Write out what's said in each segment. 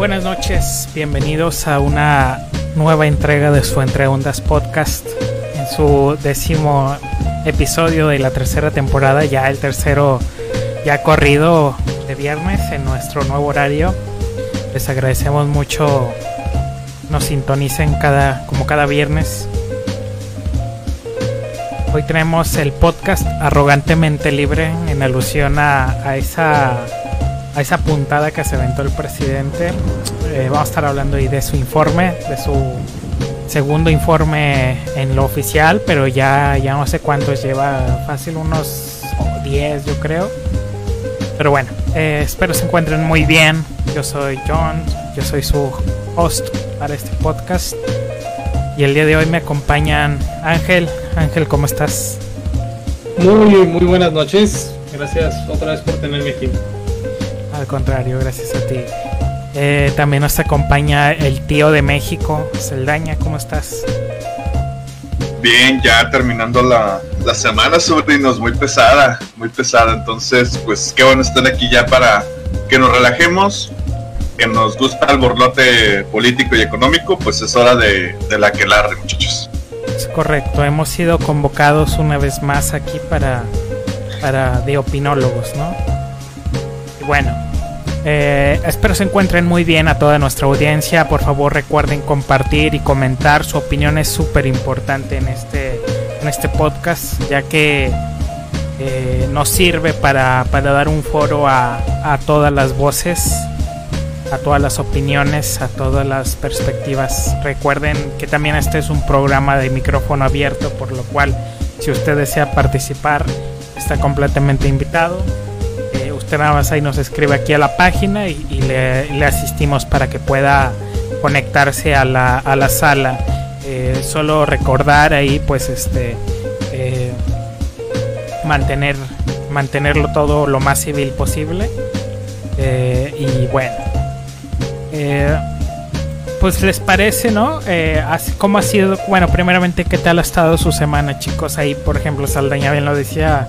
Buenas noches, bienvenidos a una nueva entrega de su Entre Ondas Podcast en su décimo episodio de la tercera temporada, ya el tercero ya corrido de viernes en nuestro nuevo horario. Les agradecemos mucho nos sintonicen cada como cada viernes. Hoy tenemos el podcast arrogantemente libre en alusión a, esa a esa puntada que se aventó el presidente. Eh, vamos a estar hablando ahí de su informe, de su segundo informe en lo oficial, pero ya, ya no sé cuántos lleva, fácil unos 10 yo creo. Pero bueno, eh, espero se encuentren muy bien. Yo soy John, yo soy su host para este podcast. Y el día de hoy me acompañan Ángel. Ángel, ¿cómo estás? Muy, muy buenas noches. Gracias otra vez por tenerme aquí. Contrario, gracias a ti. Eh, también nos acompaña el tío de México, Celdaña, ¿cómo estás? Bien, ya terminando la, la semana, sobrinos, muy pesada, muy pesada. Entonces, pues qué bueno estar aquí ya para que nos relajemos, que nos gusta el borlote político y económico, pues es hora de, de la que larre, muchachos. Es correcto, hemos sido convocados una vez más aquí para, para de opinólogos, ¿no? Y bueno, eh, espero se encuentren muy bien a toda nuestra audiencia. Por favor recuerden compartir y comentar. Su opinión es súper importante en este, en este podcast, ya que eh, nos sirve para, para, dar un foro a, a todas las voces a todas las opiniones, a todas las perspectivas. Recuerden que también este es un programa de micrófono abierto, por lo cual si usted desea participar está completamente invitado. Usted nada más ahí nos escribe aquí a la página y, le, asistimos para que pueda conectarse a la, a la sala. Eh, solo recordar ahí pues este eh, mantener mantenerlo todo lo más civil posible. Eh, y bueno, pues les parece, ¿no? ¿Cómo ha sido? Bueno, primeramente, ¿qué tal ha estado su semana, chicos? Ahí, por ejemplo, Saldaña bien lo decía,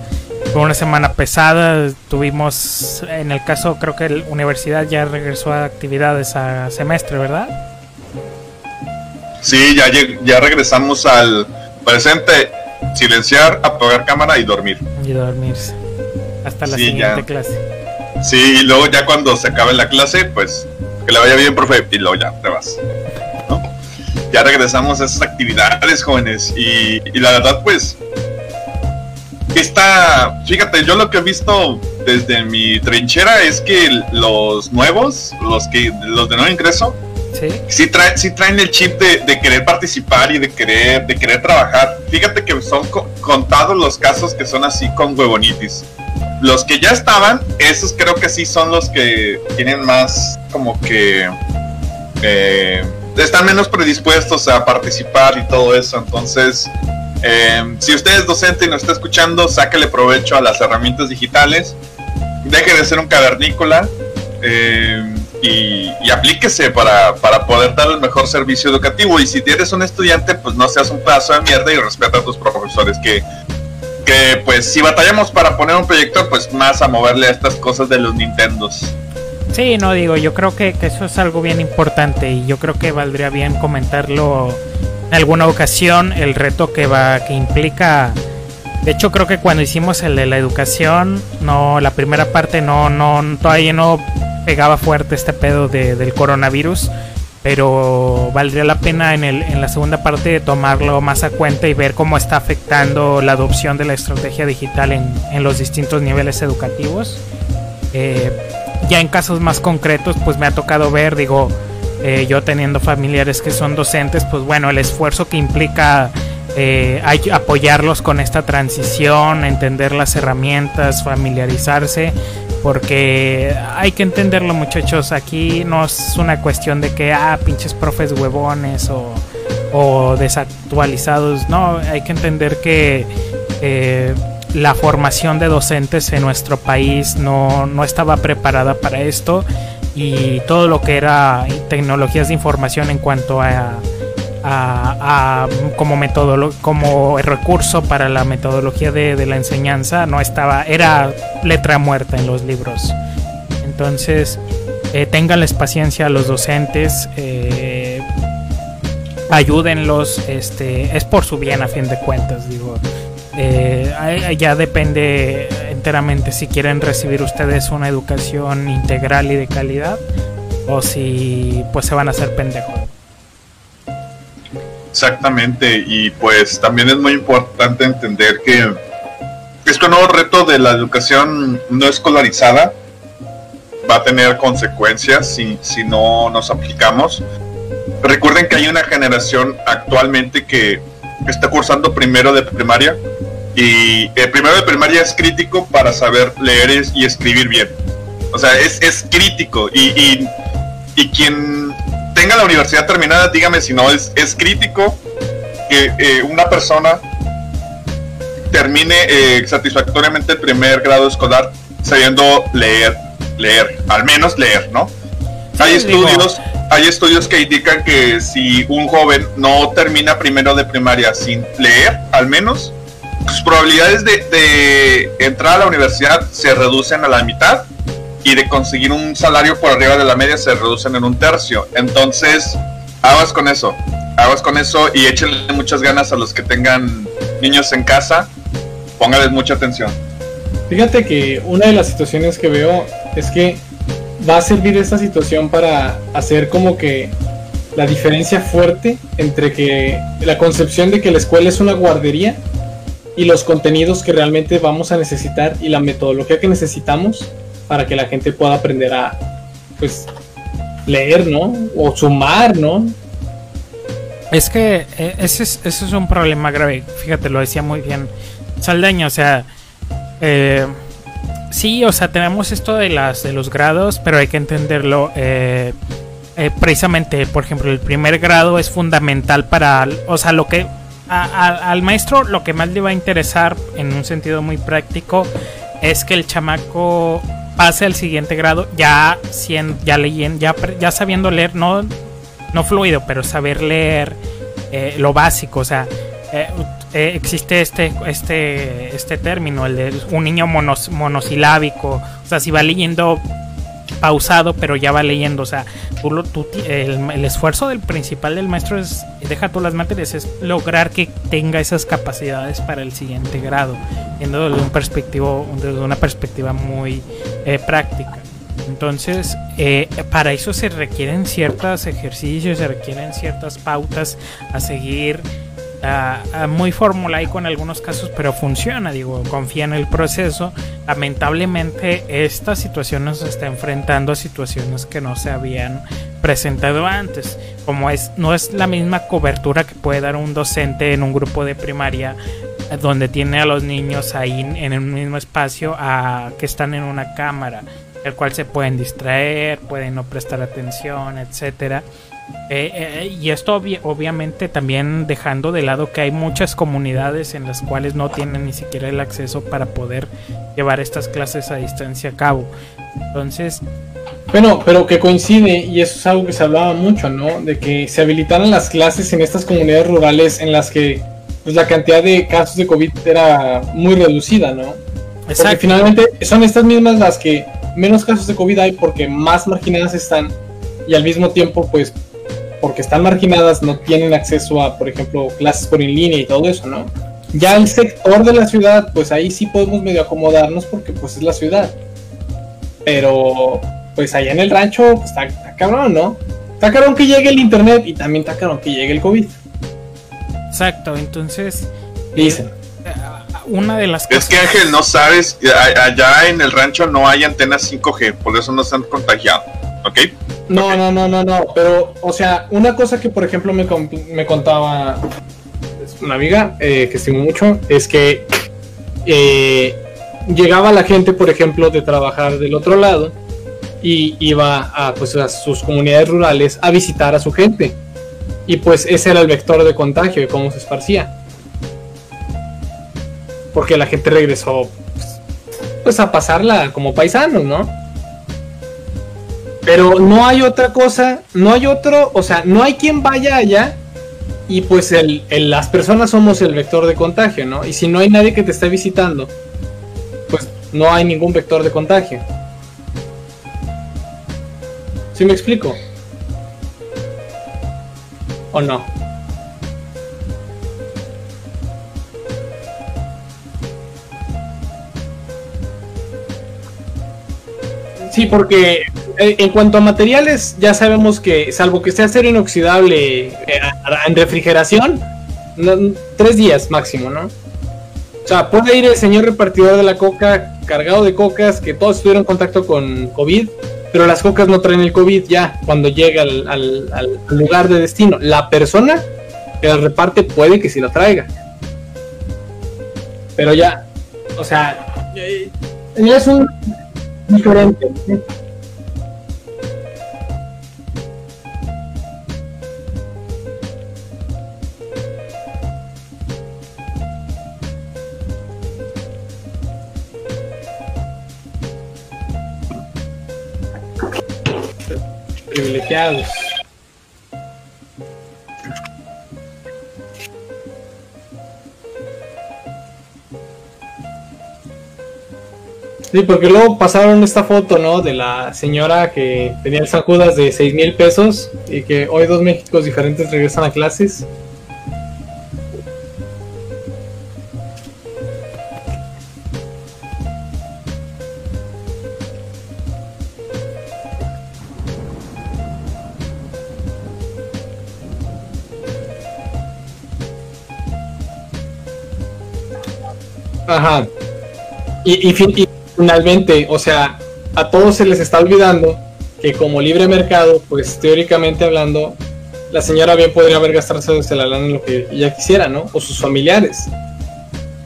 fue una semana pesada. Tuvimos, en el caso, creo que la universidad ya regresó a actividades a semestre, ¿verdad? Sí, ya, ya regresamos al presente. Silenciar, apagar cámara y dormir. Y dormirse. Hasta la sí, siguiente ya. clase. Sí, y luego ya cuando se acabe la clase, pues que le vaya bien, profe, y luego ya te vas. ¿no? Ya regresamos a esas actividades, jóvenes, y, y, la verdad, pues, esta, fíjate, yo lo que he visto desde mi trinchera es que los nuevos, los que los de nuevo ingreso, sí, sí, traen, sí traen el chip de, de, querer participar y de querer, de querer trabajar. Fíjate que son co contados los casos que son así con huevonitis los que ya estaban, esos creo que sí son los que tienen más como que eh, están menos predispuestos a participar y todo eso. Entonces, eh, si usted es docente y nos está escuchando, sáquele provecho a las herramientas digitales, deje de ser un cavernícola eh, y, y, aplíquese para, para poder dar el mejor servicio educativo. Y si eres un estudiante, pues no seas un pedazo de mierda y respeta a tus profesores que que pues si batallamos para poner un proyector, pues más a moverle a estas cosas de los Nintendos. Sí, no digo, yo creo que, que, eso es algo bien importante y yo creo que valdría bien comentarlo en alguna ocasión, el reto que va, que implica. De hecho, creo que cuando hicimos el de la educación, no, la primera parte no, no, todavía no pegaba fuerte este pedo de, del coronavirus pero valdría la pena en, el, en la segunda parte tomarlo más a cuenta y ver cómo está afectando la adopción de la estrategia digital en, en los distintos niveles educativos. Eh, ya en casos más concretos, pues me ha tocado ver, digo, eh, yo teniendo familiares que son docentes, pues bueno, el esfuerzo que implica eh, apoyarlos con esta transición, entender las herramientas, familiarizarse, porque hay que entenderlo muchachos, aquí no es una cuestión de que, ah, pinches profes huevones o, desactualizados, no, hay que entender que eh, la formación de docentes en nuestro país no, no estaba preparada para esto y todo lo que era tecnologías de información en cuanto a a, como como recurso para la metodología de, de, la enseñanza no estaba era letra muerta en los libros entonces eh, ténganles paciencia a los docentes, eh, ayúdenlos, este, es por su bien a fin de cuentas, digo. Eh, ya depende enteramente si quieren recibir ustedes una educación integral y de calidad o si pues se van a hacer pendejos. Exactamente, y pues también es muy importante entender que este nuevo reto de la educación no escolarizada va a tener consecuencias si, si no nos aplicamos. Recuerden que hay una generación actualmente que está cursando primero de primaria y el primero de primaria es crítico para saber leer y escribir bien. O sea, es, es crítico y, y, y quien tenga la universidad terminada, dígame si no, es, es crítico que eh, una persona termine eh, satisfactoriamente el primer grado escolar sabiendo leer, leer, al menos leer, ¿no? hay estudios, hay estudios que indican que si un joven no termina primero de primaria sin leer, al menos, sus probabilidades de, entrar a la universidad se reducen a la mitad y de conseguir un salario por arriba de la media se reducen en un tercio. Entonces, aguas con eso, aguas con eso y échenle muchas ganas a los que tengan niños en casa, póngales mucha atención. Fíjate que una de las situaciones que veo es que va a servir esta situación para hacer como que la diferencia fuerte entre que la concepción de que la escuela es una guardería y los contenidos que realmente vamos a necesitar y la metodología que necesitamos para que la gente pueda aprender a, pues, leer, ¿no? O sumar, ¿no? Es que eh, ese es, ese es un problema grave. Fíjate, lo decía muy bien Saldaña, o sea, eh, sí, o sea, tenemos esto de las de los grados, pero hay que entenderlo. Eh, precisamente, por ejemplo, el primer grado es fundamental para, o sea, lo que al maestro lo que más le va a interesar en un sentido muy práctico es que el chamaco pase al siguiente grado ya, ya leyendo, ya, sabiendo leer, no, no fluido, pero saber leer eh, lo básico, o sea, eh, eh, existe este, este, este término, el de un niño monosilábico, o sea, si va leyendo pausado, pero ya va leyendo. O sea, el, esfuerzo del principal del maestro es, deja todas las materias, es lograr que tenga esas capacidades para el siguiente grado, viendo desde, un perspectivo, desde una perspectiva muy eh, práctica. Entonces, eh, para eso se requieren ciertos ejercicios, se requieren ciertas pautas a seguir uh, muy formulaico en algunos casos, pero funciona, digo, confía en el proceso. Lamentablemente esta situación nos está enfrentando a situaciones que no se habían presentado antes, como es no es la misma cobertura que puede dar un docente en un grupo de primaria eh, donde tiene a los niños ahí en el mismo espacio a que están en una cámara, el cual se pueden distraer, pueden no prestar atención, etcétera eh, eh, y esto obviamente también dejando de lado que hay muchas comunidades en las cuales no tienen ni siquiera el acceso para poder llevar estas clases a distancia a cabo. Entonces... Bueno, pero que coincide, y eso es algo que se hablaba mucho, ¿no? De que se habilitaran las clases en estas comunidades rurales en las que pues, la cantidad de casos de COVID era muy reducida, ¿no? Exacto. Porque finalmente son estas mismas las que menos casos de COVID hay porque más marginadas están y al mismo tiempo pues porque están marginadas, no tienen acceso a, por ejemplo, clases por en línea y todo eso, ¿no? Ya el sector de la ciudad, pues ahí sí podemos medio acomodarnos porque pues es la ciudad. Pero pues allá en el rancho pues, está, cabrón, ¿no? Está cabrón que llegue el internet y también está cabrón que llegue el COVID. Exacto, entonces... Dicen. Eh, una de las cosas... Es que Ángel, no sabes, allá en el rancho no hay antenas 5G, por eso no se han contagiado, ¿ok? No, no, no, no, no. Pero, o sea, una cosa que, por ejemplo, me, me contaba una amiga eh, que estimo mucho es que eh, llegaba la gente, por ejemplo, de trabajar del otro lado y iba a, pues, a sus comunidades rurales a visitar a su gente. Y pues ese era el vector de contagio, de cómo se esparcía. Porque la gente regresó pues, pues a pasarla como paisanos, ¿no? Pero no hay otra cosa, no hay otro, o sea, no hay quien vaya allá y pues el, las personas somos el vector de contagio, ¿no? Y si no hay nadie que te esté visitando, pues no hay ningún vector de contagio. ¿Sí me explico? ¿O no? Sí, porque en cuanto a materiales, ya sabemos que, salvo que sea acero inoxidable eh, en refrigeración, tres días máximo, ¿no? O sea, puede ir el señor repartidor de la coca cargado de cocas que todos estuvieron en contacto con COVID, pero las cocas no traen el COVID ya cuando llega al, al- al lugar de destino. La persona que las reparte puede que sí la traiga. Pero ya, o sea, eh, es un diferente. Sí, porque luego pasaron esta foto, ¿no? De la señora que tenía el de 6 mil pesos y que hoy dos Méxicos diferentes regresan a clases. Ajá. Y, y fin- y finalmente, o sea, a todos se les está olvidando que como libre mercado, pues teóricamente hablando, la señora bien podría haber gastarse desde la lana en lo que ella quisiera, ¿no? O sus familiares.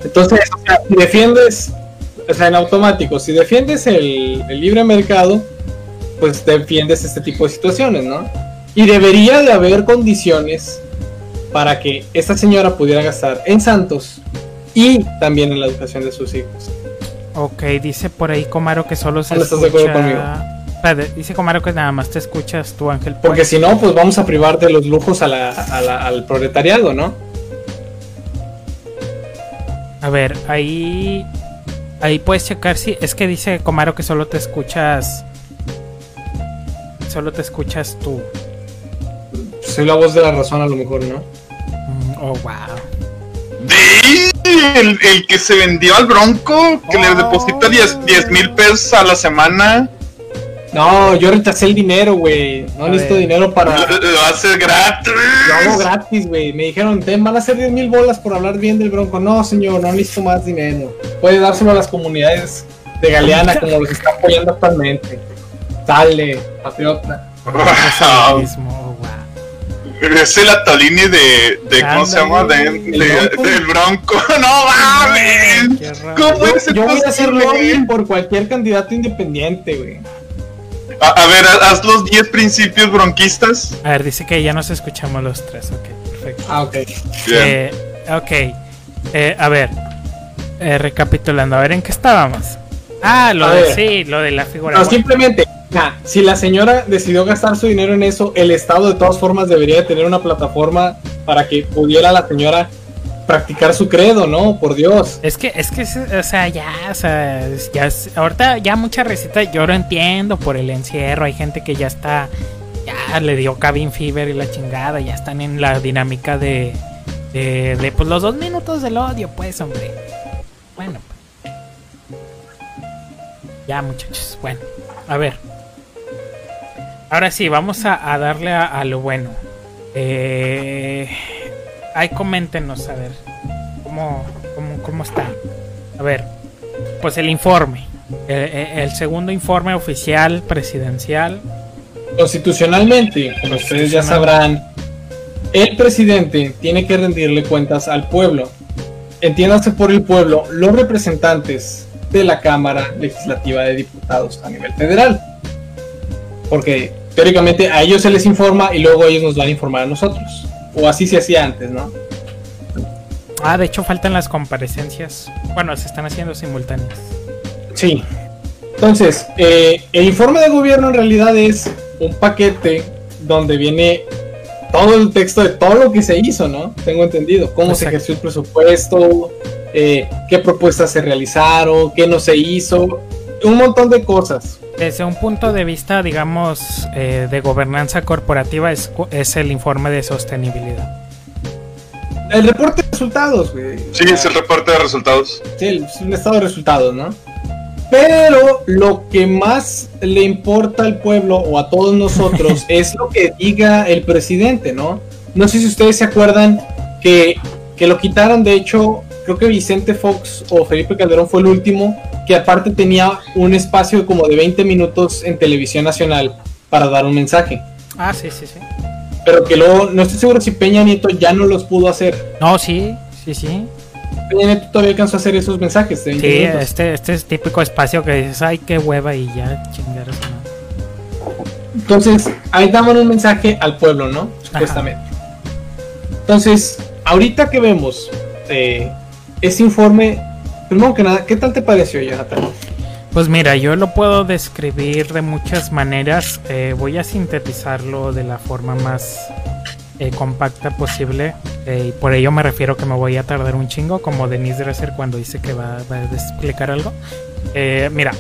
Entonces, o sea, si defiendes, o sea, en automático, si defiendes el, el libre mercado, pues defiendes este tipo de situaciones, ¿no? Y debería de haber condiciones para que esta señora pudiera gastar en Santos y también en la educación de sus hijos. Ok, dice por ahí Comaro que solo se ¿No estás de acuerdo escucha... conmigo? Espérate, dice Comaro que nada más te escuchas tú, Ángel. Porque si no, pues vamos a privar de los lujos a la- a la- al proletariado, ¿no? A ver, ahí. Ahí puedes checar si. Es que dice Comaro que solo te escuchas. Solo te escuchas tú. Soy la voz de la razón a lo mejor, ¿no? Mm, oh, wow. El, el que se vendió al Bronco, que le deposita 10 mil pesos a la semana. No, yo rechacé el dinero, güey. No A necesito ver. dinero para... Lo, lo hace gratis. Lo hago gratis, güey. Me dijeron, ten, van a ser 10 mil bolas por hablar bien del Bronco. No, señor, no necesito más dinero. Puede dárselo a las comunidades de Galeana como los está apoyando actualmente. Dale, patriota. Wow. Es el Atolini de, de ¿cómo se llama? De, de- del Bronco. No mames. ¿Cómo puede Yo, ser yo voy a hacer lobbying por cualquier candidato independiente, güey. A, a ver, haz los 10 principios bronquistas. A ver, dice que ya nos escuchamos los tres. Ok, perfecto. Ah, ok. Bien. Eh, ok. Eh, a ver. Eh, recapitulando, a ver en qué estábamos. Ah, lo A de ver. sí, lo de la figura. No, simplemente, ya, si la señora decidió gastar su dinero en eso, el Estado de todas formas debería de tener una plataforma para que pudiera la señora practicar su credo, ¿no? Por Dios. Es que, es que, o sea, ya, o sea, ya, ahorita ya mucha receta, yo lo entiendo por el encierro, hay gente que ya está, ya le dio cabin fever y la chingada, ya están en la dinámica de, de, de, pues los dos minutos del odio, pues, hombre. Bueno, ya muchachos, bueno, a ver. Ahora sí, vamos a, a darle a, a lo bueno. Eh, ahí coméntenos, a ver, cómo, cómo, cómo está. A ver, pues el informe. El, el- el segundo informe oficial presidencial. Constitucionalmente, como ustedes ya sabrán, el presidente tiene que rendirle cuentas al pueblo. Entiéndase por el pueblo los representantes de la Cámara Legislativa de Diputados a nivel federal. Porque teóricamente a ellos se les informa y luego ellos nos van a informar a nosotros. O así se hacía antes, ¿no? Ah, de hecho faltan las comparecencias. Bueno, se están haciendo simultáneas. Sí. Entonces, eh, el informe de gobierno en realidad es un paquete donde viene todo el texto de todo lo que se hizo, ¿no? Tengo entendido. Cómo se ejerció el presupuesto, eh, qué propuestas se realizaron, qué no se hizo. Un montón de cosas. Desde un punto de vista, digamos, eh, de gobernanza corporativa, es, es el informe de sostenibilidad. El reporte de resultados, güey. Sí, es el reporte de resultados. Sí, es un estado de resultados, ¿no? Pero lo que más le importa al pueblo o a todos nosotros es lo que diga el presidente, ¿no? No sé si ustedes se acuerdan que, que lo quitaron, de hecho, creo que Vicente Fox o Felipe Calderón fue el último, que aparte tenía un espacio como de 20 minutos en televisión nacional para dar un mensaje. Ah, sí, sí, sí. Pero que luego, no estoy seguro si Peña Nieto ya no los pudo hacer. No, sí, sí, sí. Peña Nieto todavía alcanzó a hacer esos mensajes. 20 Sí, minutos. este, este es típico espacio que dices, ay, qué hueva y ya chingar. Entonces, ahí daban un mensaje al pueblo, ¿no? Supuestamente. Entonces, ahorita que vemos eh, ese informe, primero que nada, ¿qué tal te pareció, Jonathan? Pues mira, yo lo puedo describir de muchas maneras. eh, voy a sintetizarlo de la forma más eh, compacta posible. eh, y por ello me refiero que me voy a tardar un chingo, como Denise Dresser cuando dice que va, a explicar algo. Eh, mira,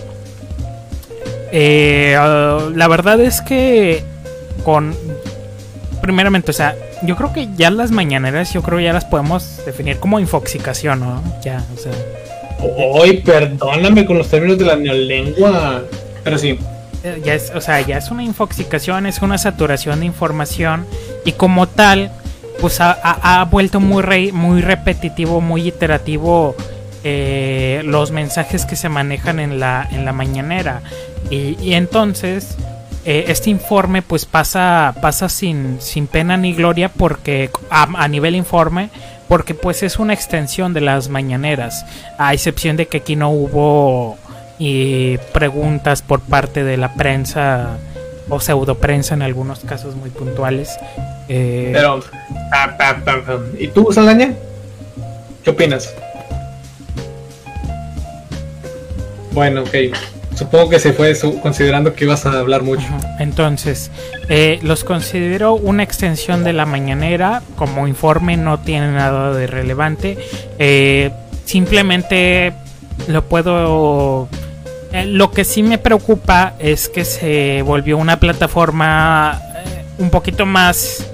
ah, la verdad es que con... Primeramente, o sea, yo creo que ya las mañaneras, yo creo ya las podemos definir como infoxicación, ¿no? Ya, o sea... Hoy, perdóname con los términos de la neolengua. Pero sí, Eh, ya es, o sea, ya es una infoxicación, es una saturación de información y como tal, pues ha, ha- ha vuelto muy re- muy repetitivo, muy iterativo eh, los mensajes que se manejan en la en la mañanera y, y entonces eh, este informe pues pasa pasa sin sin pena ni gloria porque a, nivel informe porque pues es una extensión de las mañaneras a excepción de que aquí no hubo y preguntas por parte de la prensa o pseudo prensa en algunos casos muy puntuales. Eh, pero. pa, pa, pa. ¿Y tú, Saldaña? ¿Qué opinas? Bueno, ok. Supongo que se fue considerando que ibas a hablar mucho. Entonces, eh, los considero una extensión de la mañanera. Como informe no tiene nada de relevante. Eh, simplemente lo puedo... eh, lo que sí me preocupa es que se volvió una plataforma eh, un poquito más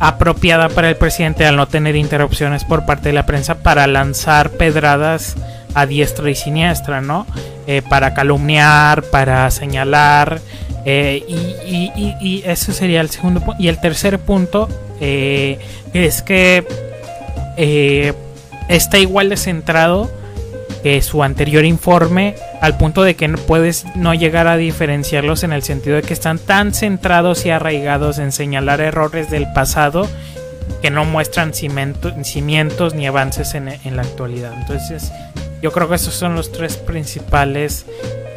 apropiada para el presidente al no tener interrupciones por parte de la prensa para lanzar pedradas a diestra y siniestra, ¿no? Eh, para calumniar, para señalar, eh, y, eso sería el segundo punto. Y el tercer punto eh, es que está igual de centrado que su anterior informe, al punto de que no puedes no llegar a diferenciarlos en el sentido de que están tan centrados y arraigados en señalar errores del pasado que no muestran cimiento- cimientos ni avances en, en la actualidad. Entonces, yo creo que esos son los tres principales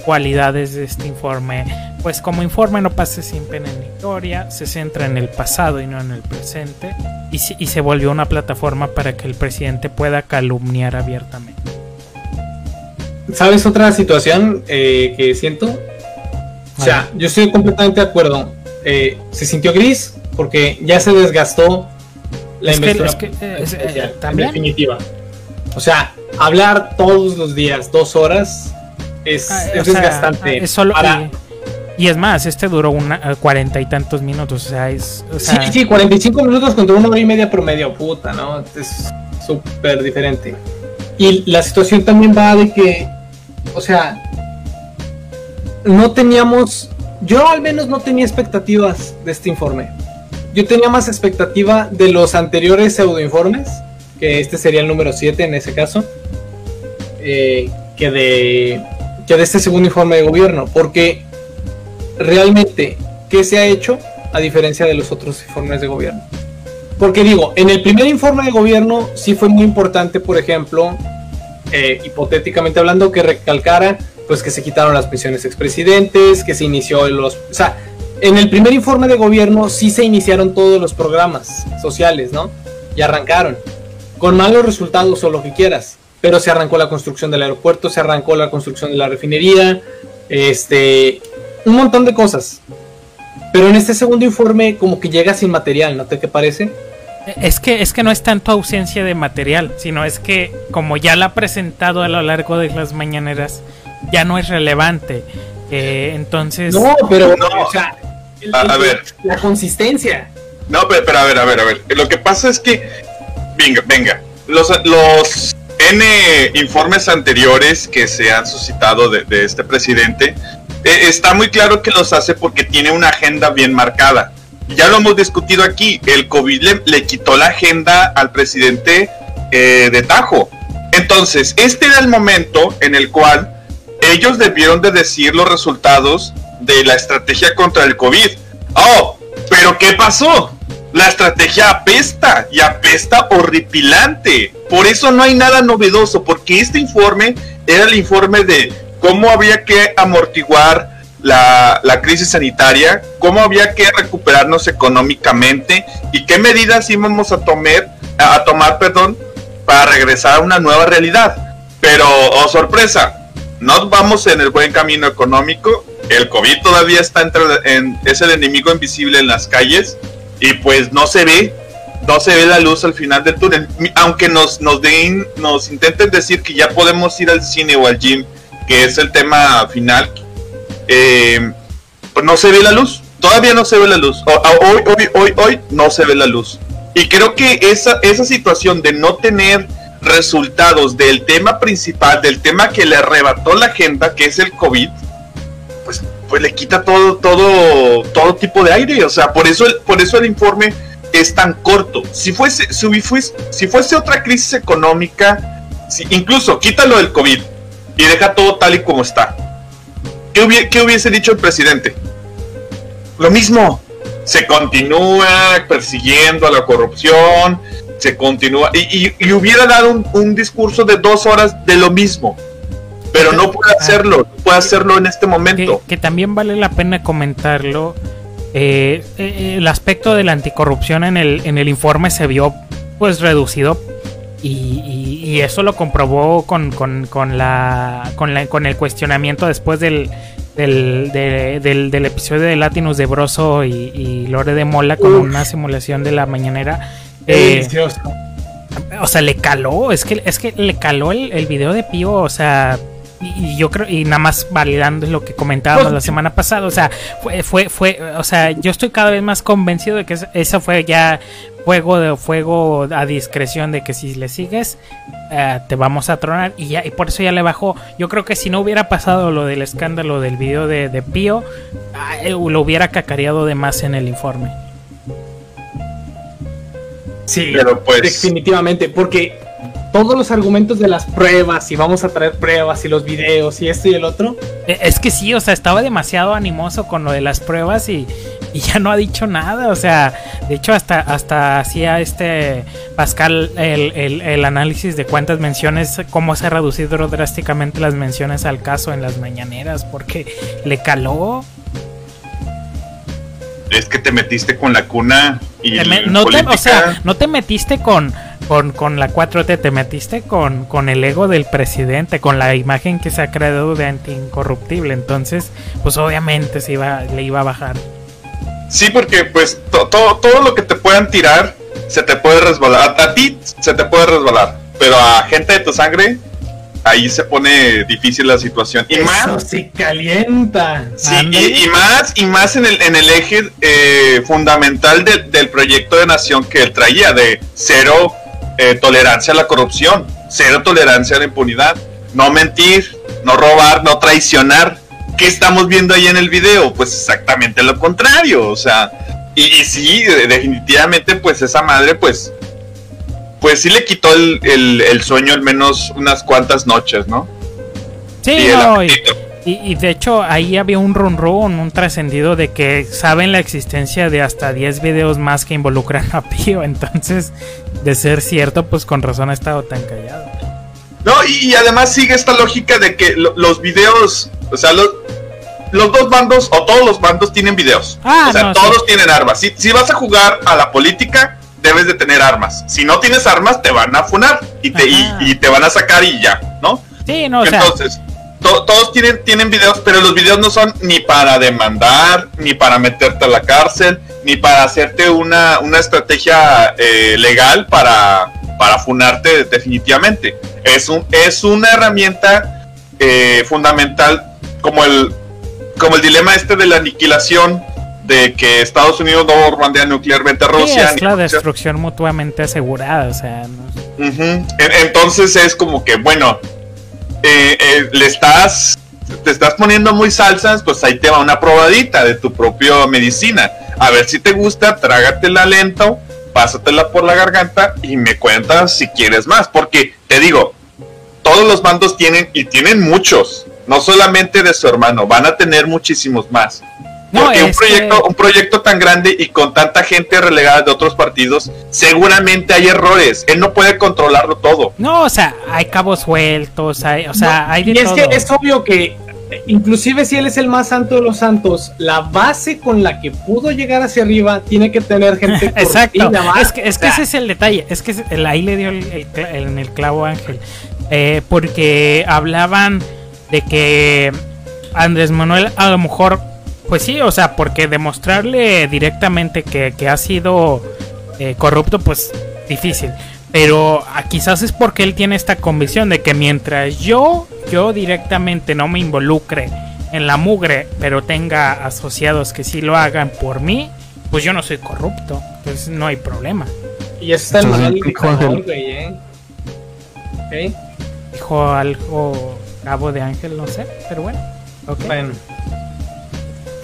cualidades de este informe. Pues como informe no pase sin pena ni gloria, se centra en el pasado y no en el presente, y, se- y se volvió una plataforma para que el presidente pueda calumniar abiertamente. ¿Sabes otra situación eh, que siento? O sea, yo estoy completamente de acuerdo. Eh, se sintió gris porque ya se desgastó la Es que- investidura es que, eh, es- eh, también. en definitiva. O sea, hablar todos los días, dos horas, es, Ah, es sea, desgastante. es solo- para- y, y es más, este duró una cuarenta y tantos minutos, o sea, es... o sea, sí, sí, 45 minutos contra una hora y media promedio, puta, ¿no? Es súper diferente. Y la situación también va de que, o sea, no teníamos, yo al menos no tenía expectativas de este informe. Yo tenía más expectativa de los anteriores pseudoinformes, que este sería el número 7 en ese caso, eh, que, de, que de este segundo informe de gobierno, porque realmente, ¿qué se ha hecho a diferencia de los otros informes de gobierno? Porque digo, en el primer informe de gobierno sí fue muy importante, por ejemplo, eh, hipotéticamente hablando, que recalcara pues que se quitaron las pensiones expresidentes, que se inició los... O sea, en el primer informe de gobierno sí se iniciaron todos los programas sociales, ¿no? Y arrancaron. Con malos resultados o lo que quieras. Pero se arrancó la construcción del aeropuerto, se arrancó la construcción de la refinería, este... Un montón de cosas. Pero en este segundo informe como que llega sin material, ¿no te qué parece? Es que, es que no es tanto ausencia de material, sino es que como ya la ha presentado a lo largo de las mañaneras, ya no es relevante. Eh, entonces. No, pero no, o sea, a, ver. La consistencia. No, pero, pero, a ver, a ver, a ver. Lo que pasa es que. Venga, venga. Los, los N informes anteriores que se han suscitado de, este presidente, eh, está muy claro que los hace porque tiene una agenda bien marcada. Ya lo hemos discutido aquí, el COVID le, quitó la agenda al presidente eh, de Tajo. Entonces, este era el momento en el cual ellos debieron de decir los resultados de la estrategia contra el COVID. Oh, pero ¿qué pasó? La estrategia apesta y apesta horripilante. Por eso no hay nada novedoso, porque este informe era el informe de cómo había que amortiguar la, crisis sanitaria, cómo había que recuperarnos económicamente y qué medidas íbamos a tomar, a tomar perdón, para regresar a una nueva realidad. Pero, oh sorpresa, no vamos en el buen camino económico, el COVID todavía está entre, en, es el enemigo invisible en las calles y pues no se ve, no se ve la luz al final del túnel. Aunque nos, nos, den, nos intenten decir que ya podemos ir al cine o al gym, que es el tema final, eh, pues no se ve la luz. Todavía no se ve la luz. Hoy, hoy, hoy, hoy no se ve la luz. Y creo que esa, esa situación de no tener resultados del tema principal, del tema que le arrebató la agenda, que es el COVID, pues pues le quita todo, todo, todo tipo de aire. O sea, por eso el, por eso el informe es tan corto. Si fuese, si fuese, si fuese otra crisis económica, incluso quítalo del COVID y deja todo tal y como está. ¿Qué, hubiese, dicho el presidente? Lo mismo. Se continúa persiguiendo a la corrupción, se continúa. Y, hubiera dado un discurso de dos horas de lo mismo pero no puede hacerlo, no puede hacerlo en este momento. Que, también vale la pena comentarlo. Eh, eh, el aspecto de la anticorrupción en el, en el informe se vio pues reducido y, eso lo comprobó con, con, con, la, con, la, con el cuestionamiento después del, del, del, episodio de Latinus de Broso y, Lore de Mola con una simulación de la mañanera. Eh, o sea, le caló, es que, es que le caló el, el video de Pío, o sea, y, yo creo, y nada más validando lo que comentábamos la semana pasada, o sea, fue, fue, fue, o sea, yo estoy cada vez más convencido de que eso fue ya fuego de fuego a discreción de que si le sigues eh, te vamos a tronar y ya y por eso ya le bajó. Yo creo que si no hubiera pasado lo del escándalo del video de, de Pío lo hubiera cacareado de más en el informe. Sí pero pues definitivamente porque todos los argumentos de las pruebas y vamos a traer pruebas y los videos y esto y el otro. E, es que sí, o sea, estaba demasiado animoso con lo de las pruebas y, ya no ha dicho nada, o sea, de hecho hasta, hasta hacía este Pascal el, el, análisis de cuántas menciones, cómo se ha reducido drásticamente las menciones al caso en las mañaneras, porque le caló. Es que te metiste con la cuna y... no o sea, no te metiste con con, con la 4T te metiste con, con el ego del presidente, con la imagen que se ha creado de anti-incorruptible. Entonces, pues obviamente se iba, le iba a bajar. Sí, porque pues todo, todo lo que te puedan tirar se te puede resbalar. A, ti se te puede resbalar, pero a gente de tu sangre ahí se pone difícil la situación. Y más se calienta. Sí, y, más y más en el, en el eje eh, fundamental del proyecto de nación que él traía de cero eh, tolerancia a la corrupción, cero tolerancia a la impunidad, no mentir, no robar, no traicionar. ¿Qué estamos viendo ahí en el video? Pues exactamente lo contrario, o sea, y, sí, definitivamente pues esa madre pues pues sí le quitó el, sueño al menos unas cuantas noches, ¿no? Sí, y, de hecho ahí había un run run, un trascendido de que saben la existencia de hasta 10 videos más que involucran a Pío. Entonces, de ser cierto, pues con razón ha estado tan callado. No, y, además sigue esta lógica de que los videos, o sea, los, dos bandos o todos los bandos tienen videos. Ah, o sea, todos tienen armas. Si, si vas a jugar a la política, debes de tener armas. Si no tienes armas, te van a funar y te, y, te van a sacar y ya, ¿no? Sí, no, Entonces, todos tienen, tienen videos, pero los videos no son ni para demandar, ni para meterte a la cárcel, ni para hacerte una, una estrategia eh, legal para, para funarte definitivamente. Es, un, es una herramienta eh, fundamental como el, como el dilema este de la aniquilación de que Estados Unidos no bombardea nuclearmente a Rusia. es la destrucción mutuamente asegurada, o sea. Entonces es como que, bueno, eh, eh, le estás, te estás poniendo muy salsas, pues ahí te va una probadita de tu propia medicina. A ver si te gusta, trágatela lento, pásatela por la garganta y me cuentas si quieres más. Porque te digo, todos los bandos tienen, y tienen muchos, no solamente de su hermano, van a tener muchísimos más. Porque un, proyecto, un proyecto tan grande y con tanta gente relegada de otros partidos, seguramente hay errores. Él no puede controlarlo todo. No, o sea, hay cabos sueltos, hay, o sea, hay Y es que es obvio que, inclusive si él es el más santo de los santos, la base con la que pudo llegar hacia arriba tiene que tener gente. Exacto. Es que, es que ese es el detalle. Es que ahí le dio el, en el clavo Ángel. Eh, porque hablaban de que Andrés Manuel a lo mejor pues sí, o sea, porque demostrarle directamente que, ha sido eh, corrupto, pues difícil. Pero ah, quizás es porque él tiene esta convicción de que mientras yo, yo directamente no me involucre en la mugre, pero tenga asociados que sí lo hagan por mí, pues yo no soy corrupto. Entonces no hay problema. Y eso está en manual ¿eh? Dijo algo cabo de ángel, no sé, pero bueno. Okay. Bueno.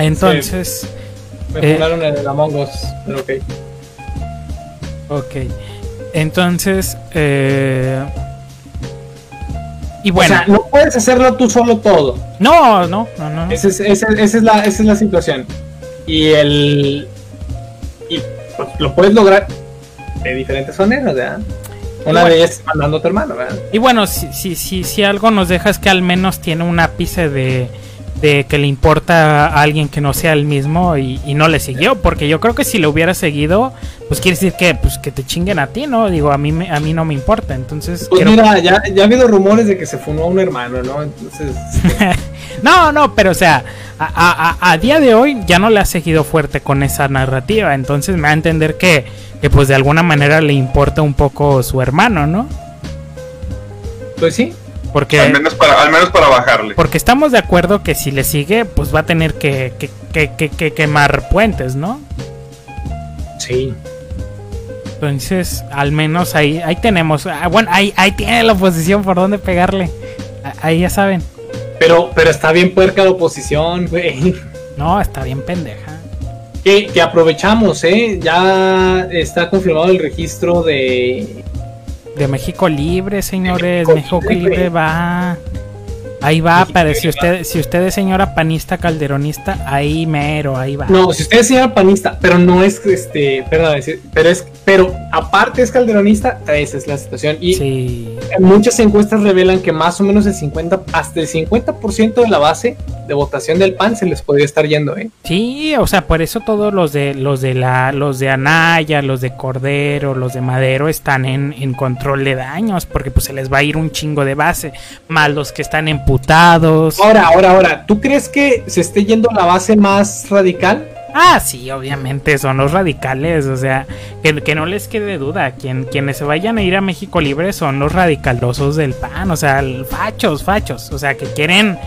Entonces. me eh, en el Among Us, pero ok. Ok. Entonces. Eh, y bueno. O sea, no puedes hacerlo tú solo todo. No, no, no, no. Esa es, esa, es, la, esa es la situación. Y el. Y pues, lo puedes lograr de diferentes maneras, ¿verdad? Una de ellas mandando a tu hermano, ¿verdad? Y bueno, si, si, si, si algo nos deja es que al menos tiene un ápice de de que le importa a alguien que no sea el mismo y, no le siguió, porque yo creo que si le hubiera seguido, pues quiere decir que pues que te chinguen a ti, ¿no? Digo, a mí a mí no me importa, entonces Pues mira, ya, ya ha habido rumores de que se fumó a un hermano, ¿no? Entonces No, no, pero o sea, a, a, a, día de hoy ya no le ha seguido fuerte con esa narrativa, entonces me va a entender que, que pues de alguna manera le importa un poco su hermano, ¿no? Pues sí, porque, al, menos para, al menos para bajarle. Porque estamos de acuerdo que si le sigue, pues va a tener que, quemar puentes, ¿no? Sí. Entonces, al menos ahí, ahí tenemos. Ah, bueno, ahí, ahí tiene la oposición por dónde pegarle. Ahí ya saben. Pero, pero está bien puerca la oposición, güey. No, está bien pendeja. Que, que aprovechamos, ¿eh? Ya está confirmado el registro de de México Libre, señores. México, Libre va. Ahí va, pero si usted, si usted es señora panista calderonista, ahí mero, ahí va. No, si usted es señora panista, pero no es este, perdón, pero es, pero aparte es calderonista, esa es la situación. Y muchas encuestas revelan que más o menos el 50, hasta el 50% de la base de votación del PAN se les podría estar yendo, ¿eh? Sí, o sea, por eso todos los de los de la los de Anaya, los de Cordero, los de Madero están en, en control de daños, porque pues se les va a ir un chingo de base, más los que están en Ahora, ahora, ahora, ¿tú crees que se esté yendo a la base más radical? Ah, sí, obviamente son los radicales, o sea, que, no les quede duda, Quien, quienes se vayan a ir a México Libre son los radicalosos del PAN, o sea, fachos, fachos, o sea, que quieren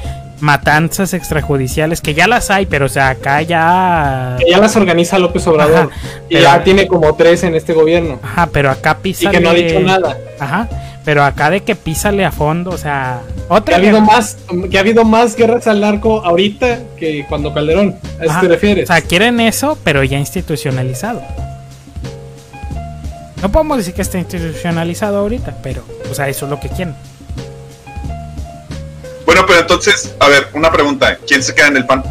matanzas extrajudiciales, que ya las hay, pero o sea, acá ya... Que ya las organiza López Obrador, y ya tiene como tres en este gobierno. Ajá, pero acá pisa... Y que no ha dicho nada. Ajá, pero acá de que písale a fondo, o sea, otra que ha habido más que ha habido más guerras al narco ahorita que cuando Calderón. ¿A eso te refieres? O sea, quieren eso, pero ya institucionalizado. No podemos decir que esté institucionalizado ahorita, pero, o sea, eso es lo que quieren. Bueno, pero entonces, a ver, una pregunta. ¿Quién se queda en el PAN?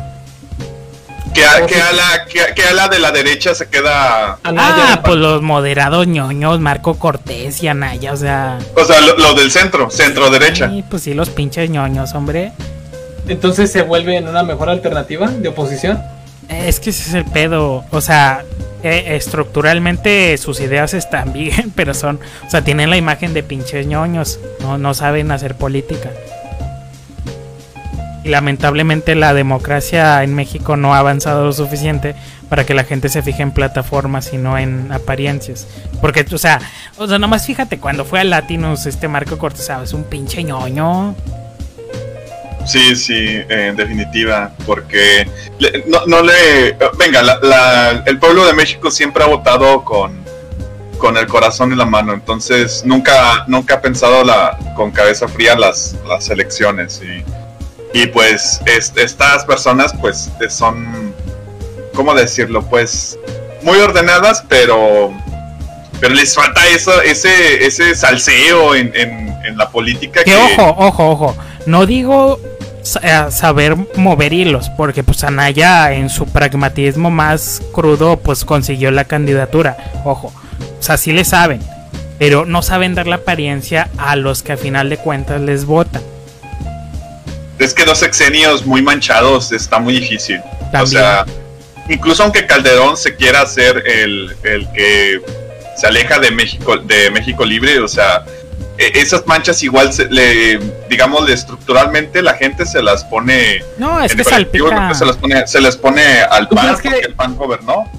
Que a, que, a la, de la derecha se queda. ah, pues los moderados ñoños, Marco Cortés y Anaya, o sea. O sea, lo, del centro, centro derecha. Sí, pues sí, los pinches ñoños, hombre. Entonces se vuelve en una mejor alternativa de oposición. Es que ese es el pedo, o sea, eh, estructuralmente sus ideas están bien, pero son, o sea, tienen la imagen de pinches ñoños, no, no saben hacer política. Y lamentablemente la democracia en México no ha avanzado lo suficiente para que la gente se fije en plataformas y no en apariencias. Porque, o sea, o sea, nomás fíjate, cuando fue a Latinos este Marco Cortés, es un pinche ñoño. Sí, sí, en definitiva, porque no, le... Venga, el pueblo de México siempre ha votado con, con el corazón en la mano, entonces nunca, nunca ha pensado la, con cabeza fría las, las elecciones y, y pues estas personas pues son, ¿cómo decirlo? Pues muy ordenadas, pero pero les falta eso, ese, ese salseo en, en, la política. Que, ojo, ojo, ojo. No digo eh, saber mover hilos, porque pues Anaya en su pragmatismo más crudo pues consiguió la candidatura. Ojo, o sea, sí le saben, pero no saben dar la apariencia a los que a final de cuentas les votan. Es que dos sexenios muy manchados está muy difícil. O sea, incluso aunque Calderón se quiera hacer el, el que se aleja de México, de México Libre, o sea, e, esas manchas igual le digamos estructuralmente la gente se las pone no es que salpica. se las pone se les pone al pan porque el pan gobernó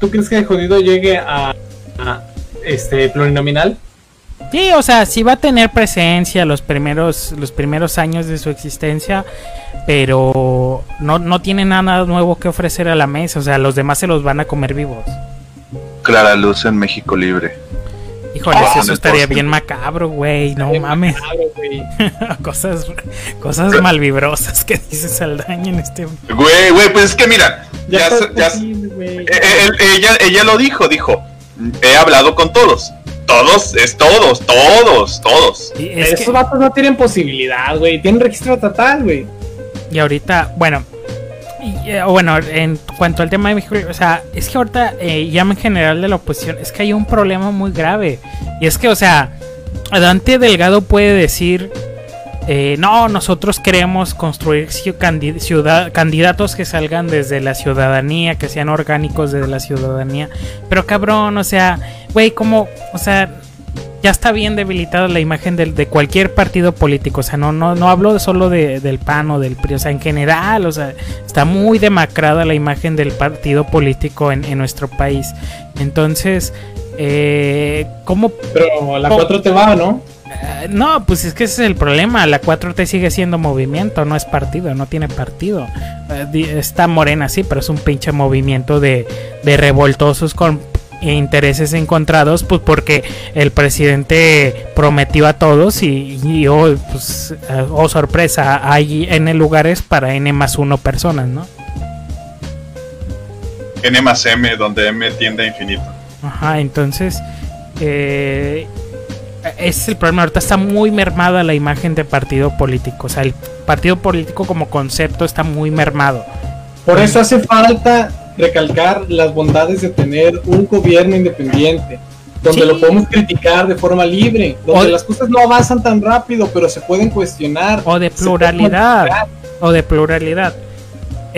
tú crees que el jodido llegue a, este plurinominal sí o sea sí va a tener presencia los primeros los primeros años de su existencia pero no, no tiene nada nuevo que ofrecer a la mesa o sea los demás se los van a comer vivos clara luz en México libre. Híjole, ah, eso estaría bien macabro, güey. No mames. cosas cosas malvibrosas que dice Saldaña en este. Güey, güey, pues es que mira. Ya, ya, eh, eh, ella, ella lo dijo, dijo. He hablado con todos. Todos, es todos, todos, todos. Esos vatos no tienen posibilidad, güey. Tienen registro total, güey. Y ahorita, bueno, eh, bueno, en cuanto al tema de México, o sea, es que ahorita eh, llama en general de la oposición, es que hay un problema muy grave. Y es que, o sea, Dante Delgado puede decir, eh, no, nosotros queremos construir ciudad, candidatos que salgan desde la ciudadanía, que sean orgánicos desde la ciudadanía. Pero cabrón, o sea, güey, como, o sea, ya está bien debilitada la imagen de, de, cualquier partido político. O sea, no, no, no hablo solo de, del PAN o del PRI. O sea, en general, o sea, está muy demacrada la imagen del partido político en, en nuestro país. Entonces, eh, ¿cómo? Pero la 4 te va, ¿no? Eh, no, pues es que ese es el problema. La 4T sigue siendo movimiento, no es partido, no tiene partido. Eh, está morena, sí, pero es un pinche movimiento de, de revoltosos con intereses encontrados, pues porque el presidente prometió a todos y, oh, pues, oh, sorpresa, hay N lugares para N más 1 personas, ¿no? N más M, donde M tiende a infinito. Ajá, entonces, eh, es el problema. Ahorita está muy mermada la imagen de partido político. O sea, el partido político como concepto está muy mermado. Por eso hace falta recalcar las bondades de tener un gobierno independiente, donde lo podemos criticar de forma libre, donde las cosas no avanzan tan rápido, pero se pueden cuestionar. O de pluralidad. O de pluralidad.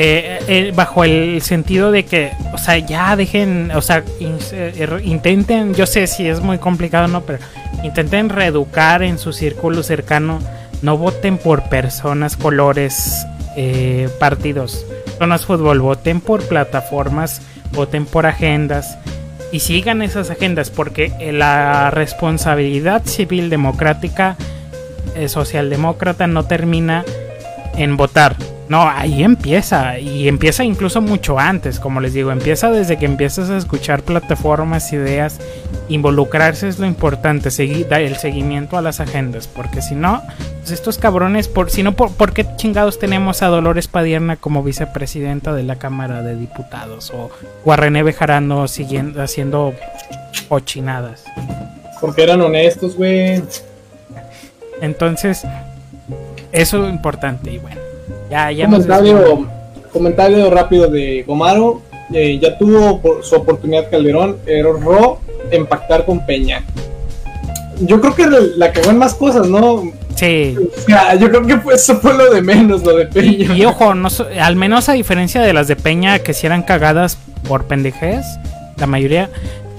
Eh, eh, bajo el sentido de que, o sea, ya dejen, o sea, er, intenten, yo sé si es muy complicado, ¿no? Pero intenten reeducar en su círculo cercano, no voten por personas, colores, eh, partidos zonas fútbol, voten por plataformas, voten por agendas y sigan esas agendas porque la responsabilidad civil democrática eh, socialdemócrata no termina en votar. No, ahí empieza y empieza incluso mucho antes, como les digo, empieza desde que empiezas a escuchar plataformas, ideas, involucrarse es lo importante, seguir, el seguimiento a las agendas, porque si no, pues estos cabrones, por, si no, por, qué chingados tenemos a Dolores Padierna como vicepresidenta de la Cámara de Diputados o, o a René Bejarano siguiendo, haciendo ochinadas? Porque eran honestos, güey. Entonces, eso es importante y bueno. Ya, ya comentario, comentario rápido de Gomaro. Eh, ya tuvo su oportunidad Calderón, erró en pactar con Peña. Yo creo que la cagó en más cosas, ¿no? Sí. yo creo que eso fue lo de menos, lo de Peña. Y, ojo, no, al menos a diferencia de las de Peña que si eran cagadas por pendejez, la mayoría,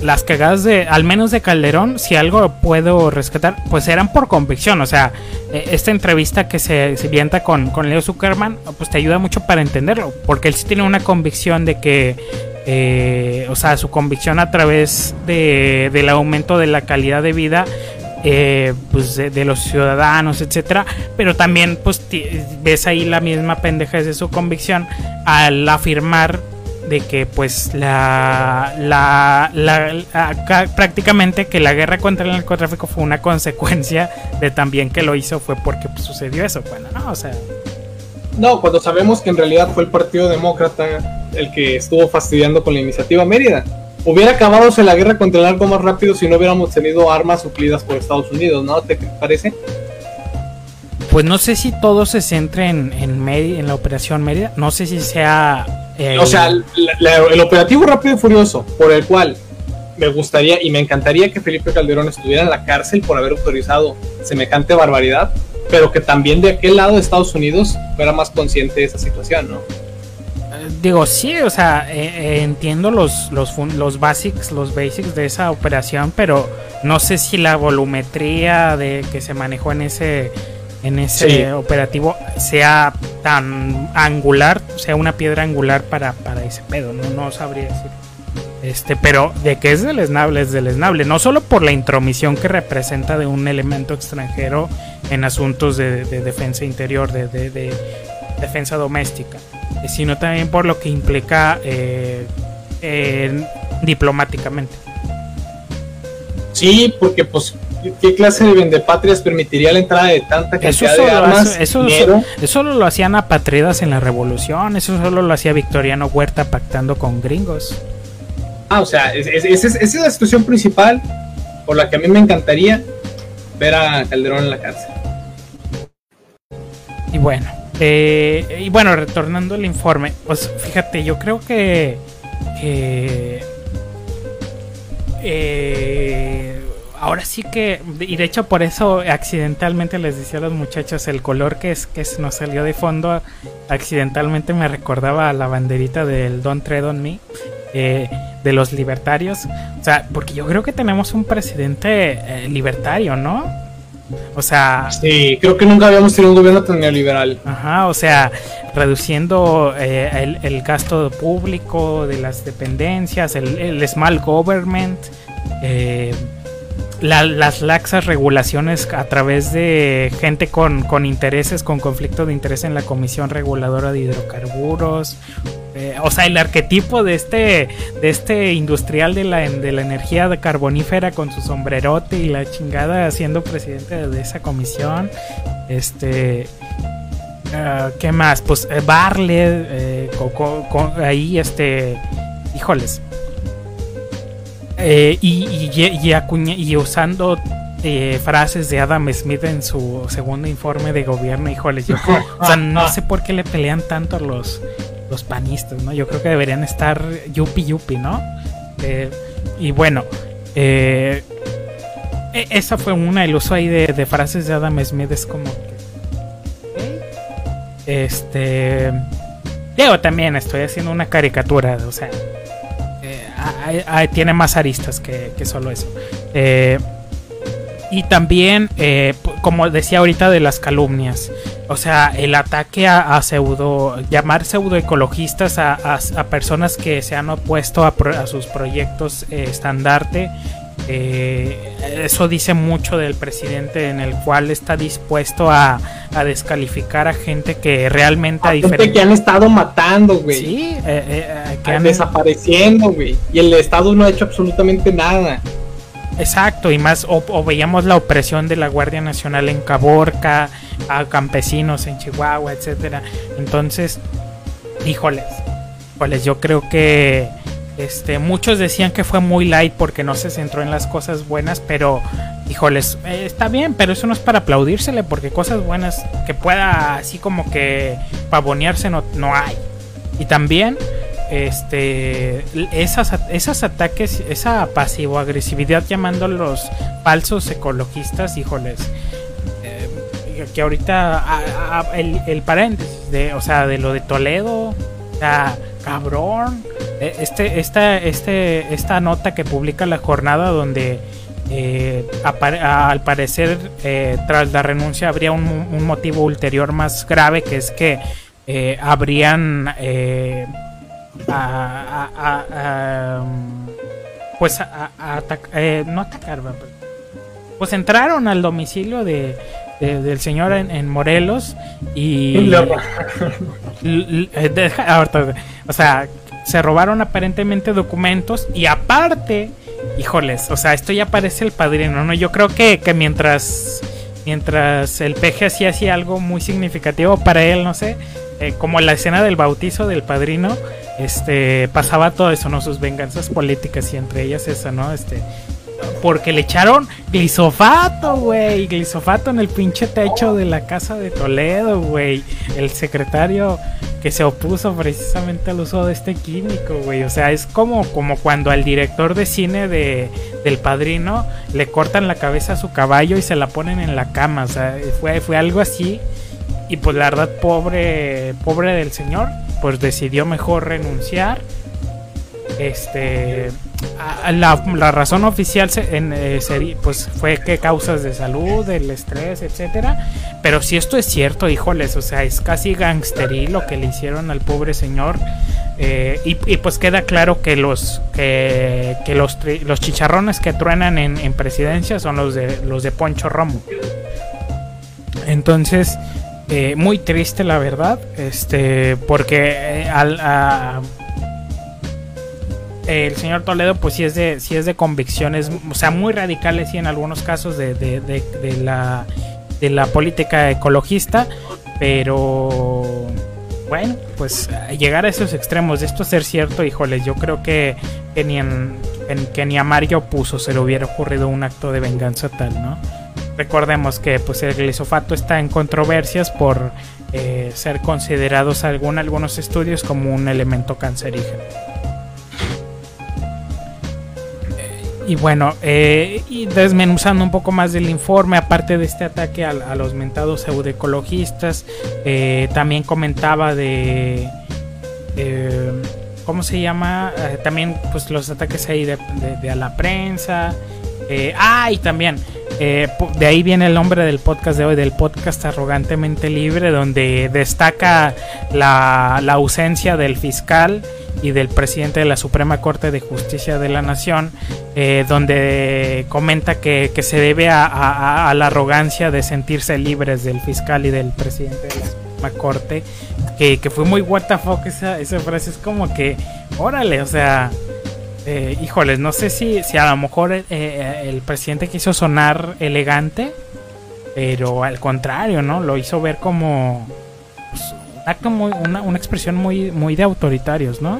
las cagadas de, al menos de Calderón, si algo puedo rescatar, pues eran por convicción. O sea, e, esta entrevista que se, se vienta con, con Leo Zuckerman, pues te ayuda mucho para entenderlo. Porque él sí tiene una convicción de que, eh, o sea, su convicción a través de, del aumento de la calidad de vida eh, pues de, los ciudadanos, etcétera, pero también pues ves ahí la misma pendeja de su convicción al afirmar de que pues la, la, prácticamente que la guerra contra el narcotráfico fue una consecuencia de también que lo hizo fue porque pues, sucedió eso, bueno, no, o sea, no, cuando sabemos que en realidad fue el Partido Demócrata el que estuvo fastidiando con la iniciativa Mérida. Hubiera acabado la guerra contra el narco más rápido si no hubiéramos tenido armas suplidas por Estados Unidos, ¿no? ¿Te parece? Pues no sé si todo se centre en, en, en la operación Mérida. No sé si sea. O sea, el operativo rápido y furioso, por el cual me gustaría y me encantaría que Felipe Calderón estuviera en la cárcel por haber autorizado semejante barbaridad, pero que también de aquel lado de Estados Unidos fuera más consciente de esa situación, ¿no? Eh, digo, sí, o sea, eh, eh, entiendo los, los, los basics, los basics de esa operación, pero no sé si la volumetría de que se manejó en ese en ese operativo sea tan angular, sea una piedra angular para, para ese pedo, no, no sabría decir. Este, pero de que es deleznable, es deleznable. No solo por la intromisión que representa de un elemento extranjero en asuntos de, defensa interior, de, defensa doméstica, sino también por lo que implica eh, diplomáticamente. Sí, porque pues ¿qué clase de vendepatrias permitiría la entrada de tanta cantidad de armas? eso, eso, solo lo hacían apatridas en la revolución, eso solo lo hacía Victoriano Huerta pactando con gringos. Ah, o sea, esa es, la situación principal por la que a mí me encantaría ver a Calderón en la cárcel. Y bueno, eh, y bueno, retornando al informe, pues fíjate, yo creo que, eh, ahora sí que, y de hecho por eso accidentalmente les decía a los muchachos, el color que, es, que nos salió de fondo, accidentalmente me recordaba a la banderita del Don't Tread on Me. Eh, de los libertarios. O sea, porque yo creo que tenemos un presidente eh, libertario, ¿no? O sea... Sí, creo que nunca habíamos tenido un gobierno tan neoliberal. Ajá, o sea, reduciendo eh, el, gasto público de las dependencias, el, el small government. Eh, las laxas regulaciones a través de gente con, con, intereses, con conflicto de interés en la Comisión Reguladora de Hidrocarburos. Eh, o sea, el arquetipo de este, de este industrial de la, de la energía carbonífera con su sombrerote y la chingada siendo presidente de esa comisión. Este. Ah, ¿Qué más? Pues eh, eh, ahí, este. Híjoles, eh, y, y, usando eh, frases de Adam Smith en su segundo informe de gobierno, híjole, yo o sea, no sé por qué le pelean tanto a los, los panistas, ¿no? Yo creo que deberían estar yupi yupi, ¿no? Eh, y bueno, e, esa fue una, el uso ahí de, frases de Adam Smith es como. Este... Digo, también estoy haciendo una caricatura, o sea, tiene más aristas que, solo eso. Eh, y también, eh, como decía ahorita, de las calumnias. O sea, el ataque a, pseudo, llamar pseudoecologistas a, a, personas que se han opuesto a, sus proyectos eh, estandarte eh, eso dice mucho del presidente en el cual está dispuesto a, descalificar a gente que realmente a, gente que han estado matando, güey. Sí, eh, eh, que han... desapareciendo, güey. Y el Estado no ha hecho absolutamente nada. Exacto, y más, o, veíamos la opresión de la Guardia Nacional en Caborca, a campesinos en Chihuahua, etcétera. Entonces, híjoles, híjoles, yo creo que este, muchos decían que fue muy light porque no se centró en las cosas buenas, pero híjoles, eh, está bien, pero eso no es para aplaudírsele porque cosas buenas que pueda así como que pavonearse no, no hay. Y también este esas, esas ataques, esa pasivo agresividad llamando a los falsos ecologistas, híjoles. Eh, que ahorita el, el, paréntesis de, o sea, de lo de Toledo, o sea, cabrón. E, este, esta, este, esta nota que publica la jornada donde eh, al parecer eh, tras la renuncia habría un, motivo ulterior más grave que es que eh, habrían pues a, no atacar pues entraron al domicilio de, del señor en, Morelos y... o sea, se robaron aparentemente documentos y aparte, híjoles, o sea, esto ya parece el padrino, ¿no? Yo creo que, que mientras mientras el peje hacía así algo muy significativo para él, no sé, eh, como la escena del bautizo del padrino, este pasaba todo eso, ¿no? Sus venganzas políticas y entre ellas esa, ¿no? Este porque le echaron glisofato, güey. Glisofato en el pinche techo de la casa de Toledo, güey. El secretario que se opuso precisamente al uso de este químico, güey. O sea, es como, como cuando al director de cine de, del padrino le cortan la cabeza a su caballo y se la ponen en la cama. O sea, fue, fue algo así. Y pues la verdad, pobre, pobre del señor, pues decidió mejor renunciar. Este la, razón oficial en, eh, pues fue que causas de salud, el estrés, etcétera. Pero si esto es cierto, híjoles, o sea, es casi gangsteril lo que le hicieron al pobre señor. Eh, y, pues queda claro que los que, los, los chicharrones que truenan en, presidencia son los de los de Poncho Romo. Entonces, eh, muy triste la verdad, este, porque al, el señor Toledo pues sí es de sí es de convicciones o sea muy radicales y en algunos casos de, de, la de la política ecologista pero bueno pues llegar a esos extremos de esto ser cierto híjoles yo creo que, que ni en, que ni a Mario Puso se le hubiera ocurrido un acto de venganza tal no recordemos que pues el glisofato está en controversias por eh, ser considerados según algunos estudios como un elemento cancerígeno Y bueno, eh, y desmenuzando un poco más del informe, aparte de este ataque a, los mentados pseudoecologistas, eh, también comentaba de... Eh, ¿Cómo se llama? Eh, también pues los ataques ahí de, a la prensa. ah, y también de ahí viene el nombre del podcast de hoy, del podcast Arrogantemente Libre, donde destaca la, la ausencia del fiscal y del presidente de la Suprema Corte de Justicia de la Nación, eh, donde comenta que, se debe a, la arrogancia de sentirse libres del fiscal y del presidente de la Suprema Corte, que, fue muy what fuck esa, esa frase, es como que, órale, o sea, eh, híjoles, no sé si, si a lo mejor eh, el presidente quiso sonar elegante, pero al contrario, ¿no? Lo hizo ver como... Pues, acto muy, una, una expresión muy, muy de autoritarios, ¿no?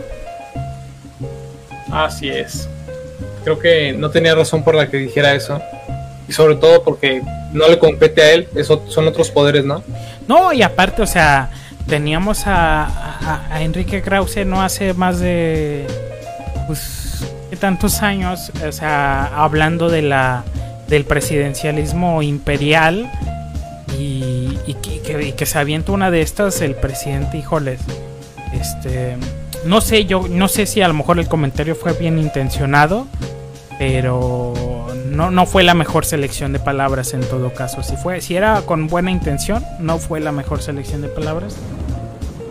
Así es. Creo que no tenía razón por la que dijera eso. Y sobre todo porque no le compete a él, eso son otros poderes, ¿no? No, y aparte, o sea, teníamos a, a, Enrique Krause no hace más de pues tantos años, o sea, hablando de la del presidencialismo imperial y, y, que, se avienta una de estas el presidente, híjoles, este no sé, yo no sé si a lo mejor el comentario fue bien intencionado, pero no, no fue la mejor selección de palabras en todo caso. Si fue, si era con buena intención, no fue la mejor selección de palabras.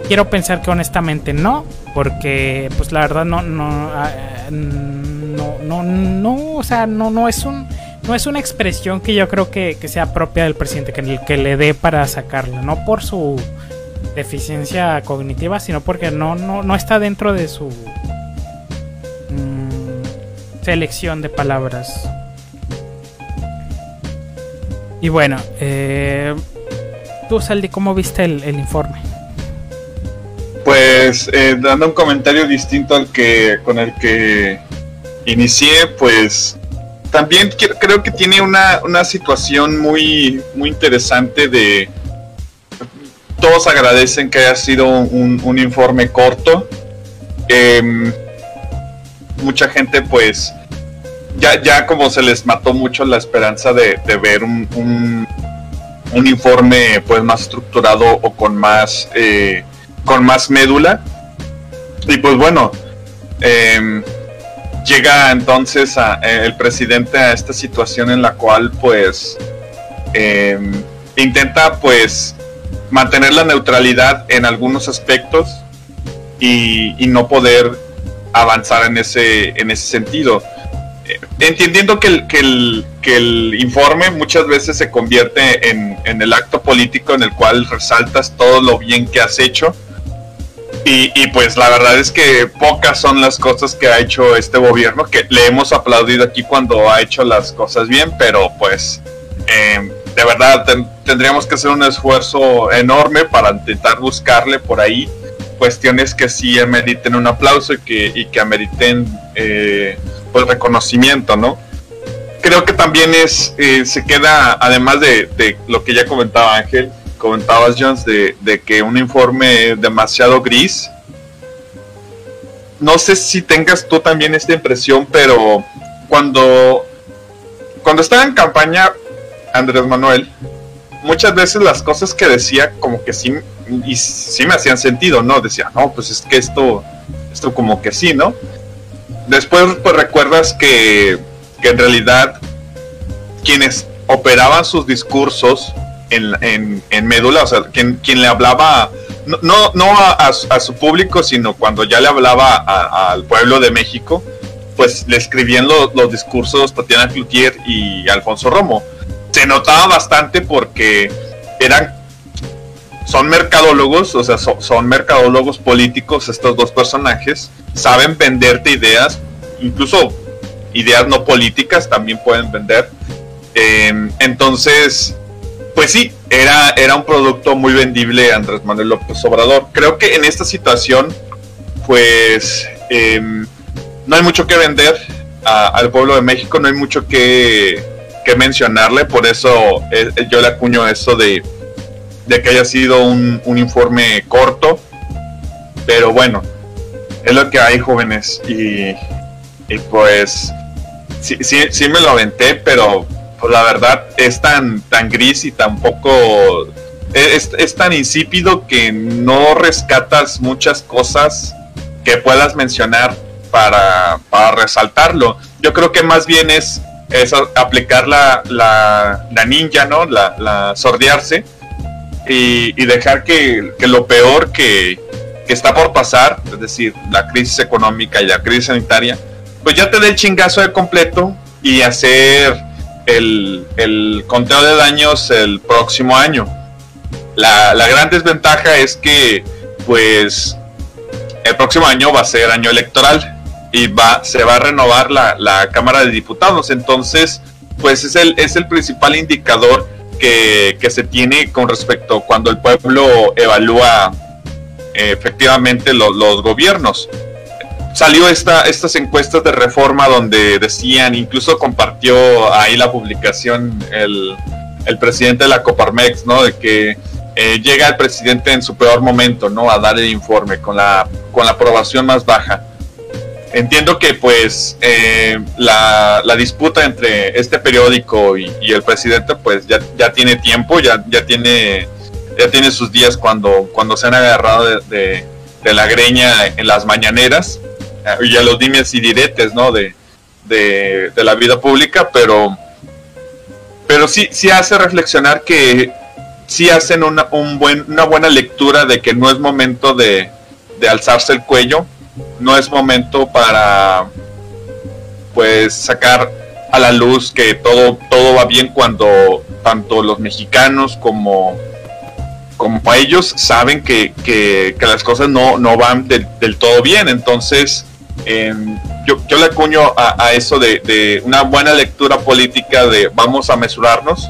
Quiero pensar que honestamente no, porque pues la verdad no, no, ah, no, no, no, o sea, no, no es un, no es una expresión que yo creo que, que sea propia del presidente, que, que le dé para sacarla, no por su deficiencia cognitiva, sino porque no, no, no está dentro de su mm, selección de palabras. Y bueno, eh, tú, Saldi, ¿cómo viste el, informe? Pues eh, dando un comentario distinto al que con el que inicié, pues también creo que tiene una, una situación muy, muy interesante de todos agradecen que haya sido un, informe corto. Em, mucha gente pues ya, ya como se les mató mucho la esperanza de, ver un, un, informe pues más estructurado o con más eh, con más médula y pues bueno em, llega entonces eh, el presidente a esta situación en la cual pues em, intenta pues mantener la neutralidad en algunos aspectos y, no poder avanzar en ese, en ese sentido. entendiendo que el, que, el, que el informe muchas veces se convierte en, en, el acto político en el cual resaltas todo lo bien que has hecho. Y, pues la verdad es que pocas son las cosas que ha hecho este gobierno, que le hemos aplaudido aquí cuando ha hecho las cosas bien, pero pues eh, de verdad tendríamos que hacer un esfuerzo enorme para intentar buscarle por ahí cuestiones que sí ameriten un aplauso y que, y que ameriten eh, pues reconocimiento, ¿no? Creo que también es, eh, se queda, además de, lo que ya comentaba Ángel, comentabas Jones, de, de que un informe demasiado gris. No sé si tengas tú también esta impresión, pero cuando, cuando estaba en campaña Andrés Manuel, muchas veces las cosas que decía como que sí, y sí me hacían sentido, ¿no? Decía, no, pues es que esto, esto como que sí, ¿no? Después pues recuerdas que, que en realidad quienes operaban sus discursos en, en, en médula, o sea, quien, quien le hablaba, no, no, no a, su público, sino cuando ya le hablaba al pueblo de México, pues le escribían los discursos Tatiana Cloutier y Alfonso Romo. Se notaba bastante porque eran son mercadólogos, o sea, son, mercadólogos políticos estos dos personajes, saben venderte ideas, incluso ideas no políticas también pueden vender. Em, entonces, pues sí, era, era un producto muy vendible Andrés Manuel López Obrador. Creo que en esta situación, pues em, no hay mucho que vender al pueblo de México, no hay mucho que, que mencionarle, por eso eh, yo le acuño eso de de que haya sido un, informe corto, pero bueno, es lo que hay jóvenes. Y, pues sí, sí, sí, me lo aventé, pero pues, la verdad es tan, tan gris y tan poco... Es, es, tan insípido que no rescatas muchas cosas que puedas mencionar para, para resaltarlo. Yo creo que más bien es, es aplicar la, la, ninja, ¿no? La, la sordearse y, dejar que, lo peor que, está por pasar, es decir, la crisis económica y la crisis sanitaria, pues ya te dé el chingazo de completo y hacer el, el conteo de daños el próximo año. La, gran desventaja es que, pues, el próximo año va a ser año electoral y va, se va a renovar la, la Cámara de Diputados. Entonces, pues es el, es el principal indicador que, se tiene con respecto cuando el pueblo evalúa eh, efectivamente los gobiernos. Salió esta, estas encuestas de reforma donde decían, incluso compartió ahí la publicación el, el presidente de la Coparmex, ¿no? De que eh, llega el presidente en su peor momento, ¿no? A dar el informe con la, con la aprobación más baja entiendo que pues eh, la, disputa entre este periódico y, y, el presidente pues ya, ya tiene tiempo, ya, ya tiene ya tiene sus días cuando, cuando se han agarrado de, de, la greña en las mañaneras y a los dimes y diretes ¿no? de, de, la vida pública, pero pero sí, sí hace reflexionar que sí hacen una, un buen, una buena lectura de que no es momento de, de alzarse el cuello, no es momento para pues sacar a la luz que todo, todo va bien cuando tanto los mexicanos como, como ellos saben que, que, las cosas no, no van del todo bien. Entonces, em, yo, le acuño a, eso de, de, una buena lectura política de vamos a mesurarnos.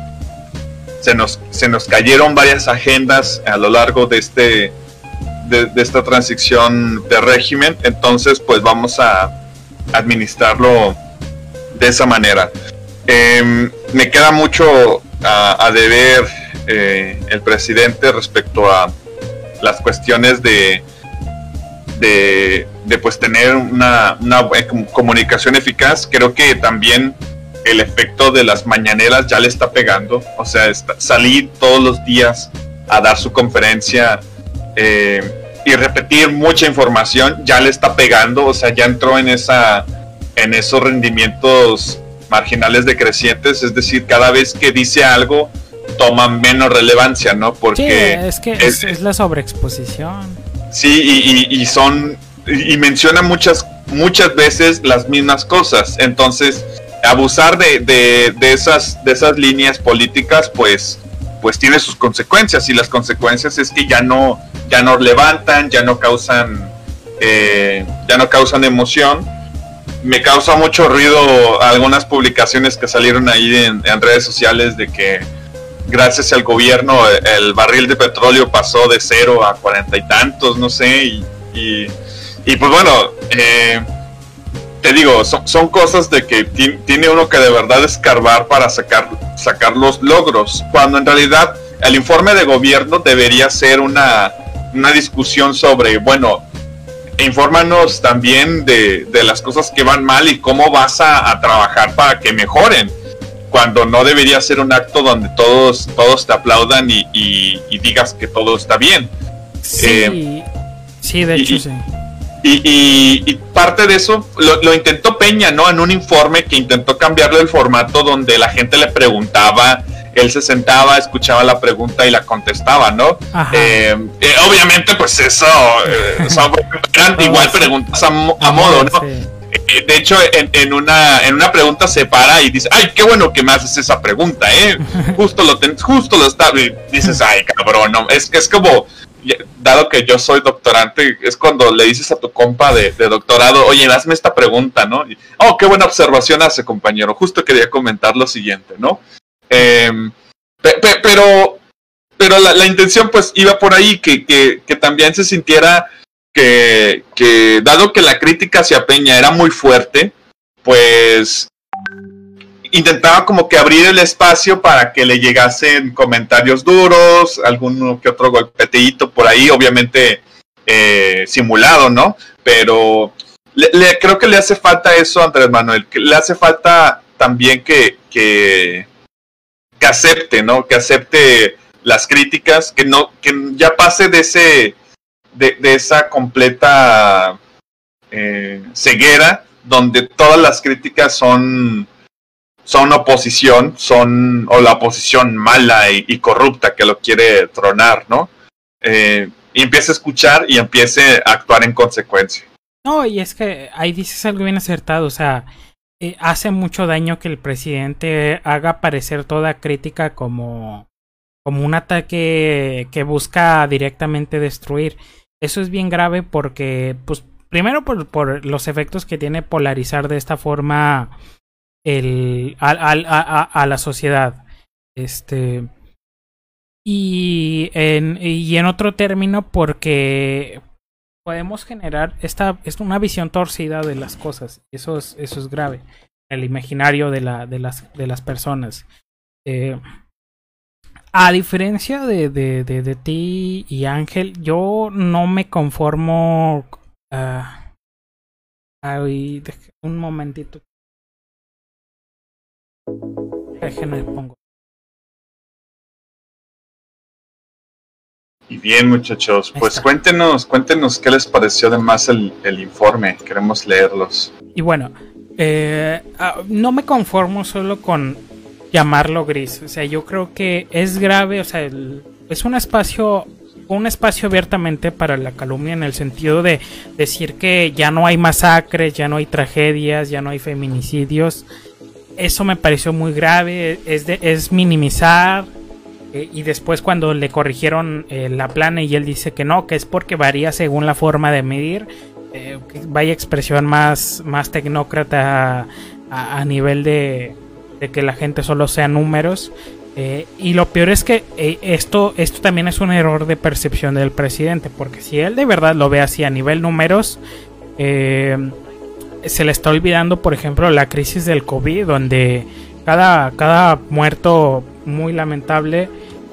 Se nos, se nos cayeron varias agendas a lo largo de este, de, esta transición de régimen, entonces pues vamos a administrarlo de esa manera. Em, me queda mucho a, deber eh, el presidente respecto a las cuestiones de, de, pues tener una, una, comunicación eficaz. Creo que también el efecto de las mañaneras ya le está pegando. O sea, salir todos los días a dar su conferencia eh, y repetir mucha información ya le está pegando, o sea, ya entró en esa en esos rendimientos marginales decrecientes, es decir, cada vez que dice algo toma menos relevancia, ¿no? Porque es que es, la sobreexposición. Sí, y, y, son y, menciona muchas muchas veces las mismas cosas. Entonces, abusar de, de, esas, de esas líneas políticas, pues, pues tiene sus consecuencias. Y las consecuencias es que ya no, ya no levantan, ya no causan, eh, ya no causan emoción. Me causa mucho ruido algunas publicaciones que salieron ahí en, redes sociales de que gracias al gobierno el barril de petróleo pasó de cero a cuarenta y tantos, no sé, y, y, pues bueno, eh, te digo, son, cosas de que tiene uno que de verdad escarbar para sacar, sacar los logros, cuando en realidad el informe de gobierno debería ser una, una discusión sobre, bueno, infórmanos también de, de, las cosas que van mal y cómo vas a, trabajar para que mejoren, cuando no debería ser un acto donde todos, todos te aplaudan y, y, digas que todo está bien. Sí, eh, sí de hecho sí. Y, parte de eso lo, intentó Peña, ¿no? En un informe que intentó cambiarle el formato donde la gente le preguntaba, él se sentaba, escuchaba la pregunta y la contestaba, ¿no? Eh, eh, obviamente, pues eso, eh, igual preguntas a, modo, ¿no? De hecho, en, una, en una pregunta se para y dice, ay, qué bueno que me haces esa pregunta, ¿eh? Justo lo, justo lo está, y dices, ay, cabrón, no, es, es como dado que yo soy doctorante, es cuando le dices a tu compa de, doctorado, oye, hazme esta pregunta, ¿no? oh, qué buena observación hace, compañero. Justo quería comentar lo siguiente, ¿no? Em, pero pero la, intención pues iba por ahí, que, que, también se sintiera que, dado que la crítica hacia Peña era muy fuerte, pues intentaba como que abrir el espacio para que le llegasen comentarios duros, alguno que otro golpeteíto por ahí, obviamente eh, simulado, ¿no? Pero le, creo que le hace falta eso a Andrés Manuel, que le hace falta también que, que, que acepte, ¿no? Que acepte las críticas, que no, que ya pase de ese, de, esa completa eh, ceguera donde todas las críticas son son oposición, son, o la oposición mala y, corrupta que lo quiere tronar, ¿no? Eh, y empiece a escuchar y empiece a actuar en consecuencia. No, y es que ahí dices algo bien acertado, o sea, eh, hace mucho daño que el presidente haga parecer toda crítica como, como un ataque que busca directamente destruir. Eso es bien grave porque, pues, primero por, los efectos que tiene polarizar de esta forma el, a, la sociedad. Este. Y en, y en otro término, porque podemos generar esta, es una visión torcida de las cosas. Eso es, eso es grave. El imaginario de, la, de, las, de las personas. Eh, a diferencia de, de, de, ti y Ángel, yo no me conformo. Uh, un momentito. pongo. Y bien, muchachos, pues cuéntenos, cuéntenos qué les pareció además el, el informe. Queremos leerlos. Y bueno, eh, ah, no me conformo solo con llamarlo gris. O sea, yo creo que es grave, o sea, es un espacio un espacio abiertamente para la calumnia en el sentido de decir que ya no hay masacres, ya no hay tragedias, ya no hay feminicidios eso me pareció muy grave, es, de, es minimizar. Eh, y después cuando le corrigieron eh, la plana y él dice que no, que es porque varía según la forma de medir, eh, vaya expresión más, más tecnócrata a, nivel de, de, que la gente solo sea números. y lo peor es que esto, esto también es un error de percepción del presidente, porque si él de verdad lo ve así a nivel números, se le está olvidando, por ejemplo, la crisis del COVID, donde cada, cada muerto muy lamentable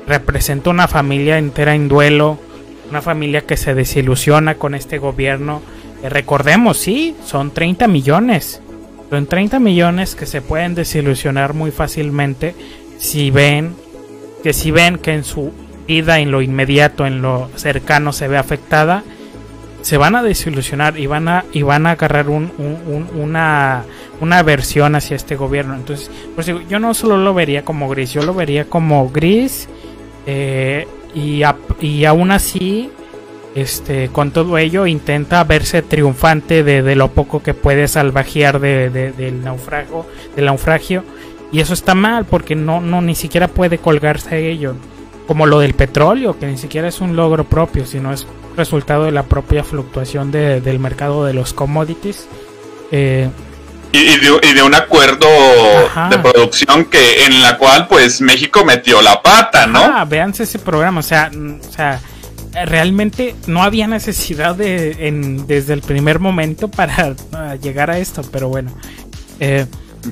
representa una familia entera en duelo, una familia que se desilusiona con este gobierno. Eh, recordemos, sí, son 30 millones. Son 30 millones que se pueden desilusionar muy fácilmente si ven que si ven que en su vida en lo inmediato, en lo cercano se ve afectada, se van a desilusionar y van a, y van a agarrar un, una, una versión hacia este gobierno. Entonces, pues yo no solo lo vería como gris, yo lo vería como gris eh, y, y aún así este, con todo ello intenta verse triunfante de, lo poco que puede salvajear del naufragio, del naufragio. Y eso está mal porque no, no ni siquiera puede colgarse a ello. Como lo del petróleo, que ni siquiera es un logro propio, sino es resultado de la propia fluctuación del mercado de los commodities. Eh, y, de, un acuerdo de producción que en la cual pues México metió la pata, ¿no? Ah, véanse ese programa, o sea, o sea, realmente no había necesidad de en, desde el primer momento para llegar a esto, pero bueno. Eh,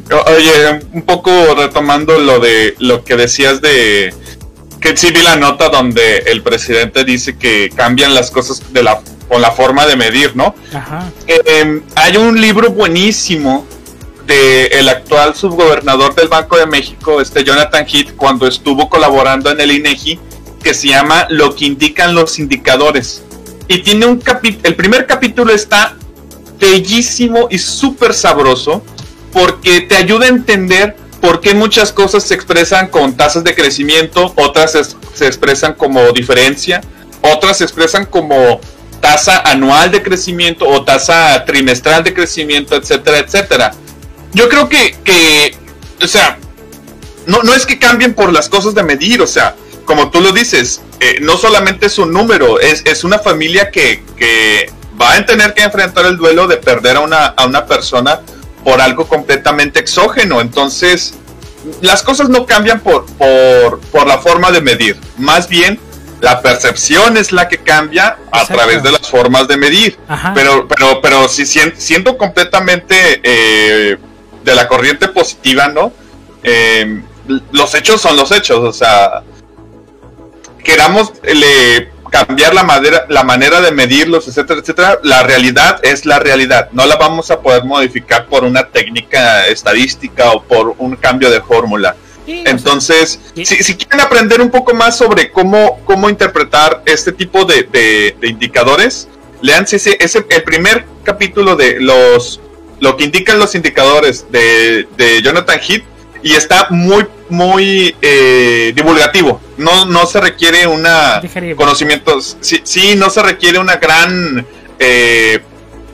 Oye, un poco retomando lo de lo que decías de que sí vi la nota donde el presidente dice que cambian las cosas de la con la forma de medir, ¿no? Ajá. Em, hay un libro buenísimo de el actual subgobernador del Banco de México, este Jonathan Heath, cuando estuvo colaborando en el INEGI, que se llama Lo que indican los indicadores. Y tiene un capítulo, el primer capítulo está bellísimo y súper sabroso, porque te ayuda a entender por qué muchas cosas se expresan con tasas de crecimiento, otras se expresan como diferencia, otras se expresan como tasa anual de crecimiento o tasa trimestral de crecimiento, etcétera, etcétera. Yo creo que, que o sea, no, no es que cambien por las cosas de medir, o sea, como tú lo dices, eh, no solamente es un número, es, es una familia que, que, va a tener que enfrentar el duelo de perder a una, a una persona por algo completamente exógeno. Entonces, las cosas no cambian por, por, por la forma de medir, más bien la percepción es la que cambia a través de las formas de medir. Pero, pero, pero si siendo completamente eh, de la corriente positiva, ¿no? Eh, los hechos son los hechos, o sea, queramos le, cambiar la manera, la manera de medirlos, etcétera, etcétera, la realidad es la realidad. No la vamos a poder modificar por una técnica estadística o por un cambio de fórmula. Entonces, si, quieren aprender un poco más sobre cómo, cómo interpretar este tipo de, de, indicadores, lean ese, ese, el primer capítulo de los lo que indican los indicadores de, de Jonathan Heath y está muy, muy eh, divulgativo. No, no se requiere una conocimientos, sí, sí, no se requiere una gran eh,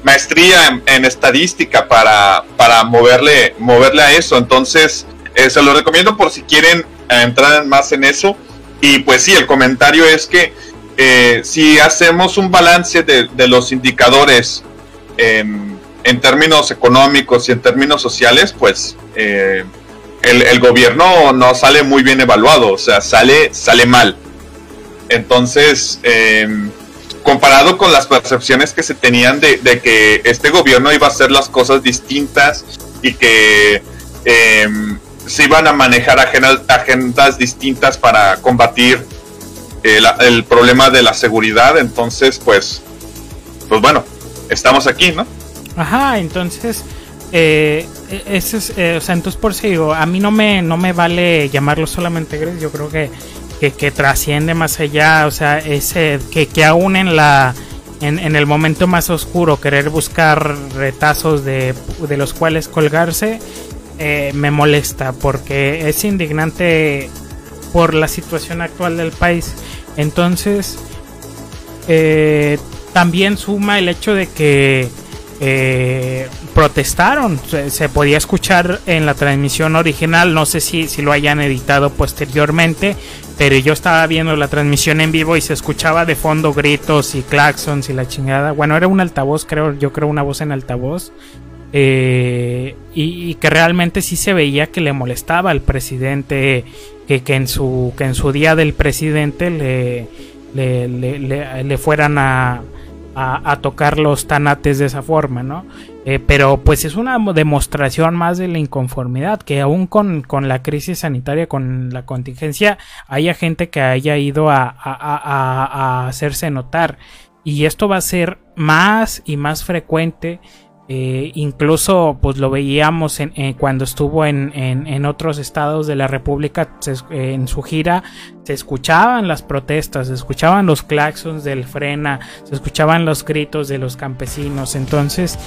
maestría en, estadística para, para moverle, moverle a eso. Entonces, eh, se lo recomiendo por si quieren entrar más en eso. Y pues sí, el comentario es que si hacemos un balance de, de los indicadores en, en, términos económicos y en términos sociales, pues el, gobierno no sale muy bien evaluado, o sea, sale, sale mal. Entonces, em, comparado con las percepciones que se tenían de, que este gobierno iba a hacer las cosas distintas y que em, se iban a manejar agendas, distintas para combatir el, el, problema de la seguridad, entonces, pues, pues bueno, estamos aquí, ¿no? Ajá, entonces eh, ese es, eh, o sea, entonces por si digo, a mí no me, no me vale llamarlo solamente gris, yo creo que, que, trasciende más allá, o sea, ese, que, que aún en la, en, el momento más oscuro querer buscar retazos de, de los cuales colgarse, eh, me molesta porque es indignante por la situación actual del país. Entonces, eh, también suma el hecho de que eh, protestaron. Se, podía escuchar en la transmisión original, no sé si, si lo hayan editado posteriormente, pero yo estaba viendo la transmisión en vivo y se escuchaba de fondo gritos y claxons y la chingada. Bueno, era un altavoz, creo, yo creo una voz en altavoz. Eh, y, que realmente sí se veía que le molestaba al presidente que, que en su que en su día del presidente le, le, le fueran a, a, tocar los tanates de esa forma, ¿no? Eh, pero pues es una demostración más de la inconformidad, que aún con, la crisis sanitaria, con la contingencia, haya gente que haya ido a, a hacerse notar. Y esto va a ser más y más frecuente eh, incluso pues lo veíamos en, cuando estuvo en, en, otros estados de la República en su gira se escuchaban las protestas, se escuchaban los claxons del frena, se escuchaban los gritos de los campesinos. Entonces,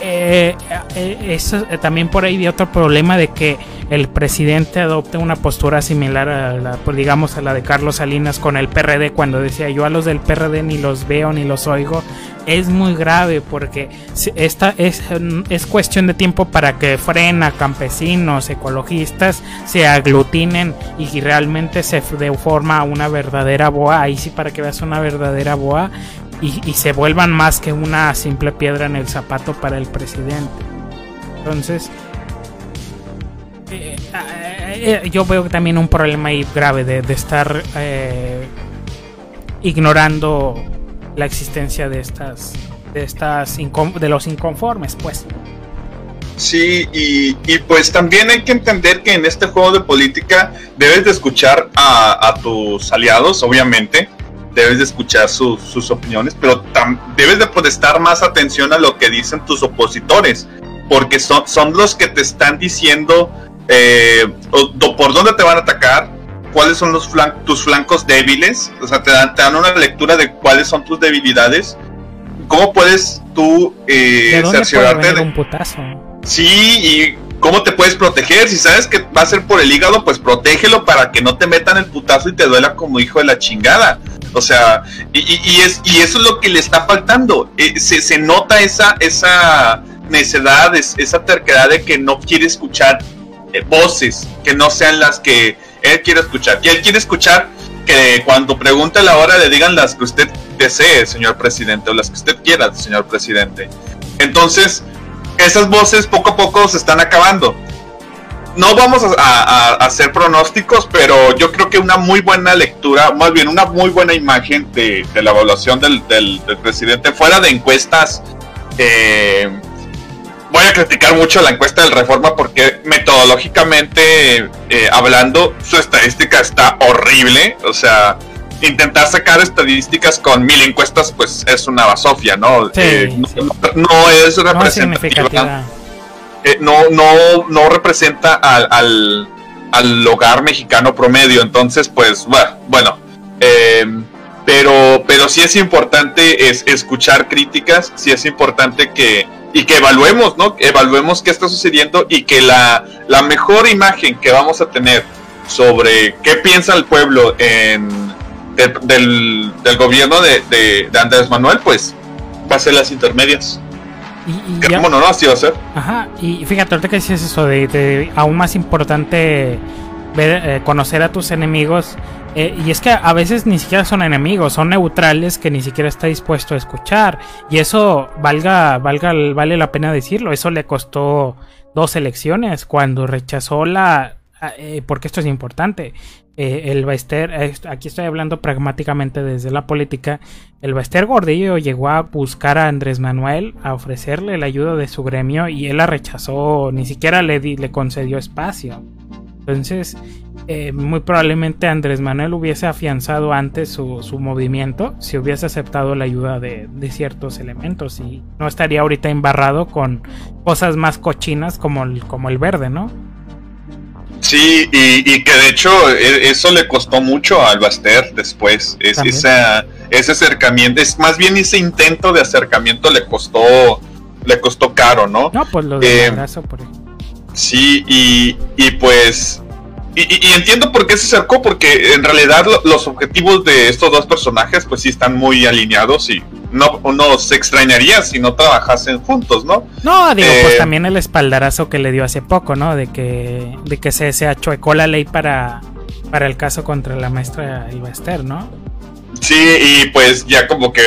eh, eh, eso, también por ahí vi otro problema de que el presidente adopte una postura similar a la, pues, digamos, a la de Carlos Salinas con el PRD cuando decía yo a los del PRD ni los veo ni los oigo. Es muy grave porque esta es, es cuestión de tiempo para que frena campesinos, ecologistas se aglutinen y realmente se forma una verdadera boa. Ahí sí para que veas una verdadera boa y, se vuelvan más que una simple piedra en el zapato para el presidente. Entonces, eh, eh, eh, yo veo también un problema ahí grave de, estar ignorando la existencia de estas, de estas de los inconformes, pues. Sí, y, pues también hay que entender que en este juego de política debes de escuchar a tus aliados, obviamente, debes de escuchar sus opiniones, pero debes de prestar más atención a lo que dicen tus opositores, porque son, son los que te están diciendo eh, por dónde te van a atacar, cuáles son los tus flancos débiles, o sea, te dan, te dan una lectura de cuáles son tus debilidades, cómo puedes tú eh, cerciorarte de... Un putazo? Sí, y ¿Cómo te puedes proteger? Si sabes que va a ser por el hígado, pues protégelo para que no te metan el putazo y te duela como hijo de la chingada. O sea, y, es, y eso es lo que le está faltando. Eh, se, nota esa, esa necedad, esa terquedad de que no quiere escuchar eh, voces que no sean las que él quiere escuchar. Y él quiere escuchar que cuando pregunte la hora le digan las que usted desee, señor presidente, o las que usted quiera, señor presidente. Entonces, esas voces poco a poco se están acabando. No vamos a, hacer pronósticos, pero yo creo que una muy buena lectura, más bien una muy buena imagen de, la evaluación del, presidente, fuera de encuestas, eh, voy a criticar mucho la encuesta del Reforma porque metodológicamente eh, hablando, su estadística está horrible. O sea, intentar sacar estadísticas con mil encuestas, pues es una basofia, ¿no? Eh, no, es representativa. Eh, no, no, no representa al, al, hogar mexicano promedio. Entonces, pues, bueno, em, pero, pero sí es importante es escuchar críticas, sí es importante que, y que evaluemos, ¿no? Evaluemos qué está sucediendo y que la, la mejor imagen que vamos a tener sobre qué piensa el pueblo en del, del, gobierno de, de, Andrés Manuel, pues va a ser las intermedias. Y, y no, así va a ser. Ajá, y fíjate, ahorita que dices eso de, aún más importante ver, eh, conocer a tus enemigos. Eh, y es que a veces ni siquiera son enemigos, son neutrales que ni siquiera está dispuesto a escuchar. Y eso valga, valga, vale la pena decirlo. Eso le costó dos elecciones cuando rechazó la, eh, porque esto es importante. Eh, el Baester, aquí estoy hablando pragmáticamente desde la política, el Baester Gordillo llegó a buscar a Andrés Manuel a ofrecerle la ayuda de su gremio y él la rechazó, ni siquiera le, le concedió espacio. Entonces, eh, muy probablemente Andrés Manuel hubiese afianzado antes su, su movimiento si hubiese aceptado la ayuda de, de, ciertos elementos y no estaría ahorita embarrado con cosas más cochinas como el, como el verde, ¿no? Sí, y, que de hecho e, eso le costó mucho al Baster después. Es, ese acercamiento, es más bien ese intento de acercamiento le costó, le costó caro, ¿no? No, pues lo de eh, por Sí, y, y pues y, entiendo por qué se acercó, porque en realidad los objetivos de estos dos personajes pues sí están muy alineados y no uno se extrañaría si no trabajasen juntos, ¿no? No, digo, pues eh, también el espaldarazo que le dio hace poco, ¿no? De que, de que se, se achuecó la ley para, para el caso contra la maestra Ilvester, ¿no? Sí, y pues ya como que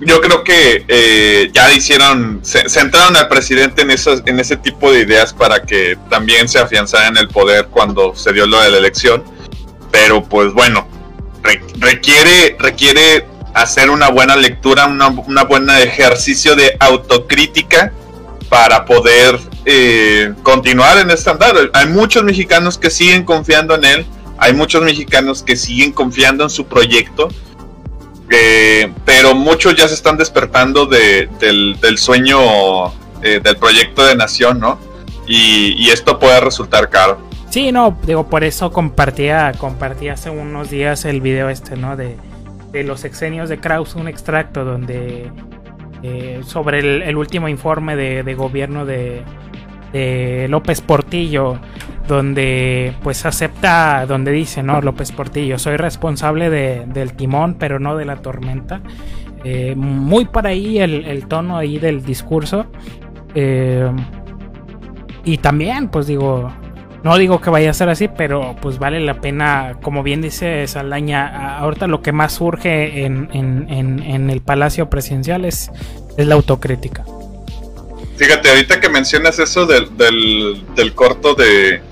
yo creo que eh, ya hicieron, se, centraron al presidente en, en ese tipo de ideas para que también se afianzara en el poder cuando se dio lo de la elección. Pero pues bueno, requiere, requiere hacer una buena lectura, una buena ejercicio de autocrítica para poder eh, continuar en este andar. Hay muchos mexicanos que siguen confiando en él, hay muchos mexicanos que siguen confiando en su proyecto eh, pero muchos ya se están despertando del, sueño eh, del proyecto de nación, ¿no? Y, esto puede resultar caro. Sí, no, digo, por eso compartía, compartía hace unos días el video este, ¿no? De, los exenios de Kraus, un extracto donde eh, sobre el, último informe de, gobierno de, López Portillo, donde pues acepta, donde dice, ¿no? López Portillo, soy responsable del timón, pero no de la tormenta. Eh, muy por ahí el, tono ahí del discurso. Eh, y también, pues digo, no digo que vaya a ser así, pero pues vale la pena, como bien dice Saldaña, ahorita lo que más surge en, el Palacio Presidencial es, es, la autocrítica. Fíjate, ahorita que mencionas eso del, del, corto de,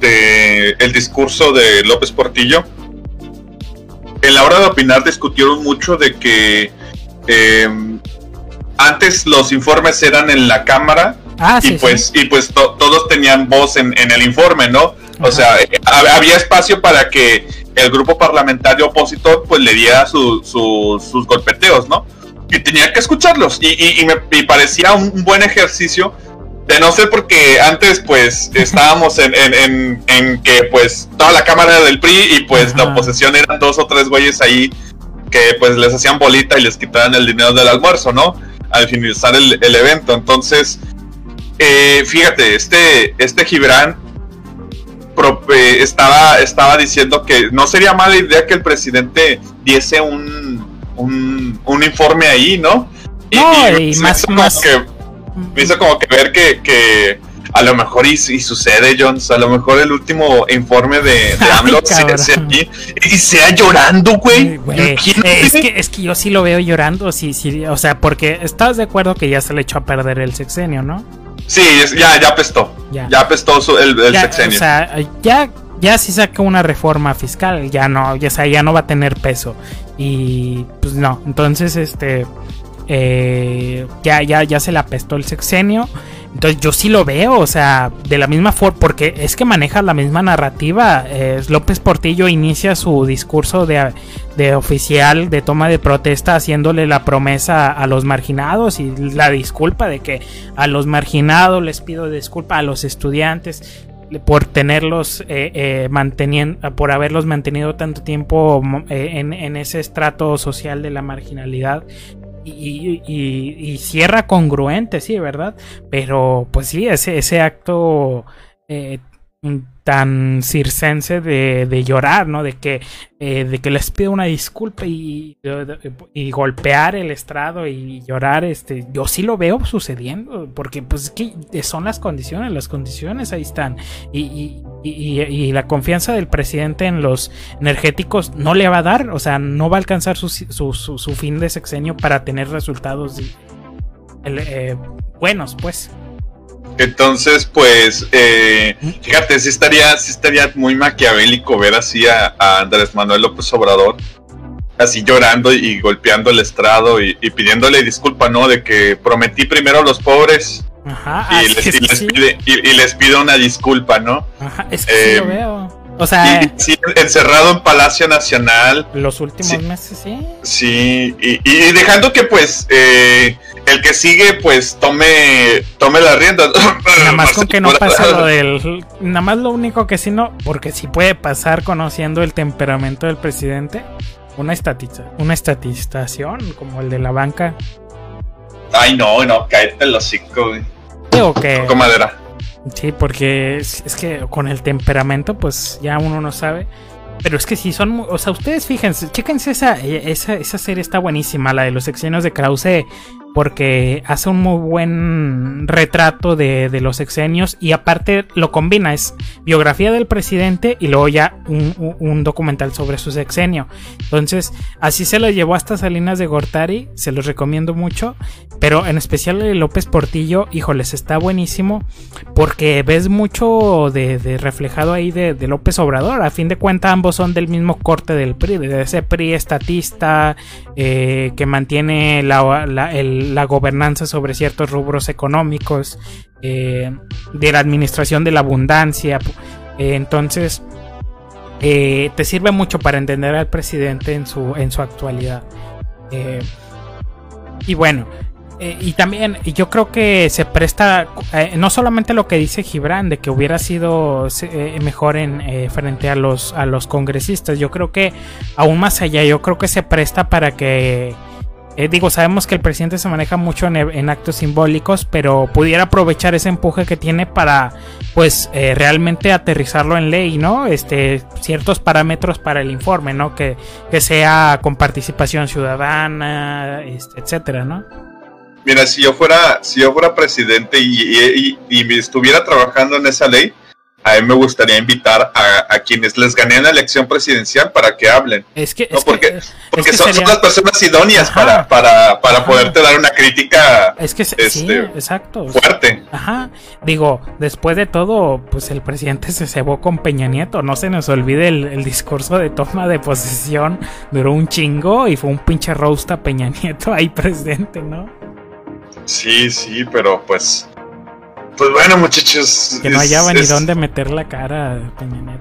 de el discurso de López Portillo, en la hora de opinar discutieron mucho de que em, antes los informes eran en la Cámara Ah, y, pues, y pues todos tenían voz en, el informe, ¿no? O sea, eh, había espacio para que el grupo parlamentario opositor pues le diera sus golpeteos, ¿no? Y tenía que escucharlos. Y, me parecía un, buen ejercicio, de no ser porque antes pues estábamos en, en, que pues toda la cámara era del PRI y pues la oposición eran dos o tres güeyes ahí que pues les hacían bolita y les quitaban el dinero del almuerzo, ¿no? Al finalizar el, el evento. Entonces, eh, fíjate, este, este Gibran eh, estaba, estaba diciendo que no sería mala idea que el presidente diese un, un, informe ahí, ¿no? Y, más, Que, me hizo como que ver que, a lo mejor y, sucede, Jones, a lo mejor el último informe de, de AMLO y sea llorando, güey. Es, que, es que yo sí lo veo llorando, sí, sí, o sea, porque estás de acuerdo que ya se le echó a perder el sexenio, ¿no? Sí, ya, ya apestó. Ya, ya apestó el, el sexenio. O sea, ya, ya si saca una reforma fiscal, ya no, ya, ya no va a tener peso. Y pues no, entonces este eh, ya, ya, ya se le apestó el sexenio. Entonces yo sí lo veo, o sea, de la misma forma, porque es que maneja la misma narrativa. López Portillo inicia su discurso de, de, oficial de toma de protesta haciéndole la promesa a los marginados y la disculpa de que a los marginados les pido disculpa a los estudiantes por tenerlos eh, eh, manteniendo por haberlos mantenido tanto tiempo eh, en, ese estrato social de la marginalidad y, cierra congruente, sí, ¿verdad? Pero pues sí, ese, ese acto eh, tan circense de, de, llorar, ¿no? De que, eh, de que les pide una disculpa y, y, golpear el estrado y llorar, este, yo sí lo veo sucediendo, porque pues que son las condiciones, las condiciones ahí están. Y, y, la confianza del presidente en los energéticos no le va a dar, o sea, no va a alcanzar su, su, su, fin de sexenio para tener resultados eh, buenos, pues. Entonces, pues, eh, fíjate, sí estaría, sí estaría muy maquiavélico ver así a, Andrés Manuel López Obrador, así llorando y golpeando el estrado y, pidiéndole disculpa, ¿no? De que prometí primero a los pobres y, les, pide, y, les pido una disculpa, ¿no? Ajá, es que sí lo eh, veo. O sea, encerrado en Palacio Nacional. Los últimos meses, sí. Sí, y, dejando que pues eh, el que sigue pues tome tome la rienda. Nada más con que no pase lo del... Nada más lo único que sí no, porque sí puede pasar conociendo el temperamento del presidente, una estatiza, una estatización como el de la banca. Ay no, no, cállate el hocico, güey. Digo que... Con madera. Sí, porque es, es, que con el temperamento pues ya uno no sabe. Pero es que si son, o sea, ustedes fíjense, chéquense esa, esa, esa serie está buenísima, la de los sexenios de Krause porque hace un muy buen retrato de, los sexenios y aparte lo combina, es biografía del presidente y luego ya un, documental sobre su sexenio. Entonces, así se lo llevó hasta Salinas de Gortari, se los recomiendo mucho, pero en especial de López Portillo, híjoles, está buenísimo porque ves mucho de, reflejado ahí de, López Obrador, a fin de cuentas ambos son del mismo corte del PRI, de ese PRI estatista eh, que mantiene el la gobernanza sobre ciertos rubros económicos, eh, de la administración de la abundancia. Eh, entonces, eh, te sirve mucho para entender al presidente en su, en su actualidad. y bueno, y también yo creo que se presta no solamente lo que dice Gibran de que hubiera sido mejor en frente a los a los congresistas yo creo que aún más allá yo creo que se presta para que eh, digo, sabemos que el presidente se maneja mucho en, actos simbólicos, pero pudiera aprovechar ese empuje que tiene para, pues, eh, realmente aterrizarlo en ley, ¿no? Este, ciertos parámetros para el informe, ¿no? Que, que sea con participación ciudadana, este, etcétera, ¿no? Mira, si yo fuera, si yo fuera presidente y, y, estuviera trabajando en esa ley, a mí me gustaría invitar a, quienes les gané la elección presidencial para que hablen. Es que, porque, porque son, las personas idóneas para, para, para poderte dar una crítica es que, este, exacto. fuerte. Ajá. Digo, después de todo, pues el presidente se cebó con Peña Nieto. No se nos olvide el, el discurso de toma de posesión. Duró un chingo y fue un pinche roast a Peña Nieto ahí presente, ¿no? Sí, sí, pero pues. Pues bueno, muchachos. Que no hallaba ni dónde meter la cara Peña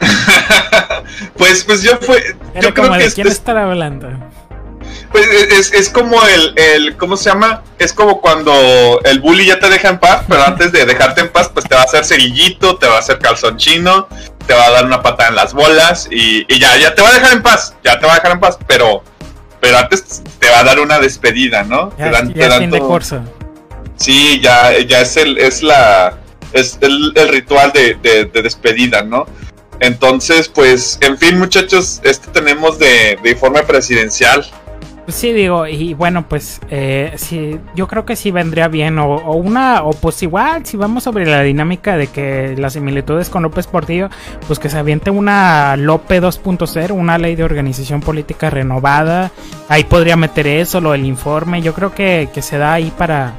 pues, pues yo fue. yo creo que de quién estar hablando. Pues es, es como el, el, ¿cómo se llama? Es como cuando el bully ya te deja en paz, pero antes de dejarte en paz, pues te va a hacer cerillito, te va a hacer calzón chino, te va a dar una patada en las bolas y, y ya, ya te va a dejar en paz, ya te va a dejar en paz, pero pero antes te va a dar una despedida, ¿no? Ya, te dan, de curso. Sí, ya, ya es el, es la, es el, ritual de, de, despedida, ¿no? Entonces, pues, en fin, muchachos, este tenemos de, de informe presidencial. Pues sí, digo, y bueno, pues eh, sí, yo creo que sí vendría bien, o, una, o pues igual, si vamos sobre la dinámica de que las similitudes con López Portillo, pues que se aviente una Lope 2.0, una ley de organización política renovada, ahí podría meter eso, lo del informe, yo creo que, que se da ahí para,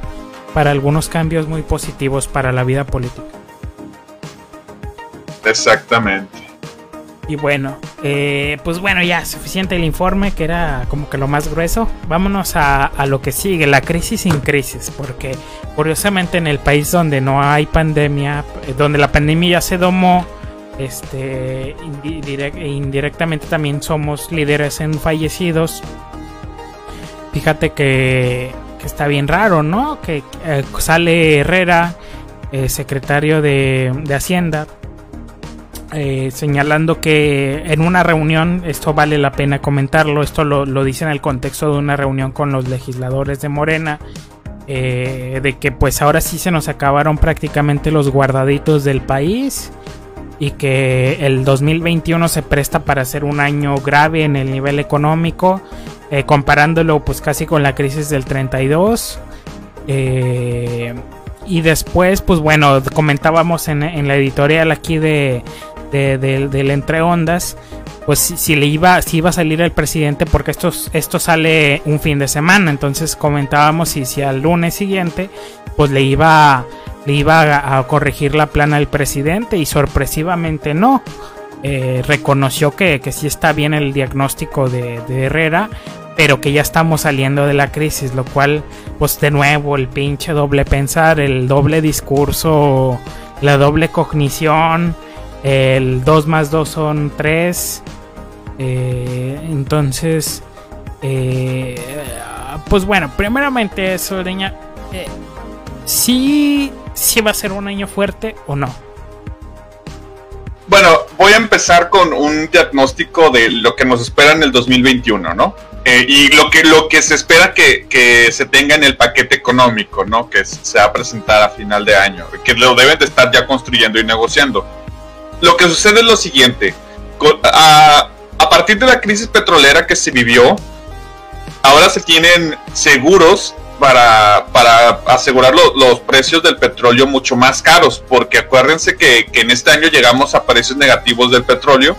para algunos cambios muy positivos para la vida política. Exactamente. Y bueno, eh, pues bueno, ya suficiente el informe, que era como que lo más grueso. Vámonos a, lo que sigue, la crisis sin crisis, porque curiosamente en el país donde no hay pandemia, eh, donde la pandemia ya se domó, este, indirectamente también somos líderes en fallecidos. Fíjate que, está bien raro, ¿no? Que eh, sale Herrera, secretario de, Hacienda, eh, señalando que en una reunión, esto vale la pena comentarlo, esto lo, dice en el contexto de una reunión con los legisladores de Morena, eh, de que pues ahora sí se nos acabaron prácticamente los guardaditos del país y que el 2021 se presta para ser un año grave en el nivel económico, eh, comparándolo pues casi con la crisis del 32. y después, pues bueno, comentábamos en la editorial aquí de, de, del entre ondas, pues si, le iba, si iba a salir el presidente, porque esto, esto sale un fin de semana, entonces comentábamos si, si al lunes siguiente, pues le iba, le iba a, corregir la plana al presidente y sorpresivamente no. Eh, reconoció que, que sí está bien el diagnóstico de, Herrera, pero que ya estamos saliendo de la crisis, lo cual, pues de nuevo, el pinche doble pensar, el doble discurso, la doble cognición, el 2 más 2 son 3. Eh, entonces, eh, pues bueno, primeramente eso, leña. ¿sí, ¿Sí va a ser un año fuerte o no? Bueno, voy a empezar con un diagnóstico de lo que nos espera en el 2021, ¿no? Eh, y lo que, lo que se espera que, que, se tenga en el paquete económico, ¿no? Que se va a presentar a final de año, que lo deben de estar ya construyendo y negociando lo que sucede es lo siguiente. A, partir de la crisis petrolera que se vivió, ahora se tienen seguros para, para asegurar los precios del petróleo mucho más caros, porque acuérdense que, en este año llegamos a precios negativos del petróleo.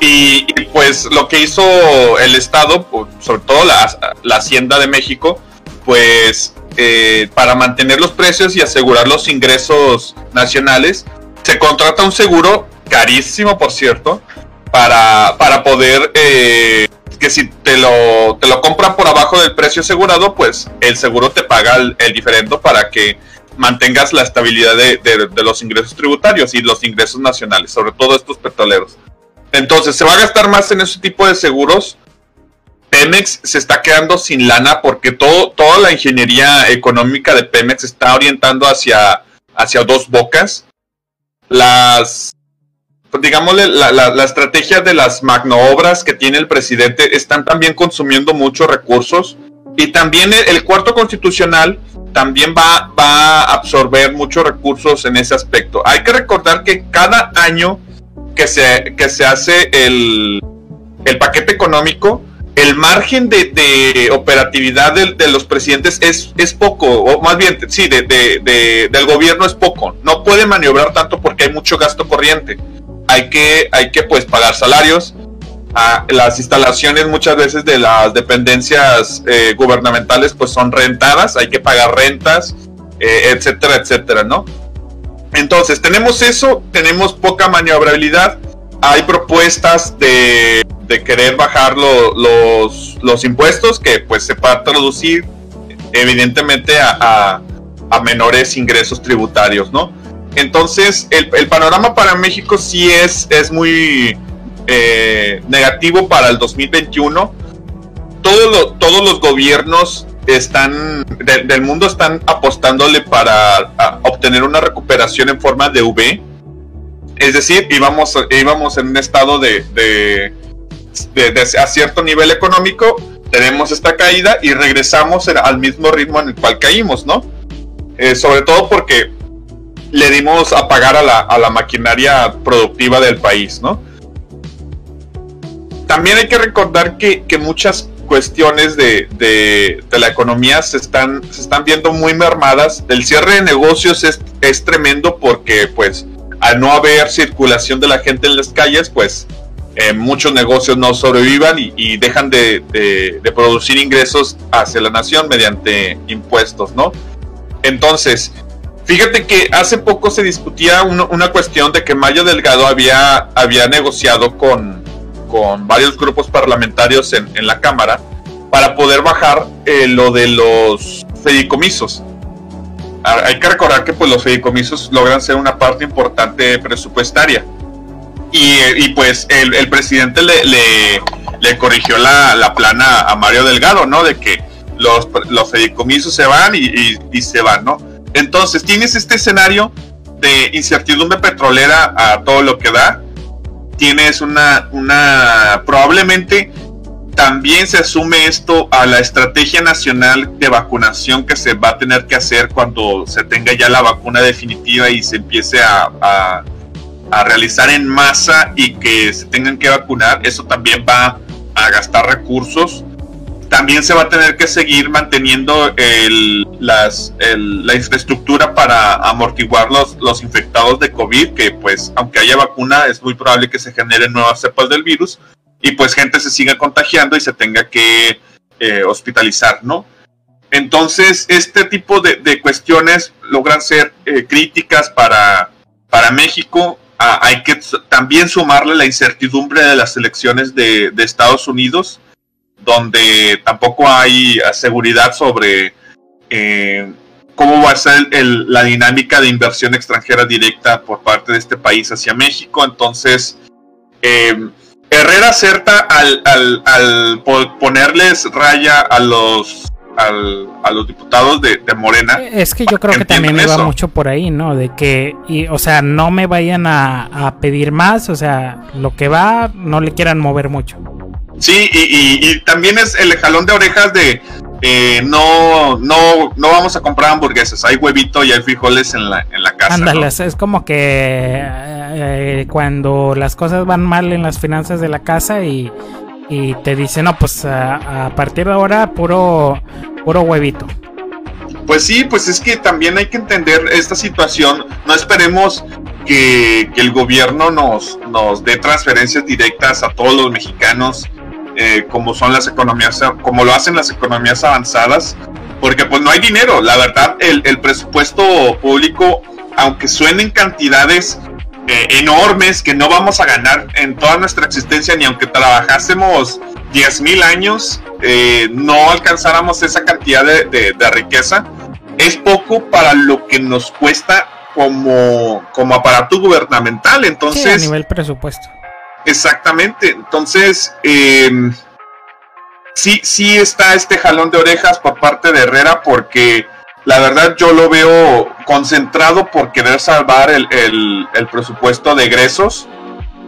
Y, pues lo que hizo el Estado, sobre todo la, la Hacienda de México, pues eh, para mantener los precios y asegurar los ingresos nacionales, se contrata un seguro carísimo, por cierto, para, para poder eh, que si te lo, te lo compran por abajo del precio asegurado, pues el seguro te paga el, diferendo para que mantengas la estabilidad de, los ingresos tributarios y los ingresos nacionales, sobre todo estos petroleros. Entonces, se va a gastar más en ese tipo de seguros. Pemex se está quedando sin lana porque todo, toda la ingeniería económica de Pemex está orientando hacia, hacia dos bocas. Las digámosle, la, la, estrategia de las magnoobras que tiene el presidente están también consumiendo muchos recursos y también el, cuarto constitucional también va, va a absorber muchos recursos en ese aspecto. Hay que recordar que cada año que se, que se hace el, el paquete económico, el margen de, operatividad de, los presidentes es, es poco, o más bien, sí, de, del gobierno es poco. No puede maniobrar tanto porque hay mucho gasto corriente. Hay que, hay que pues pagar salarios. A las instalaciones muchas veces de las dependencias eh, gubernamentales pues son rentadas, hay que pagar rentas, eh, etcétera, etcétera, ¿no? Entonces, tenemos eso, tenemos poca maniobrabilidad, hay propuestas de de querer bajar los, los impuestos que pues se va a traducir evidentemente a, a, menores ingresos tributarios, ¿no? Entonces el, panorama para México sí es, es muy eh, negativo para el 2021. Todo todos los gobiernos están del mundo están apostándole para obtener una recuperación en forma de V. Es decir, íbamos, íbamos en un estado de, a cierto nivel económico, tenemos esta caída y regresamos al mismo ritmo en el cual caímos, ¿no? Eh, sobre todo porque le dimos a pagar a la, maquinaria productiva del país, ¿no? También hay que recordar que, muchas cuestiones de, la economía se están, se están viendo muy mermadas. El cierre de negocios es, es tremendo porque, pues, al no haber circulación de la gente en las calles, pues eh, muchos negocios no sobrevivan y, dejan de, producir ingresos hacia la nación mediante impuestos, ¿no? Entonces, fíjate que hace poco se discutía una cuestión de que Mayo Delgado había, había negociado con, con varios grupos parlamentarios en, la Cámara para poder bajar eh, lo de los fedicomisos. Ah, hay que recordar que pues, los fedicomisos logran ser una parte importante presupuestaria y, pues el, presidente le, le, corrigió la, plana a Mario Delgado, ¿no? De que los, los fedicomisos se van y, se van, ¿no? Entonces tienes este escenario de incertidumbre petrolera a todo lo que da. Tienes una, una, probablemente también se asume esto a la estrategia nacional de vacunación que se va a tener que hacer cuando se tenga ya la vacuna definitiva y se empiece a a realizar en masa y que se tengan que vacunar, eso también va a gastar recursos. También se va a tener que seguir manteniendo el, las, la infraestructura para amortiguar los, infectados de COVID, que pues aunque haya vacuna es muy probable que se generen nuevas cepas del virus y pues gente se siga contagiando y se tenga que eh, hospitalizar, ¿no? Entonces, este tipo de, cuestiones logran ser eh, críticas para, para México hay que también sumarle la incertidumbre de las elecciones de, Estados Unidos, donde tampoco hay seguridad sobre eh, cómo va a ser la dinámica de inversión extranjera directa por parte de este país hacia México. Entonces, eh, Herrera acerta al, al ponerles raya a los a los diputados de, Morena. Es que yo creo que también me va mucho por ahí, ¿no? De que, y, o sea, no me vayan a, pedir más, o sea, lo que va, no le quieran mover mucho. Sí, y, también es el jalón de orejas de eh, no, no, no vamos a comprar hamburguesas, hay huevito y hay frijoles en la, en la casa. Ándale, es como que eh, cuando las cosas van mal en las finanzas de la casa y y te dice, no, pues a, partir de ahora puro, puro huevito. Pues sí, pues es que también hay que entender esta situación. No esperemos que, el gobierno nos, nos dé transferencias directas a todos los mexicanos, eh, como son las economías, como lo hacen las economías avanzadas, porque pues no hay dinero. La verdad, el, el presupuesto público, aunque suenen cantidades eh, enormes que no vamos a ganar en toda nuestra existencia, ni aunque trabajásemos 10.000 años, eh, no alcanzáramos esa cantidad de, riqueza. Es poco para lo que nos cuesta como, como aparato gubernamental. Entonces, a nivel presupuesto. Exactamente. Entonces, em, sí, sí está este jalón de orejas por parte de Herrera porque la verdad yo lo veo concentrado por querer salvar el, presupuesto de egresos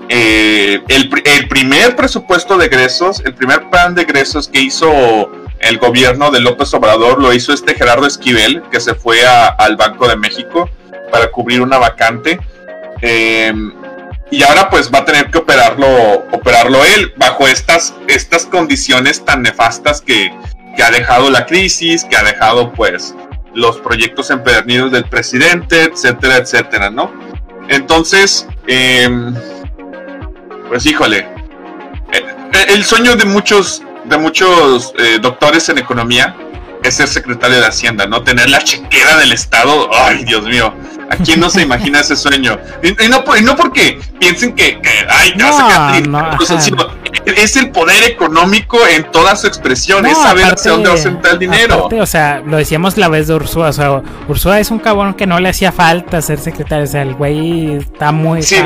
eh, el, el, primer presupuesto de egresos, el primer plan de egresos que hizo el gobierno de López Obrador lo hizo este Gerardo Esquivel, que se fue al Banco de México para cubrir una vacante. Em, y ahora pues va a tener que operarlo, operarlo él bajo estas, estas condiciones tan nefastas que, que ha dejado la crisis, que ha dejado pues los proyectos empedernidos del presidente, etcétera, etcétera, ¿no? Entonces, em, pues híjole, eh, el sueño de muchos, de muchos eh, doctores en economía es ser secretario de Hacienda, ¿no? Tener la chequera del Estado, ay, Dios mío, ¿a quién no se imagina ese sueño? Y, no, no, porque piensen que, ay, te vas a quedar es el poder económico en toda su expresión, es saber hacia dónde va a sentar el dinero. o sea, lo decíamos la vez de Ursúa, o sea, Ursúa es un cabrón que no le hacía falta ser secretario, o sea, el güey está muy... Sí,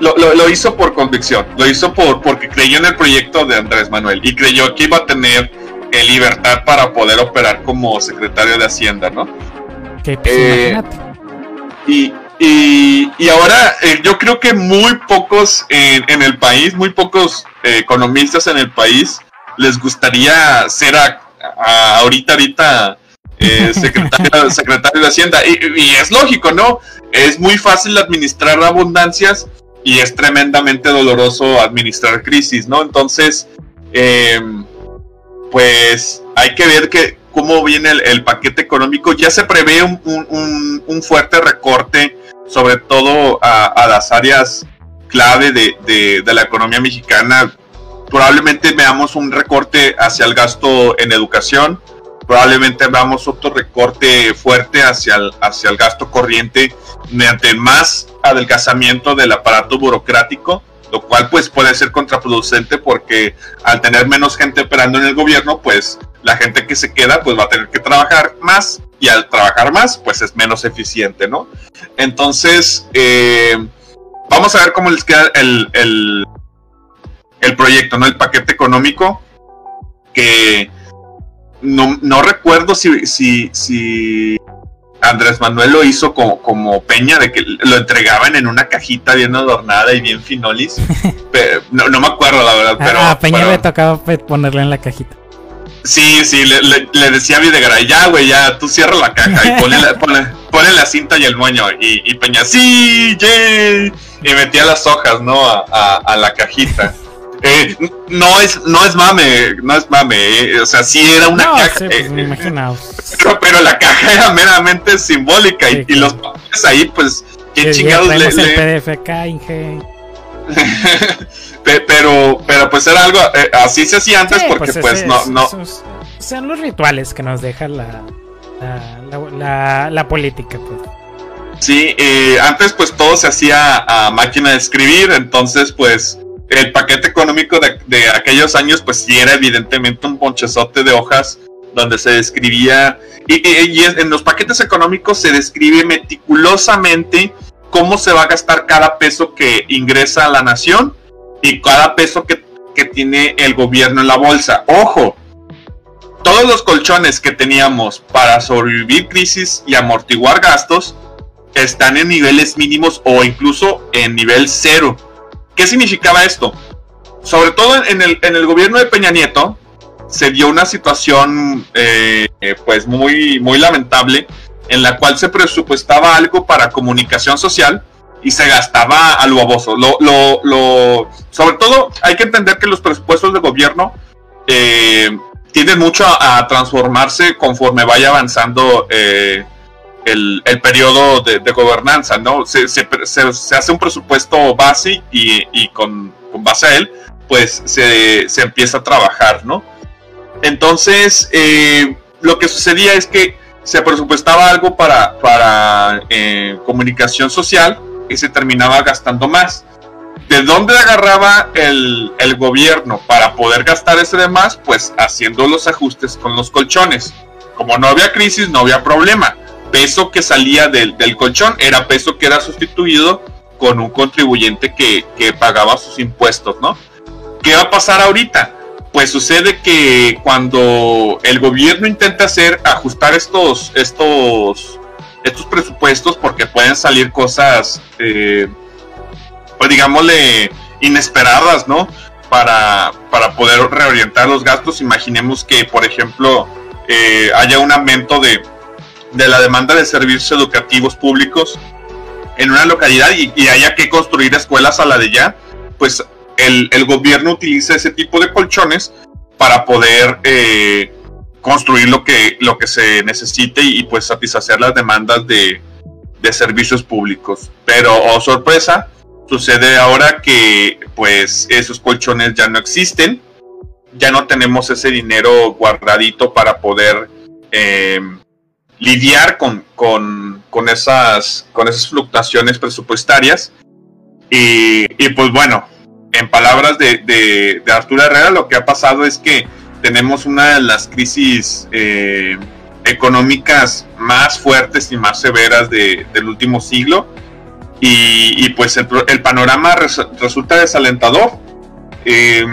lo, lo, hizo por convicción, lo hizo por porque creyó en el proyecto de Andrés Manuel y creyó que iba a tener eh, libertad para poder operar como secretario de Hacienda, ¿no? Que, pues, eh, y, y, ahora eh, yo creo que muy pocos en, el país, muy pocos eh, economistas en el país les gustaría ser ahorita, ahorita eh, secretario, secretario, de Hacienda. Y, es lógico, ¿no? Es muy fácil administrar abundancias y es tremendamente doloroso administrar crisis, ¿no? Entonces, em, pues hay que ver que cómo viene el, paquete económico. Ya se prevé un, un fuerte recorte sobre todo a, las áreas clave de, la economía mexicana. Probablemente veamos un recorte hacia el gasto en educación, probablemente veamos otro recorte fuerte hacia el, hacia el gasto corriente mediante más adelgazamiento del aparato burocrático, lo cual pues puede ser contraproducente porque al tener menos gente operando en el gobierno, pues la gente que se queda pues va a tener que trabajar más y al trabajar más, pues es menos eficiente, ¿no? Entonces, eh, vamos a ver cómo les queda el, el, proyecto, ¿no? El paquete económico, que no, recuerdo si, si, si Andrés Manuel lo hizo como, como Peña, de que lo entregaban en una cajita bien adornada y bien finolis. no, me acuerdo, la verdad, pero... A Peña le tocaba ponerla en la cajita. Sí, sí, le, le, decía a Videgaray, ya, güey, ya, tú cierra la caja y ponle la, la cinta y el moño. Y, Peña, sí, yay. Y metía las hojas, ¿no? A, la cajita. Eh, no es no es mame, no es mame, eh, o sea, sí era una caja. Sí, pues, me imagino. Pero, la caja era meramente simbólica y, los papeles ahí, pues, qué chingados le, el PDF acá, Inge. pero, pero pues era algo, eh, así se hacía antes porque pues, pues no... no... sean los rituales que nos deja la, la, la, política. Pues. Sí, eh, antes pues todo se hacía a máquina de escribir, entonces pues el paquete económico de, aquellos años pues sí era evidentemente un ponchezote de hojas donde se describía y, y, en los paquetes económicos se describe meticulosamente cómo se va a gastar cada peso que ingresa a la nación y cada peso que, tiene el gobierno en la bolsa. Ojo, todos los colchones que teníamos para sobrevivir crisis y amortiguar gastos están en niveles mínimos o incluso en nivel cero. ¿Qué significaba esto? Sobre todo en el, gobierno de Peña Nieto se dio una situación eh, pues muy, lamentable en la cual se presupuestaba algo para comunicación social y se gastaba a lo baboso. Lo, lo, sobre todo hay que entender que los presupuestos de gobierno eh, tienden mucho a, transformarse conforme vaya avanzando eh, el, el, periodo de, gobernanza, ¿no? Se, hace un presupuesto base y, con, base a él, pues se, empieza a trabajar, ¿no? Entonces, eh, lo que sucedía es que se presupuestaba algo para, para comunicación social, se terminaba gastando más. ¿De dónde agarraba el, gobierno para poder gastar ese de más? Pues haciendo los ajustes con los colchones. Como no había crisis, no había problema. Peso que salía del, colchón era peso que era sustituido con un contribuyente que, que pagaba sus impuestos, ¿no? ¿Qué va a pasar ahorita? Pues sucede que cuando el gobierno intenta hacer ajustar estos, estos estos presupuestos porque pueden salir cosas, eh, pues digámosle, inesperadas, ¿no? Para, para poder reorientar los gastos. Imaginemos que, por ejemplo, eh, haya un aumento de, de la demanda de servicios educativos públicos en una localidad y, haya que construir escuelas a la de ya, pues el, gobierno utiliza ese tipo de colchones para poder eh, construir lo que, lo que se necesite y, pues satisfacer las demandas de, de servicios públicos. Pero, oh sorpresa, sucede ahora que pues esos colchones ya no existen, ya no tenemos ese dinero guardadito para poder eh, lidiar con, con, esas, con esas fluctuaciones presupuestarias. Y, pues bueno, en palabras de, de, Arturo Herrera, lo que ha pasado es que tenemos una de las crisis eh, económicas más fuertes y más severas del último siglo. Y, pues el, panorama resulta desalentador. Eh,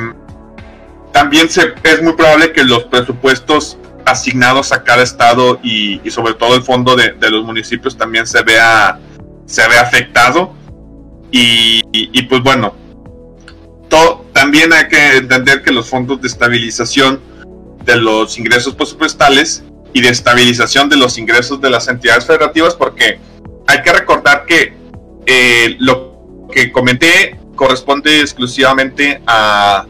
también se, es muy probable que los presupuestos asignados a cada estado y, sobre todo el fondo de, los municipios también se vea, se vea afectado. Y, pues bueno, también hay que entender que los fondos de estabilización de los ingresos presupuestales y de estabilización de los ingresos de las entidades federativas, porque hay que recordar que eh, lo que comenté corresponde exclusivamente a,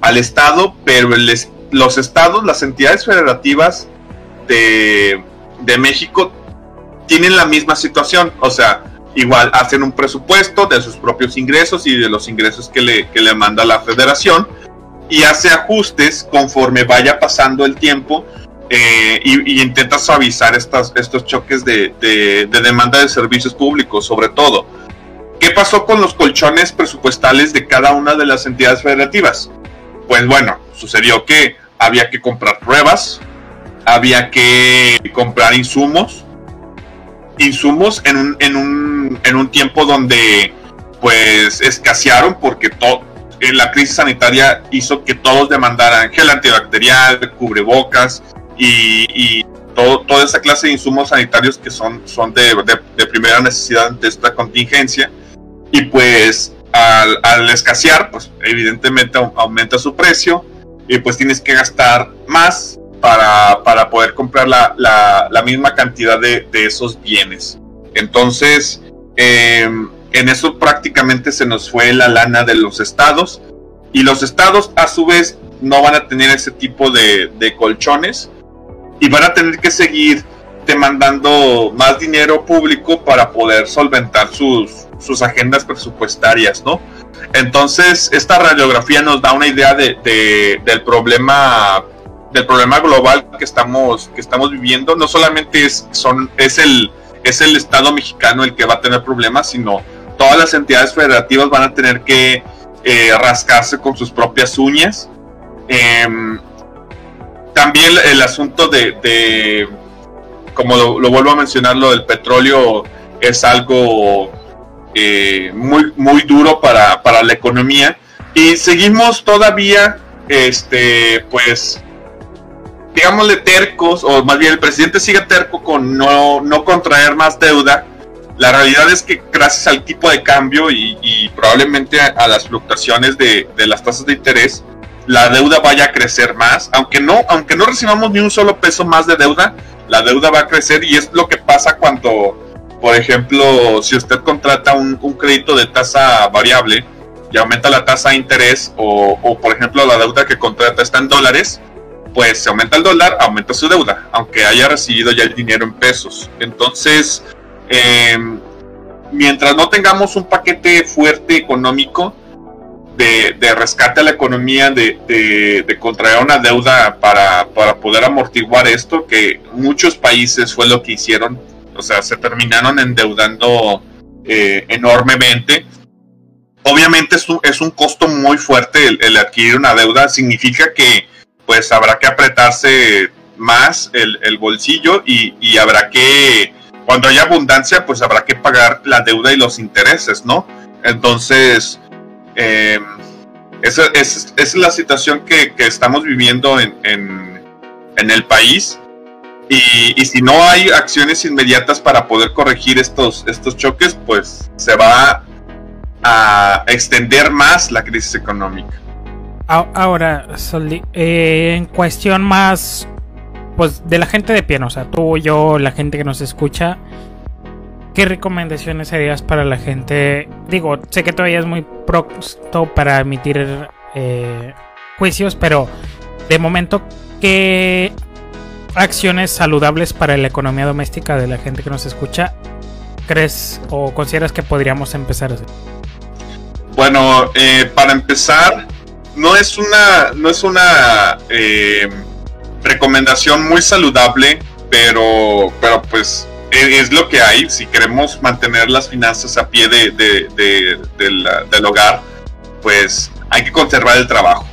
al Estado, pero el, los estados, las entidades federativas de, México tienen la misma situación, o sea, igual hacen un presupuesto de sus propios ingresos y de los ingresos que le, le manda la federación y hace ajustes conforme vaya pasando el tiempo eh, y, intenta suavizar estas, estos choques de, de, demanda de servicios públicos, sobre todo. ¿Qué pasó con los colchones presupuestales de cada una de las entidades federativas? Pues bueno, sucedió que había que comprar pruebas, había que comprar insumos, insumos en un, en un, en un tiempo donde pues escasearon porque en la crisis sanitaria hizo que todos demandaran gel antibacterial, cubrebocas y, todo, toda esa clase de insumos sanitarios que son, son de, de, primera necesidad de esta contingencia. Y pues al, al escasear, pues evidentemente aumenta su precio y pues tienes que gastar más para, para poder comprar la, la, misma cantidad de, de, esos bienes. Entonces, em, en eso prácticamente se nos fue la lana de los estados y los estados a su vez no van a tener ese tipo de, de colchones y van a tener que seguir demandando más dinero público para poder solventar sus, sus agendas presupuestarias, ¿no? Entonces, esta radiografía nos da una idea de, del problema del problema global que estamos que estamos viviendo. No solamente es son es el es el Estado mexicano el que va a tener problemas, sino todas las entidades federativas van a tener que eh, rascarse con sus propias uñas. Em, también el asunto de, como lo, lo, vuelvo a mencionar, lo del petróleo es algo eh, muy, muy duro para, para, la economía. Y seguimos todavía, este, pues, digámosle tercos, o más bien el presidente sigue terco con no, no contraer más deuda. La realidad es que gracias al tipo de cambio y, probablemente a, las fluctuaciones de, de, las tasas de interés, la deuda vaya a crecer más. Aunque no, aunque no recibamos ni un solo peso más de deuda, la deuda va a crecer y es lo que pasa cuando por ejemplo, si usted contrata un, crédito de tasa variable y aumenta la tasa de interés o, por ejemplo la deuda que contrata está en dólares, pues se aumenta el dólar, aumenta su deuda, aunque haya recibido ya el dinero en pesos. Entonces, em, mientras no tengamos un paquete fuerte económico de, rescate a la economía, de, de, contraer una deuda para, para poder amortiguar esto, que muchos países fue lo que hicieron o sea, se terminaron endeudando eh, enormemente. Obviamente es un, es un, costo muy fuerte el, adquirir una deuda, significa que pues habrá que apretarse más el, bolsillo y, habrá que, cuando haya abundancia, pues habrá que pagar la deuda y los intereses, ¿no? Entonces, eh, esa, es, la situación que, estamos viviendo en, en el país y, si no hay acciones inmediatas para poder corregir estos, estos choques, pues se va, a extender más la crisis económica. Ahora, eh, en cuestión más, pues de la gente de pie, o sea, tú, yo, la gente que nos escucha, ¿qué recomendaciones harías para la gente? Digo, sé que todavía es muy pronto para emitir eh, juicios, pero de momento, ¿qué acciones saludables para la economía doméstica de la gente que nos escucha crees o consideras que podríamos empezar a hacer? Bueno, eh, para empezar, no es una, no es una eh, recomendación muy saludable, pero, pero pues e, es, lo que hay. Si queremos mantener las finanzas a pie de, del hogar, pues hay que conservar el trabajo.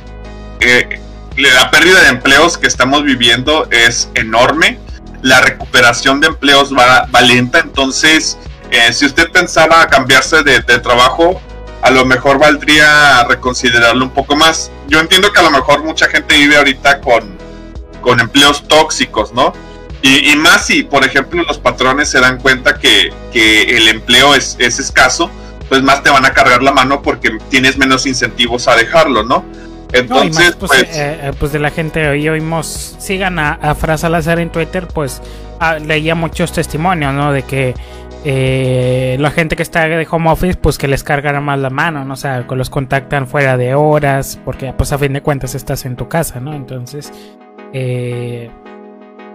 Eh, la pérdida de empleos que estamos viviendo es enorme. La recuperación de empleos va, lenta. Entonces, eh, si usted pensaba cambiarse de, trabajo, a lo mejor valdría reconsiderarlo un poco más. Yo entiendo que a lo mejor mucha gente vive ahorita con, con empleos tóxicos, ¿no? Y, más si, por ejemplo, los patrones se dan cuenta que, que el empleo es, es, escaso, pues más te van a cargar la mano porque tienes menos incentivos a dejarlo, ¿no? Entonces, pues, pues, eh, eh, pues, de la gente hoy oímos, sigan a, a Fra Salazar en Twitter, pues ah, leía muchos testimonios, ¿no? De que eh, la gente que está de home office, pues que les cargan más la mano, ¿no? O sea, que los contactan fuera de horas, porque pues a fin de cuentas estás en tu casa, ¿no? Entonces, eh,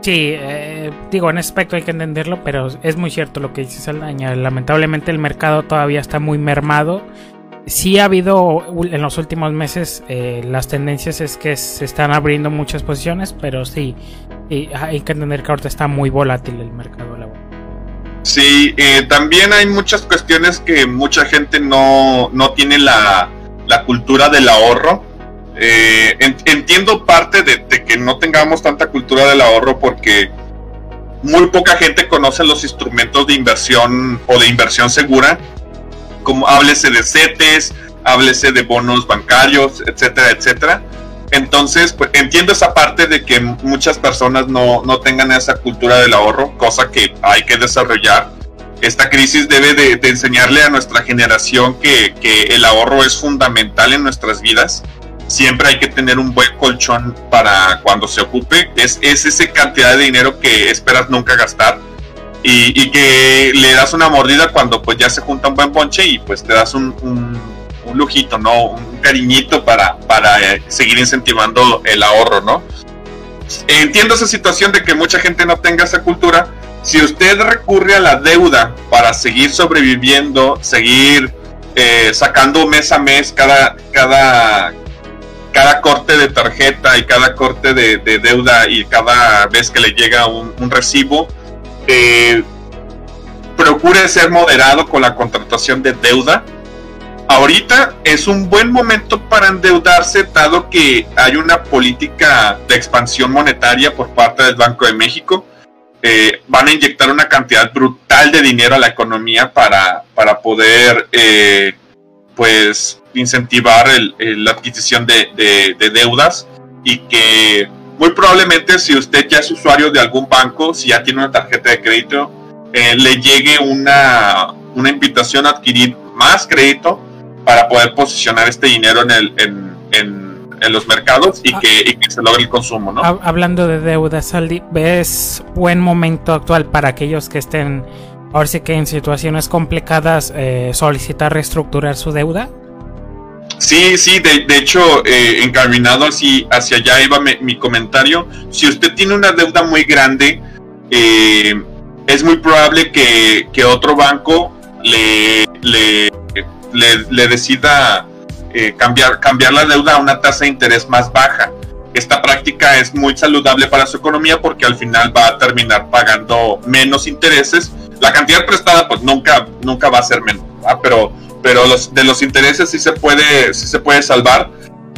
sí, eh, digo, en ese aspecto hay que entenderlo, pero es muy cierto lo que dice Saldaña. Lamentablemente el mercado todavía está muy mermado sí ha habido en los últimos meses eh, las tendencias es que se están abriendo muchas posiciones, pero sí, hay que entender que ahorita está muy volátil el mercado laboral. Sí, eh, también hay muchas cuestiones que mucha gente no, no tiene la, la, cultura del ahorro. Eh, entiendo parte de, de, que no tengamos tanta cultura del ahorro porque muy poca gente conoce los instrumentos de inversión o de inversión segura como háblese de CETES, háblese de bonos bancarios, etcétera, etcétera. Entonces, pues entiendo esa parte de que muchas personas no, no tengan esa cultura del ahorro, cosa que hay que desarrollar. Esta crisis debe de, enseñarle a nuestra generación que, que, el ahorro es fundamental en nuestras vidas. Siempre hay que tener un buen colchón para cuando se ocupe. Es, es esa cantidad de dinero que esperas nunca gastar y, que le das una mordida cuando pues ya se junta un buen ponche y pues te das un, un, lujito, ¿no? Un cariñito para, para eh, seguir incentivando el ahorro, ¿no? Entiendo esa situación de que mucha gente no tenga esa cultura. Si usted recurre a la deuda para seguir sobreviviendo, seguir eh, sacando mes a mes cada, cada, cada corte de tarjeta y cada corte de, deuda y cada vez que le llega un, un recibo, eh, procure ser moderado con la contratación de deuda. Ahorita es un buen momento para endeudarse, dado que hay una política de expansión monetaria por parte del Banco de México. Eh, van a inyectar una cantidad brutal de dinero a la economía para, para poder eh, pues incentivar la adquisición de deudas y que muy probablemente si usted ya es usuario de algún banco, si ya tiene una tarjeta de crédito, eh, le llegue una, una invitación a adquirir más crédito para poder posicionar este dinero en, el, en, en, los mercados y, ah. que, se logre el consumo. ¿no? Hablando de deuda, Saldi, ¿ves buen momento actual para aquellos que estén, ahora sí que en situaciones complicadas, eh, solicitar reestructurar su deuda? Sí, sí, de, hecho, eh, encaminado así, hacia allá iba mi, comentario. Si usted tiene una deuda muy grande, eh, es muy probable que, otro banco le, le, le, decida eh, cambiar, cambiar la deuda a una tasa de interés más baja. Esta práctica es muy saludable para su economía porque al final va a terminar pagando menos intereses. La cantidad prestada pues nunca, nunca va a ser menos, pero pero de los intereses sí se puede, sí se puede salvar.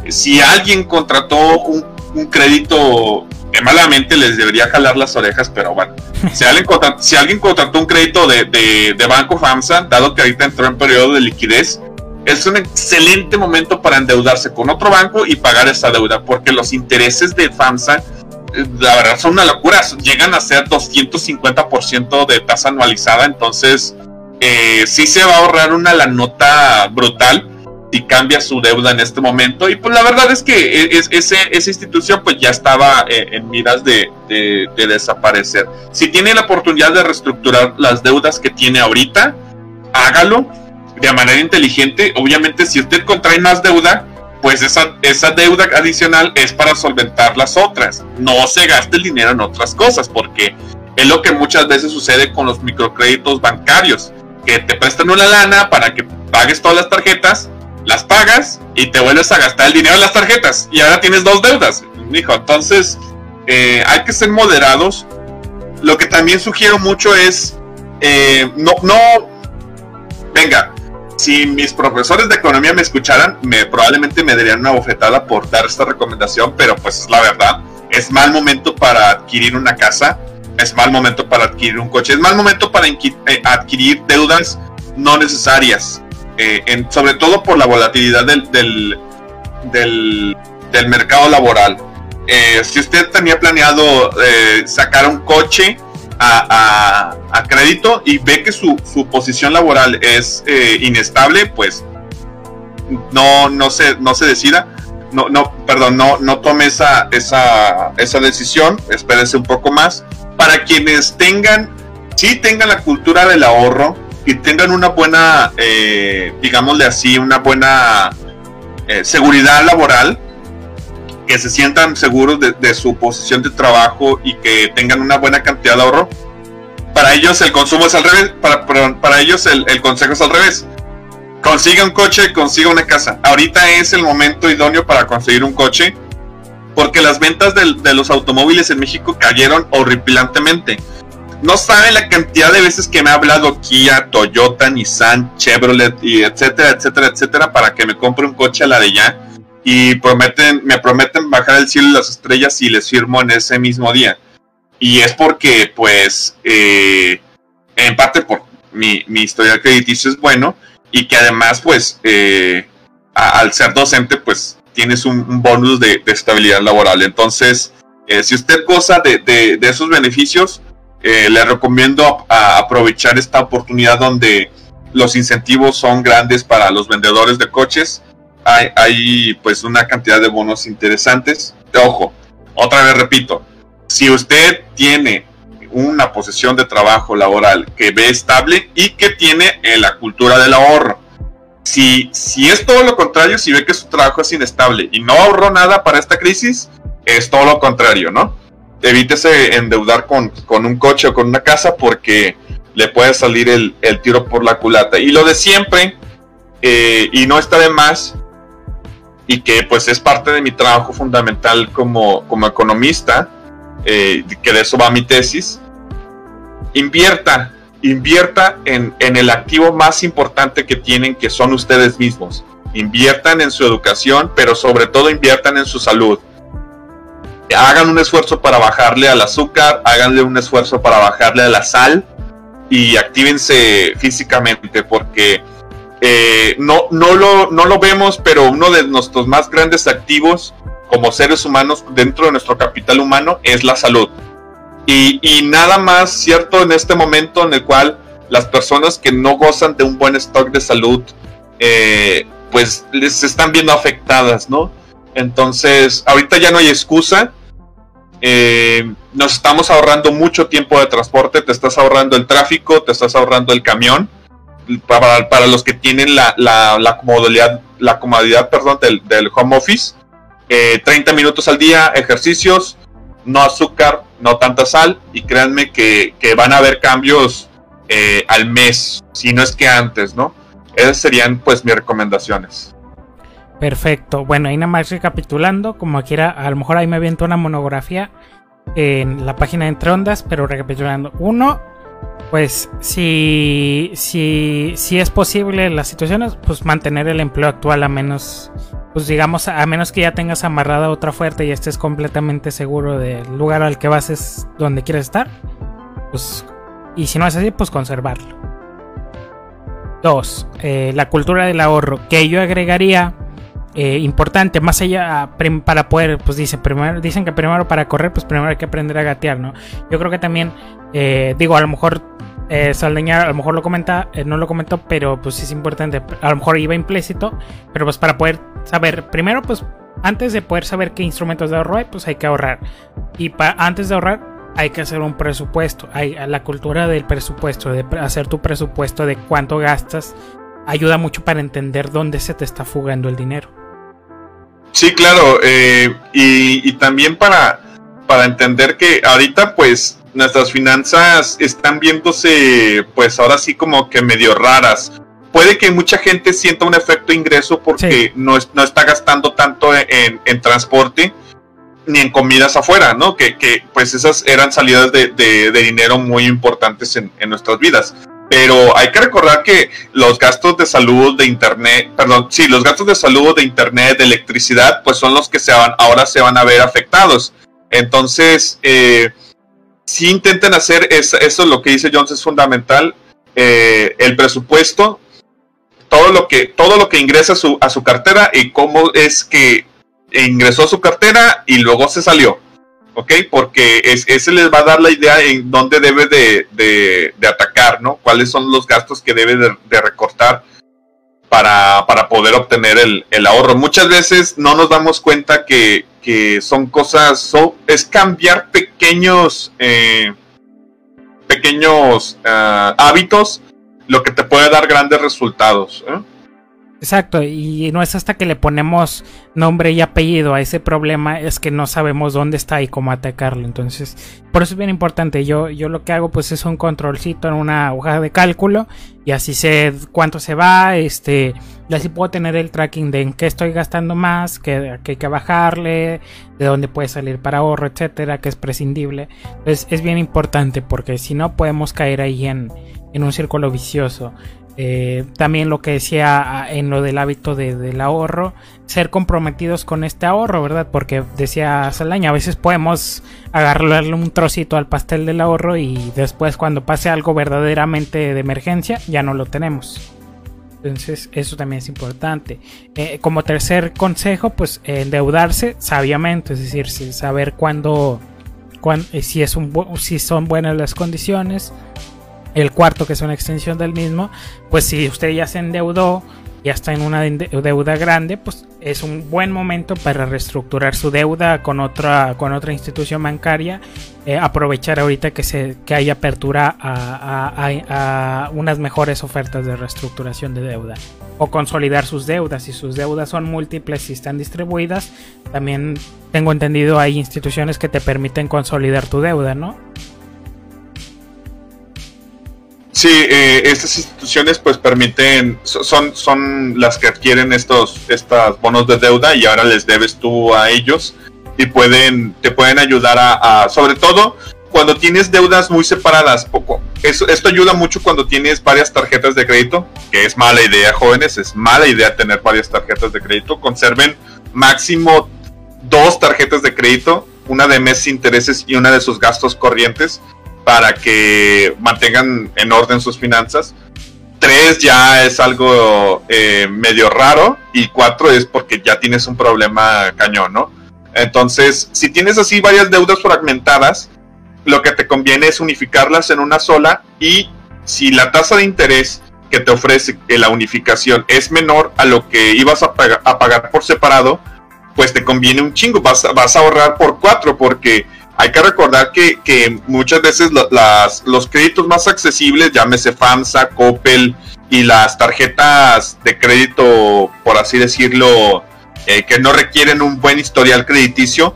Si alguien contrató un, crédito, que malamente les debería jalar las orejas, pero bueno, si alguien contrató, si alguien contrató un crédito de, de, Banco FAMSA, dado que ahorita entró en periodo de liquidez, es un excelente momento para endeudarse con otro banco y pagar esa deuda, porque los intereses de FAMSA, eh, la verdad, son una locura, llegan a ser 250% de tasa anualizada, entonces eh, sí se va a ahorrar una la nota brutal si cambia su deuda en este momento. Y pues la verdad es que e, es, esa institución pues ya estaba eh, en miras de, desaparecer. Si tiene la oportunidad de reestructurar las deudas que tiene ahorita, hágalo de manera inteligente. Obviamente si usted contrae más deuda, pues esa, esa deuda adicional es para solventar las otras. No se gaste el dinero en otras cosas, porque es lo que muchas veces sucede con los microcréditos bancarios, que te prestan una lana para que pagues todas las tarjetas, las pagas y te vuelves a gastar el dinero en las tarjetas y ahora tienes dos deudas, hijo. Entonces, eh, hay que ser moderados. Lo que también sugiero mucho es, eh, no, no, venga, si mis profesores de economía me escucharan, me probablemente me darían una bofetada por dar esta recomendación, pero pues es la verdad. Es mal momento para adquirir una casa, es mal momento para adquirir un coche, es mal momento para eh, adquirir deudas no necesarias, eh, sobre todo por la volatilidad del, del, mercado laboral. Eh, si usted tenía planeado sacar un coche, a, crédito y ve que su, posición laboral es eh, inestable, pues no, no, se, no se decida. No, no, perdón, no, no tome esa, esa, esa decisión, espérense un poco más. Para quienes tengan, sí tengan la cultura del ahorro y tengan una buena, eh, digámosle así, una buena eh, seguridad laboral, que se sientan seguros de, su posición de trabajo y que tengan una buena cantidad de ahorro, para ellos el consumo es al revés, para, ellos el, consejo es al revés. Consiga un coche, consiga una casa. Ahorita es el momento idóneo para conseguir un coche, porque las ventas de, los automóviles en México cayeron horripilantemente. No saben la cantidad de veces que me ha hablado Kia, Toyota, Nissan, Chevrolet, y etcétera, etcétera, etcétera, para que me compre un coche a la de ya y prometen, me prometen bajar el cielo y las estrellas y les firmo en ese mismo día. Y es porque, pues, eh, en parte por mi, mi historial crediticio es bueno y que además, pues, eh, al ser docente, pues, tienes un, bonus de, estabilidad laboral. Entonces, eh, si usted goza de, esos beneficios, le recomiendo aprovechar esta oportunidad donde los incentivos son grandes para los vendedores de coches hay, pues una cantidad de bonos interesantes. Ojo, otra vez repito, si usted tiene una posición de trabajo laboral que ve estable y que tiene eh, la cultura del ahorro. Si, es todo lo contrario, si ve que su trabajo es inestable y no ahorró nada para esta crisis, es todo lo contrario, ¿no? Evítese endeudar con, con un coche o con una casa porque le puede salir el, tiro por la culata. Y lo de siempre, eh, y no está de más, y que pues es parte de mi trabajo fundamental como, como economista, eh, que de eso va mi tesis, invierta, invierta en, en el activo más importante que tienen, que son ustedes mismos. Inviertan en su educación, pero sobre todo inviertan en su salud. Hagan un esfuerzo para bajarle al azúcar, háganle un esfuerzo para bajarle a la sal y actívense físicamente porque eh, no, no, lo, no lo vemos, pero uno de nuestros más grandes activos como seres humanos dentro de nuestro capital humano es la salud. Y, nada más cierto en este momento en el cual las personas que no gozan de un buen stock de salud, eh, pues les están viendo afectadas, ¿no? Entonces, ahorita ya no hay excusa. Eh, nos estamos ahorrando mucho tiempo de transporte, te estás ahorrando el tráfico, te estás ahorrando el camión para, los que tienen la, la, comodidad, la comodidad perdón, del, del home office, 30 eh, minutos al día, ejercicios, no azúcar, no tanta sal, y créanme que, van a haber cambios eh, al mes, si no es que antes, ¿no? Esas serían pues mis recomendaciones. Perfecto. Bueno, ahí nada más recapitulando, como quiera, a lo mejor ahí me aviento una monografía en la página de Entre Ondas, pero recapitulando. Uno, pues si, si, si es posible las situaciones, pues mantener el empleo actual a menos, pues digamos, a menos que ya tengas amarrada otra oferta y estés completamente seguro del lugar al que vas es donde quieres estar, pues, y si no es así, pues conservarlo. Dos, eh, la cultura del ahorro, que yo agregaría eh, importante, más allá para poder, pues dicen, primero, dicen que primero para correr, pues primero hay que aprender a gatear, ¿no? Yo creo que también, eh, digo, a lo mejor eh, a lo mejor lo comenta, eh, no lo comentó, pero pues es importante. A lo mejor iba implícito, pero pues para poder saber, primero pues antes de poder saber qué instrumentos de ahorro hay, pues hay que ahorrar. Y antes de ahorrar hay que hacer un presupuesto. Hay la cultura del presupuesto, de hacer tu presupuesto de cuánto gastas, ayuda mucho para entender dónde se te está fugando el dinero. Sí, claro, eh, y, y, también para, para entender que ahorita pues nuestras finanzas están viéndose pues ahora sí como que medio raras. Puede que mucha gente sienta un efecto ingreso porque no, no, está gastando tanto en, en, transporte ni en comidas afuera, ¿no? Que, que pues esas eran salidas de, de, de dinero muy importantes en, en, nuestras vidas. Pero hay que recordar que los gastos de salud, de internet, perdón, sí, los gastos de salud, de internet, de electricidad, pues son los que se van, ahora se van a ver afectados. Entonces, eh, si intenten hacer eso, eso lo que dice Jones es fundamental. Eh, el presupuesto, todo lo que, todo lo que ingresa su, a su cartera y cómo es que ingresó a su cartera y luego se salió. ¿Ok? Porque es, ese les va a dar la idea en dónde debe de, de, atacar, ¿no? Cuáles son los gastos que debe de, recortar para, para, poder obtener el, el, ahorro. Muchas veces no nos damos cuenta que, que son cosas, es cambiar pequeños, eh, pequeños uh, hábitos lo que te puede dar grandes resultados. ¿eh? Exacto, y no es hasta que le ponemos nombre y apellido a ese problema es que no sabemos dónde está y cómo atacarlo. Entonces, por eso es bien importante. Yo, yo lo que hago pues es un controlcito en una hoja de cálculo y así sé cuánto se va, este, y así puedo tener el tracking de en qué estoy gastando más, que hay que bajarle, de dónde puede salir para ahorro, etcétera, que es prescindible. Entonces es bien importante porque si no podemos caer ahí en, en un círculo vicioso. Eh, también lo que decía ah, en lo del hábito de, del ahorro, ser comprometidos con este ahorro, ¿verdad? Porque decía Salaña, a veces podemos agarrarle un trocito al pastel del ahorro y después cuando pase algo verdaderamente de emergencia ya no lo tenemos. Entonces eso también es importante. Eh, como tercer consejo, pues endeudarse sabiamente, es decir, saber cuándo, cuándo si, es un, si son buenas las condiciones el cuarto, que es una extensión del mismo, pues si usted ya se endeudó, ya está en una deuda grande, pues es un buen momento para reestructurar su deuda con otra, con otra institución bancaria. Eh, aprovechar ahorita que, se, que hay apertura a, a, a, unas mejores ofertas de reestructuración de deuda. O consolidar sus deudas. Si sus deudas son múltiples y están distribuidas, también tengo entendido hay instituciones que te permiten consolidar tu deuda, ¿no? Sí, eh, estas instituciones pues permiten, son, son las que adquieren estos, estos bonos de deuda y ahora les debes tú a ellos y pueden, te pueden ayudar a, a sobre todo cuando tienes deudas muy separadas, poco. Eso, esto ayuda mucho cuando tienes varias tarjetas de crédito, que es mala idea, jóvenes, es mala idea tener varias tarjetas de crédito. Conserven máximo dos tarjetas de crédito, una de meses intereses y una de sus gastos corrientes para que mantengan en orden sus finanzas. Tres ya es algo eh, medio raro y cuatro es porque ya tienes un problema cañón, ¿no? Entonces, si tienes así varias deudas fragmentadas, lo que te conviene es unificarlas en una sola y si la tasa de interés que te ofrece la unificación es menor a lo que ibas a, pagar, por separado, pues te conviene un chingo, vas, vas a ahorrar por cuatro porque hay que recordar que, muchas veces los créditos más accesibles, llámese FAMSA, Coppel y las tarjetas de crédito, por así decirlo, eh, que no requieren un buen historial crediticio,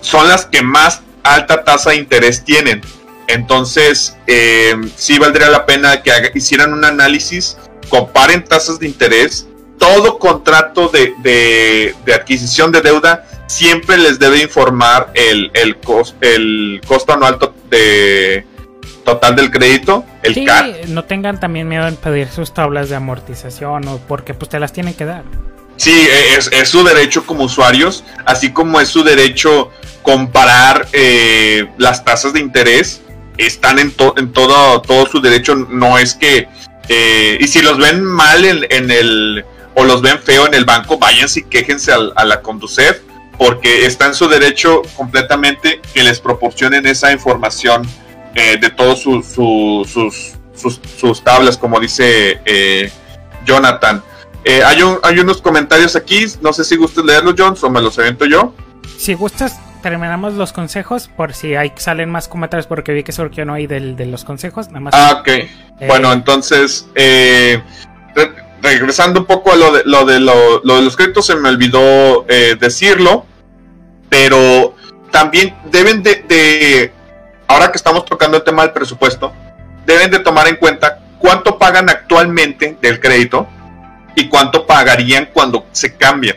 son las que más alta tasa de interés tienen. Entonces, eh, sí valdría la pena que hicieran un análisis, comparen tasas de interés, todo contrato de, de, de adquisición de deuda siempre les debe informar el, el, cost, el costo anual de total del crédito, el sí, CAT. No tengan también miedo en pedir sus tablas de amortización o porque pues te las tienen que dar. Sí, e, es, es su derecho como usuarios, así como es su derecho comparar eh, las tasas de interés, están en, to, en todo, todo su derecho, no es que... Eh, y si los ven mal en, en, el... o los ven feo en el banco, váyanse y quéjense a, a la Conducef porque está en su derecho completamente que les proporcionen esa información eh, de todos su, su, sus, sus, tablas, como dice eh, Jonathan. Eh, hay, hay unos comentarios aquí, no sé si gustas leerlos, John, o me los evento yo. Si gustas, terminamos los consejos por si hay salen más comentarios porque vi que no hay del, de los consejos. Nada más. Ah, ok. Eh, bueno, entonces, regresando un poco a lo de, lo de, lo, de los créditos, se me olvidó decirlo, pero también deben de, ahora que estamos tocando el tema del presupuesto, deben de tomar en cuenta cuánto pagan actualmente del crédito y cuánto pagarían cuando se cambian.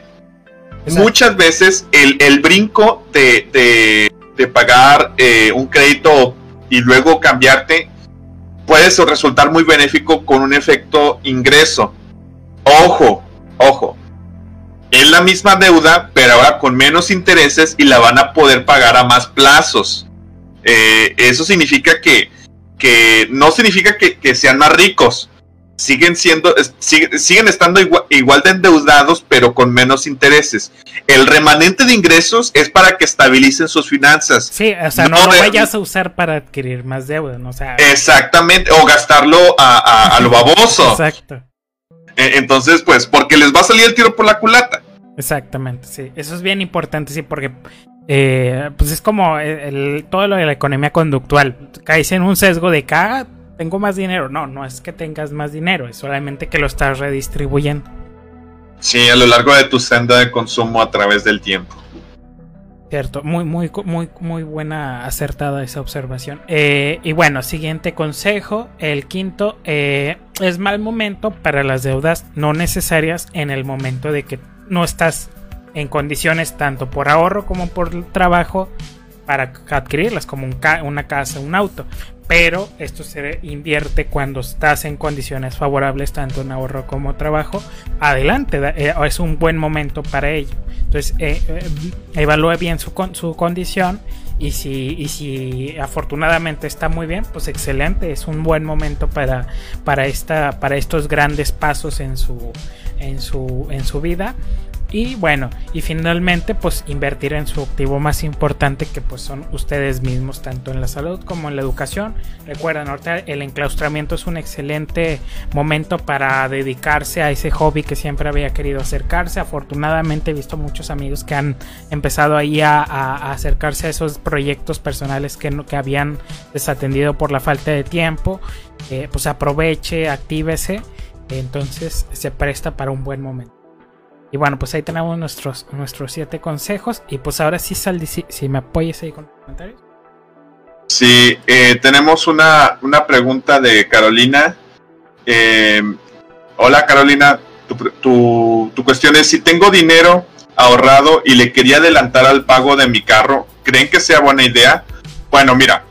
Muchas veces el, brinco de, pagar eh, un crédito y luego cambiarte puede resultar muy benéfico con un efecto ingreso. Ojo, ojo, es la misma deuda, pero ahora con menos intereses y la van a poder pagar a más plazos. Eh, eso significa que, que no significa que, sean más ricos. Siguen siendo, siguen estando igual, de endeudados, pero con menos intereses. El remanente de ingresos es para que estabilicen sus finanzas. Sí, o sea, no, lo vayas a usar para adquirir más deuda, ¿no? sea, exactamente, o gastarlo a, a lo baboso. Exacto. E, entonces, pues, porque les va a salir el tiro por la culata. Exactamente, sí. Eso es bien importante, sí, porque eh, pues es como el, todo lo de la economía conductual. Caes en un sesgo de que ah, tengo más dinero. No, no es que tengas más dinero, es solamente que lo estás redistribuyendo. Sí, a lo largo de tu senda de consumo a través del tiempo. Cierto, muy, muy, muy, muy buena, acertada esa observación. Eh, y bueno, siguiente consejo, el quinto, eh, es mal momento para las deudas no necesarias en el momento de que no estás en condiciones tanto por ahorro como por trabajo para adquirirlas, como una casa, un auto. Pero esto se invierte cuando estás en condiciones favorables, tanto en ahorro como trabajo. Adelante, eh, es un buen momento para ello. Entonces, eh, eh, evalúe bien su, su condición y si, y si afortunadamente está muy bien, pues excelente, es un buen momento para, para, esta, para estos grandes pasos en su, en su, en su vida. Y bueno, y finalmente pues invertir en su activo más importante que pues son ustedes mismos, tanto en la salud como en la educación. Recuerden, ahorita el enclaustramiento es un excelente momento para dedicarse a ese hobby que siempre había querido acercarse. Afortunadamente he visto muchos amigos que han empezado ahí a, acercarse a esos proyectos personales que, que habían desatendido por la falta de tiempo. Eh, pues aproveche, actívese. Entonces se presta para un buen momento. Y bueno, pues ahí tenemos nuestros, nuestros siete consejos. Y pues ahora sí, Saldi, si, me apoyes ahí con los comentarios. Sí, eh, tenemos una, una, pregunta de Carolina. Eh, hola Carolina, tu, tu, cuestión es si tengo dinero ahorrado y le quería adelantar al pago de mi carro, ¿creen que sea buena idea? Bueno, mira,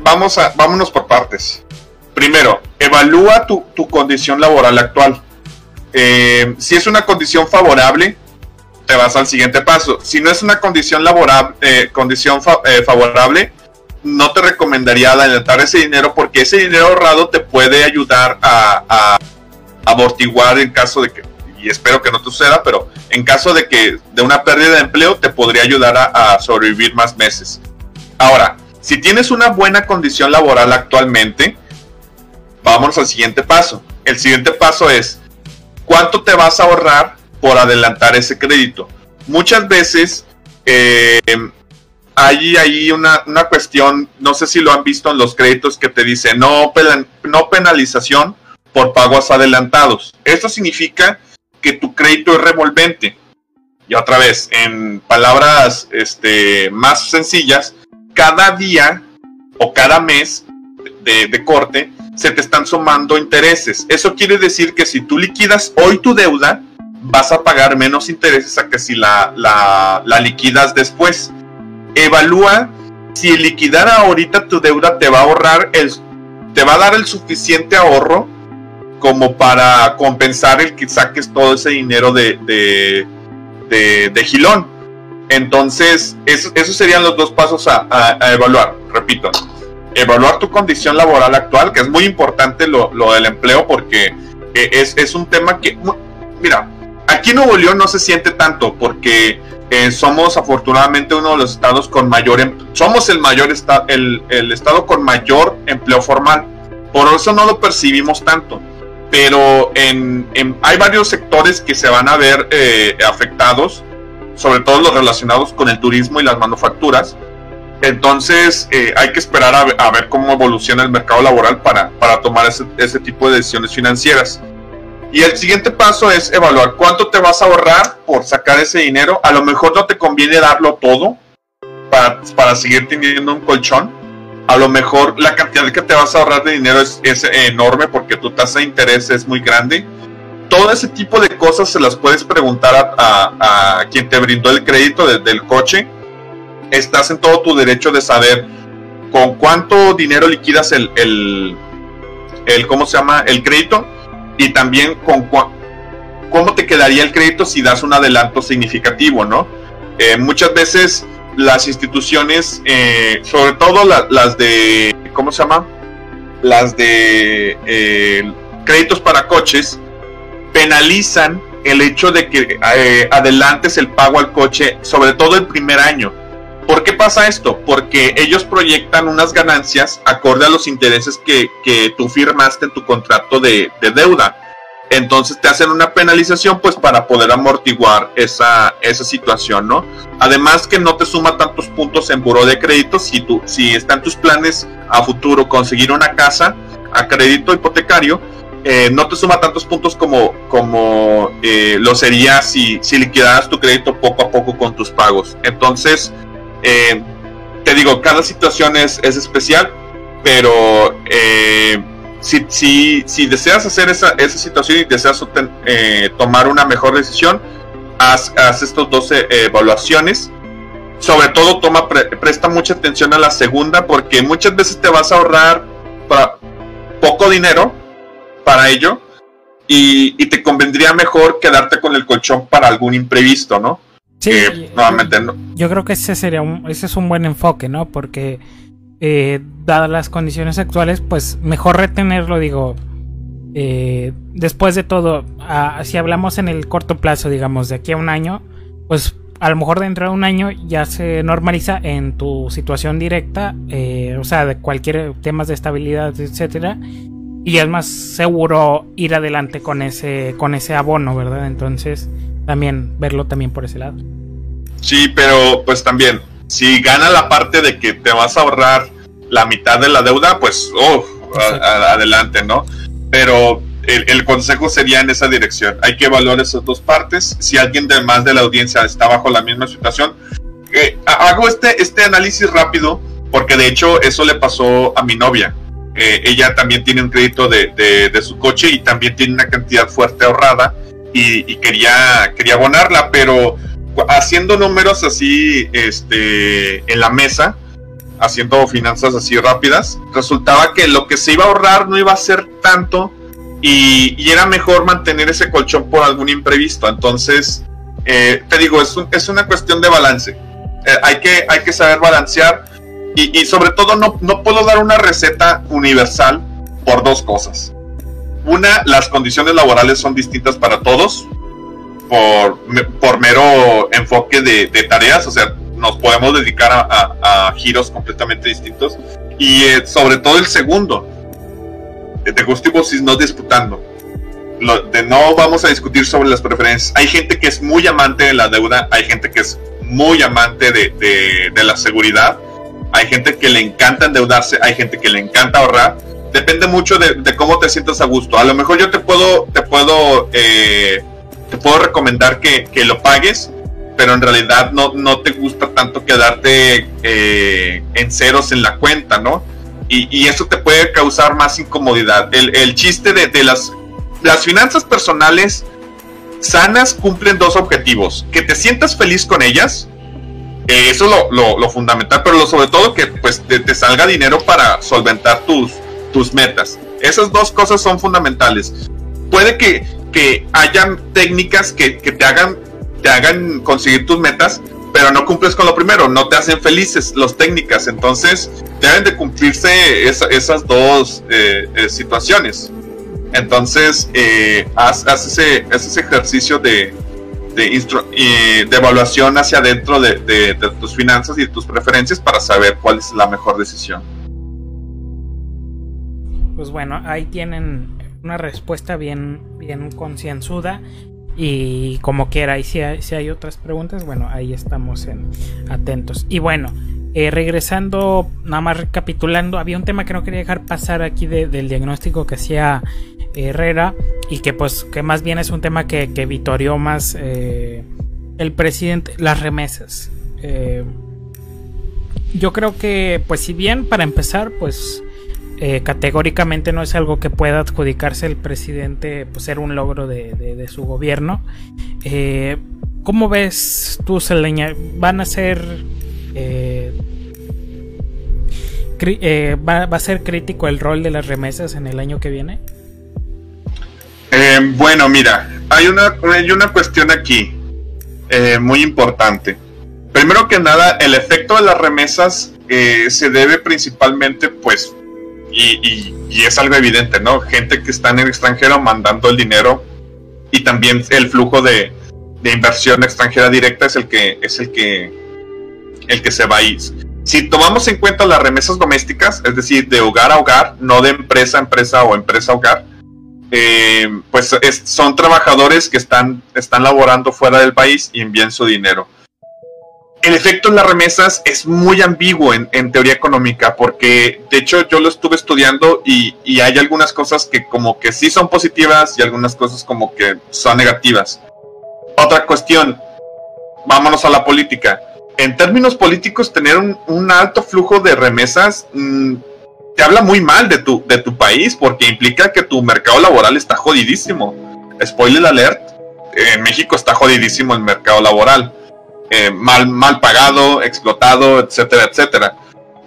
vamos a, vámonos por partes. Primero, evalúa tu, tu condición laboral actual eh, si es una condición favorable, te vas al siguiente paso. Si no es una condición laboral, eh, condición eh, favorable, no te recomendaría adelantar ese dinero porque ese dinero ahorrado te puede ayudar a, amortiguar en caso de que, y espero que no te suceda, pero en caso de que de una pérdida de empleo te podría ayudar a, a sobrevivir más meses. Ahora, si tienes una buena condición laboral actualmente, vamos al siguiente paso. El siguiente paso es ¿cuánto te vas a ahorrar por adelantar ese crédito? Muchas veces eh, hay ahí una, cuestión, no sé si lo han visto en los créditos que te dice no, no penalización por pagos adelantados. Esto significa que tu crédito es revolvente. Y otra vez, en palabras este, más sencillas, cada día o cada mes de corte se te están sumando intereses. Eso quiere decir que si tú liquidas hoy tu deuda, vas a pagar menos intereses a que si la, la, liquidas después. Evalúa si liquidar ahorita tu deuda te va a ahorrar el, te va a dar el suficiente ahorro como para compensar el que saques todo ese dinero de, de, de, gilón. Entonces, esos serían los dos pasos a evaluar. Repito, evaluar tu condición laboral actual, que es muy importante lo, del empleo porque eh, es, un tema que, mira, aquí en Nuevo León no se siente tanto porque eh, somos afortunadamente uno de los estados con mayor, em, somos el mayor estado, el, estado con mayor empleo formal. Por eso no lo percibimos tanto. Pero en, hay varios sectores que se van a ver eh, afectados, sobre todo los relacionados con el turismo y las manufacturas. Entonces eh, hay que esperar a, ver cómo evoluciona el mercado laboral para, para tomar ese, ese tipo de decisiones financieras. Y el siguiente paso es evaluar cuánto te vas a ahorrar por sacar ese dinero. A lo mejor no te conviene darlo todo para, para seguir teniendo un colchón a lo mejor la cantidad que te vas a ahorrar de dinero es, enorme porque tu tasa de interés es muy grande. Todo ese tipo de cosas se las puedes preguntar a, quien te brindó el crédito desde el coche. Estás en todo tu derecho de saber con cuánto dinero liquidas el, el, ¿cómo se llama? El crédito y también con cómo te quedaría el crédito si das un adelanto significativo, ¿no? Eh, muchas veces las instituciones, eh, sobre todo las de, ¿cómo se llama? Las de eh, créditos para coches, penalizan el hecho de que adelantes el pago al coche, sobre todo el primer año. ¿Por qué pasa esto? Porque ellos proyectan unas ganancias acorde a los intereses que, que tú firmaste en tu contrato de, de deuda. Entonces te hacen una penalización pues para poder amortiguar esa, esa situación, ¿no? Además que no te suma tantos puntos en buro de crédito si, tú, si están tus planes a futuro conseguir una casa a crédito hipotecario, eh, no te suma tantos puntos como, como eh, lo sería si, si liquidaras tu crédito poco a poco con tus pagos. Entonces, eh, te digo, cada situación es, es especial, pero si, si, si deseas hacer esa, esa situación y deseas eh, tomar una mejor decisión, haz, haz estos 12 evaluaciones. Sobre todo, toma presta mucha atención a la segunda porque muchas veces te vas a ahorrar poco dinero para ello y, y, te convendría mejor quedarte con el colchón para algún imprevisto, ¿no? Sí, nuevamente no. Yo creo que ese sería un, ese es un buen enfoque, ¿no? Porque eh, dadas las condiciones actuales, pues mejor retenerlo, digo. Eh, después de todo, si hablamos en el corto plazo, digamos, de aquí a un año, pues a lo mejor dentro de un año ya se normaliza en tu situación directa, eh, o sea, de cualquier temas de estabilidad, etcétera, y es más seguro ir adelante con ese, con ese abono, ¿verdad? Entonces, también verlo también por ese lado. Sí, pero pues también si gana la parte de que te vas a ahorrar la mitad de la deuda, pues, oh, adelante, ¿no? Pero el, consejo sería en esa dirección. Hay que evaluar esas dos partes. Si alguien de más de la audiencia está bajo la misma situación, eh, hago este, este análisis rápido porque de hecho eso le pasó a mi novia. Eh, ella también tiene un crédito de, su coche y también tiene una cantidad fuerte ahorrada y, quería, quería abonarla, pero haciendo números así este, en la mesa, haciendo finanzas así rápidas, resultaba que lo que se iba a ahorrar no iba a ser tanto y, era mejor mantener ese colchón por algún imprevisto. Entonces, eh, te digo, es, es, una cuestión de balance. Eh, hay, que, hay que saber balancear y, y sobre todo no, no puedo dar una receta universal por dos cosas. Una, las condiciones laborales son distintas para todos por, por mero enfoque de, tareas, o sea, nos podemos dedicar a, giros completamente distintos. Y eh, sobre todo el segundo, de gustos no disputando. Lo, de no vamos a discutir sobre las preferencias. Hay gente que es muy amante de la deuda, hay gente que es muy amante de, de, la seguridad, hay gente que le encanta endeudarse, hay gente que le encanta ahorrar. Depende mucho de, de cómo te sientas a gusto. A lo mejor yo te puedo, te puedo eh, te puedo recomendar que, lo pagues, pero en realidad no, no te gusta tanto quedarte eh, en ceros en la cuenta, ¿no? Y, eso te puede causar más incomodidad. El, chiste de, las, las finanzas personales sanas cumplen dos objetivos. Que te sientas feliz con ellas. eso es lo, lo, fundamental, pero lo, sobre todo que pues, te, salga dinero para solventar tus, tus metas. Esas dos cosas son fundamentales. Puede que que hayan técnicas que, te hagan te hagan conseguir tus metas, pero no cumples con lo primero, no te hacen felices las técnicas, entonces deben de cumplirse esas dos eh, eh, situaciones. Entonces, eh, haz, ese, ese, ejercicio de, de, de, evaluación hacia adentro de, de, tus finanzas y tus preferencias para saber cuál es la mejor decisión. Pues bueno, ahí tienen una respuesta bien, bien concienzuda. Y como quiera, y si hay, si hay otras preguntas, bueno, ahí estamos en, atentos. Y bueno, eh, regresando, nada más recapitulando, había un tema que no quería dejar pasar aquí del diagnóstico que hacía Herrera y que pues que más bien es un tema que, que vitorió más eh, el presidente, las remesas. Eh, yo creo que pues si bien para empezar pues eh, categóricamente no es algo que pueda adjudicarse el presidente pues, ser un logro de, su gobierno. Eh, ¿Cómo ves tú, Seleña? ¿Van a ser... Eh, va, a ser crítico el rol de las remesas en el año que viene? bueno, mira, hay una, hay una cuestión aquí muy importante. Primero que nada, el efecto de las remesas se debe principalmente pues y, es algo evidente, ¿no? Gente que está en el extranjero mandando el dinero y también el flujo de, inversión extranjera directa es el que es el que el que se va a ir. Si tomamos en cuenta las remesas domésticas, es decir, de hogar a hogar, no de empresa a empresa o empresa a hogar, eh, pues son trabajadores que están, están laborando fuera del país y envían su dinero el efecto en las remesas es muy ambiguo en, teoría económica, porque de hecho yo lo estuve estudiando y, hay algunas cosas que como que sí son positivas y algunas cosas como que son negativas. Otra cuestión, vámonos a la política. En términos políticos, tener un, alto flujo de remesas mm, te habla muy mal de tu, de tu país, porque implica que tu mercado laboral está jodidísimo. Spoiler alert, en México está jodidísimo el mercado laboral eh, mal, mal pagado, explotado, etcétera, etcétera.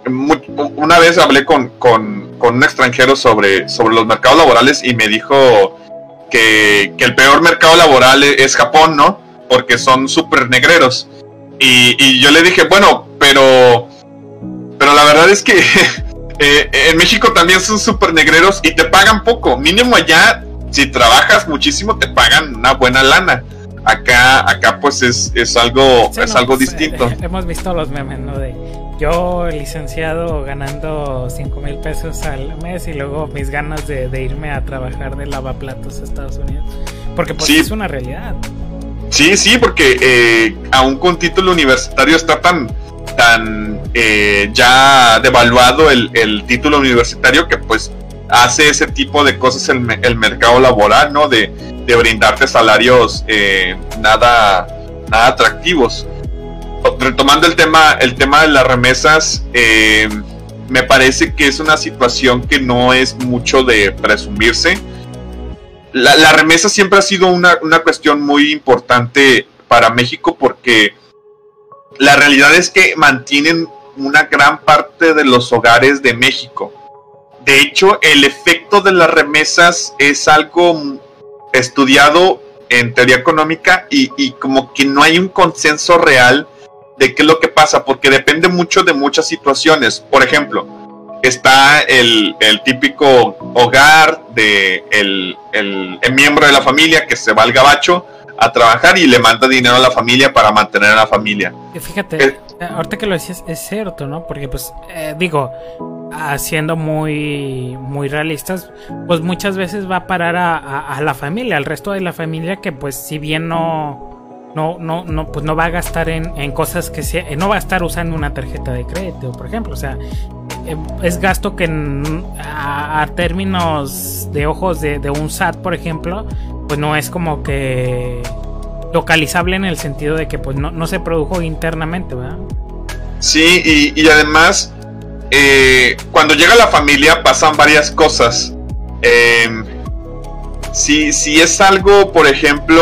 una vez hablé con, un extranjero sobre, sobre los mercados laborales y me dijo que, el peor mercado laboral e, es Japón, ¿no? Porque son súper negreros. Y, yo le dije, bueno, pero, pero la verdad es que eh, en México también son súper negreros y te pagan poco. Mínimo allá, si trabajas muchísimo, te pagan una buena lana acá acá pues es, es algo es algo pues, distinto. eh, hemos visto los memes no de yo licenciado ganando 5 mil pesos al mes y luego mis ganas de, irme a trabajar de lavaplatos a Estados Unidos. Porque pues es una realidad. Sí sí porque eh, aún con título universitario está tan tan eh, ya devaluado el, el título universitario que pues hace ese tipo de cosas el, el mercado laboral, ¿no? De, de brindarte salarios eh, nada, nada atractivos. Retomando el tema, el tema de las remesas, eh, me parece que es una situación que no es mucho de presumirse. La, remesa siempre ha sido una, una cuestión muy importante para México porque la realidad es que mantienen una gran parte de los hogares de México. De hecho, el efecto de las remesas es algo estudiado en teoría económica y, como que no hay un consenso real de qué es lo que pasa, porque depende mucho de muchas situaciones. Por ejemplo, está el, típico hogar de el, miembro de la familia que se va al gabacho a trabajar y le manda dinero a la familia para mantener a la familia. Fíjate, eh, ahorita que lo decías es cierto, ¿no? Porque pues eh, digo, haciendo muy, muy realistas, pues muchas veces va a parar a, la familia, al resto de la familia que pues si bien no, no, no, no, pues no va a gastar en, cosas que sea, no va a estar usando una tarjeta de crédito, por ejemplo, o sea, eh, es gasto que a, términos de ojos de, un SAT, por ejemplo, pues no es como que localizable en el sentido de que pues no, se produjo internamente, ¿verdad? Sí, y, y además eh, cuando llega la familia pasan varias cosas. Eh, si, si es algo, por ejemplo,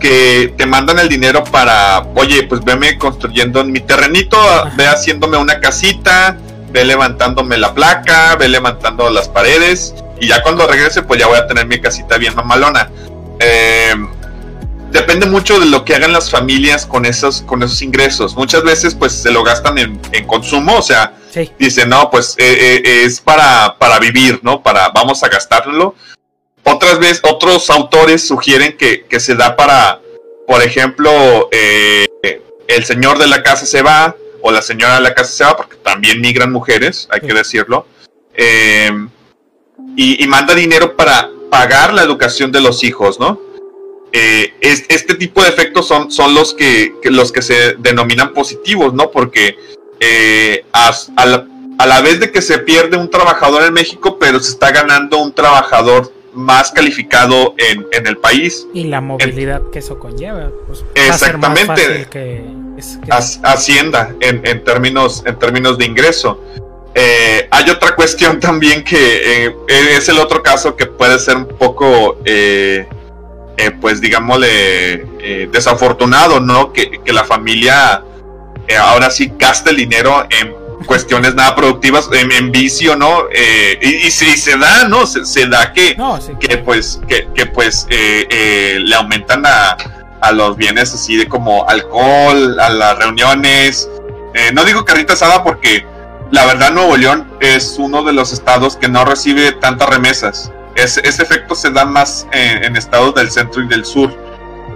que te mandan el dinero para, oye, pues veme construyendo en mi terrenito, ve haciéndome una casita, ve levantándome la placa, ve levantando las paredes, y ya cuando regrese, pues ya voy a tener mi casita bien mamalona. Eh, depende mucho de lo que hagan las familias con esos, con esos ingresos. Muchas veces, pues se lo gastan en, en consumo, o sea, Dice, no, pues eh, eh, es para, para vivir, ¿no? Para, vamos a gastarlo. Otras veces, otros autores sugieren que, se da para, por ejemplo, eh, el señor de la casa se va, o la señora de la casa se va, porque también migran mujeres, hay que decirlo. y, manda dinero para pagar la educación de los hijos, ¿no? Eh, este tipo de efectos son, son los, que, los que se denominan positivos, ¿no? Porque eh, a, la, vez de que se pierde un trabajador en México, pero se está ganando un trabajador más calificado en, el país. Y la movilidad que eso conlleva. Pues, exactamente. Hacienda en, en, términos, en términos de ingreso. Eh, hay otra cuestión también que eh, es el otro caso que puede ser un poco, eh, pues digámosle, desafortunado, ¿no? Que, la familia ahora sí gasta el dinero en cuestiones nada productivas, en, vicio, ¿no? y, si se da, ¿no? Se, da que, que pues, que, pues le aumentan a, a los bienes así de como alcohol, a las reuniones. no digo carrita asada porque la verdad Nuevo León es uno de los estados que no recibe tantas remesas. Ese efecto se da más en, estados del centro y del sur,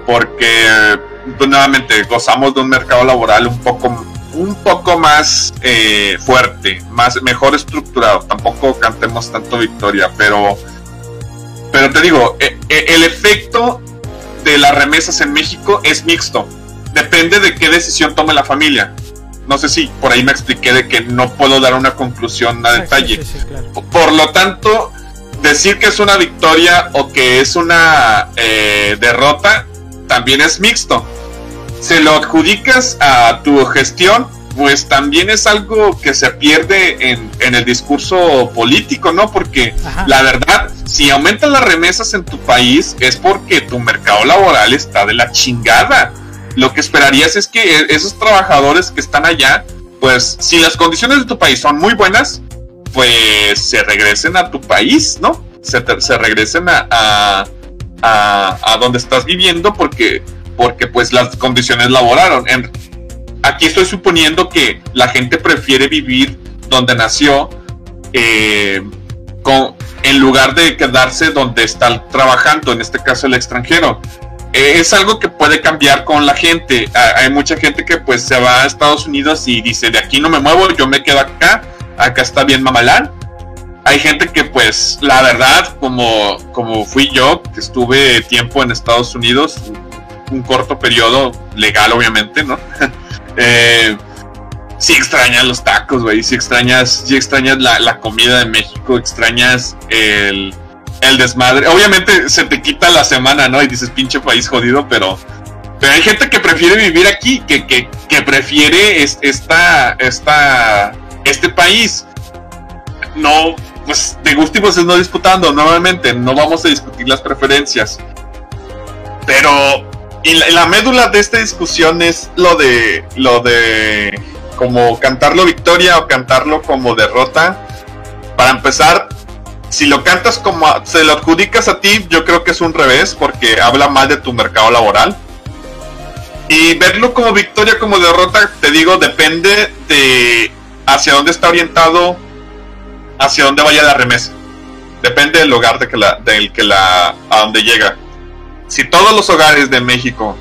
porque pues, nuevamente gozamos de un mercado laboral un poco, un poco más eh, fuerte, más mejor estructurado. Tampoco cantemos tanto victoria, pero, pero te digo, eh, el efecto de las remesas en México es mixto. Depende de qué decisión tome la familia no sé si por ahí me expliqué de que no puedo dar una conclusión a detalle. Por lo tanto, decir que es una victoria o que es una eh, derrota también es mixto. Se lo adjudicas a tu gestión, pues también es algo que se pierde en, el discurso político, ¿no? Porque la verdad, si aumentan las remesas en tu país es porque tu mercado laboral está de la chingada lo que esperarías es que e-, esos trabajadores que están allá, pues si las condiciones de tu país son muy buenas, pues se regresen a tu país, ¿no? Se, se regresen a, a, a, donde estás viviendo porque, porque pues las condiciones laboraron. aquí estoy suponiendo que la gente prefiere vivir donde nació eh, con, en lugar de quedarse donde está trabajando, en este caso el extranjero. Eh, es algo que puede cambiar con la gente. Hay mucha gente que pues se va a Estados Unidos y dice, de aquí no me muevo, yo me quedo acá, acá está bien mamalán. Hay gente que pues la verdad, como, como fui yo, que estuve tiempo en Estados Unidos, un, corto periodo, legal obviamente, ¿no? eh, sí extrañas los tacos, güey, sí extrañas, sí extrañas la, la comida de México, extrañas el el desmadre. Obviamente se te quita la semana, ¿no? Y dices, pinche país jodido, pero, pero hay gente que prefiere vivir aquí, que, que, que prefiere esta, esta, este país. No, pues de gustimos es no disputando, nuevamente, no vamos a discutir las preferencias. Pero y la, médula de esta discusión es lo de, lo de, como cantarlo victoria o cantarlo como derrota. Para empezar, si lo cantas como se lo adjudicas a ti, yo creo que es un revés porque habla mal de tu mercado laboral. Y verlo como victoria, como derrota, te digo, depende de hacia dónde está orientado, hacia dónde vaya la remesa. Depende del hogar de que la, del que la, a dónde llega. Si todos los hogares de México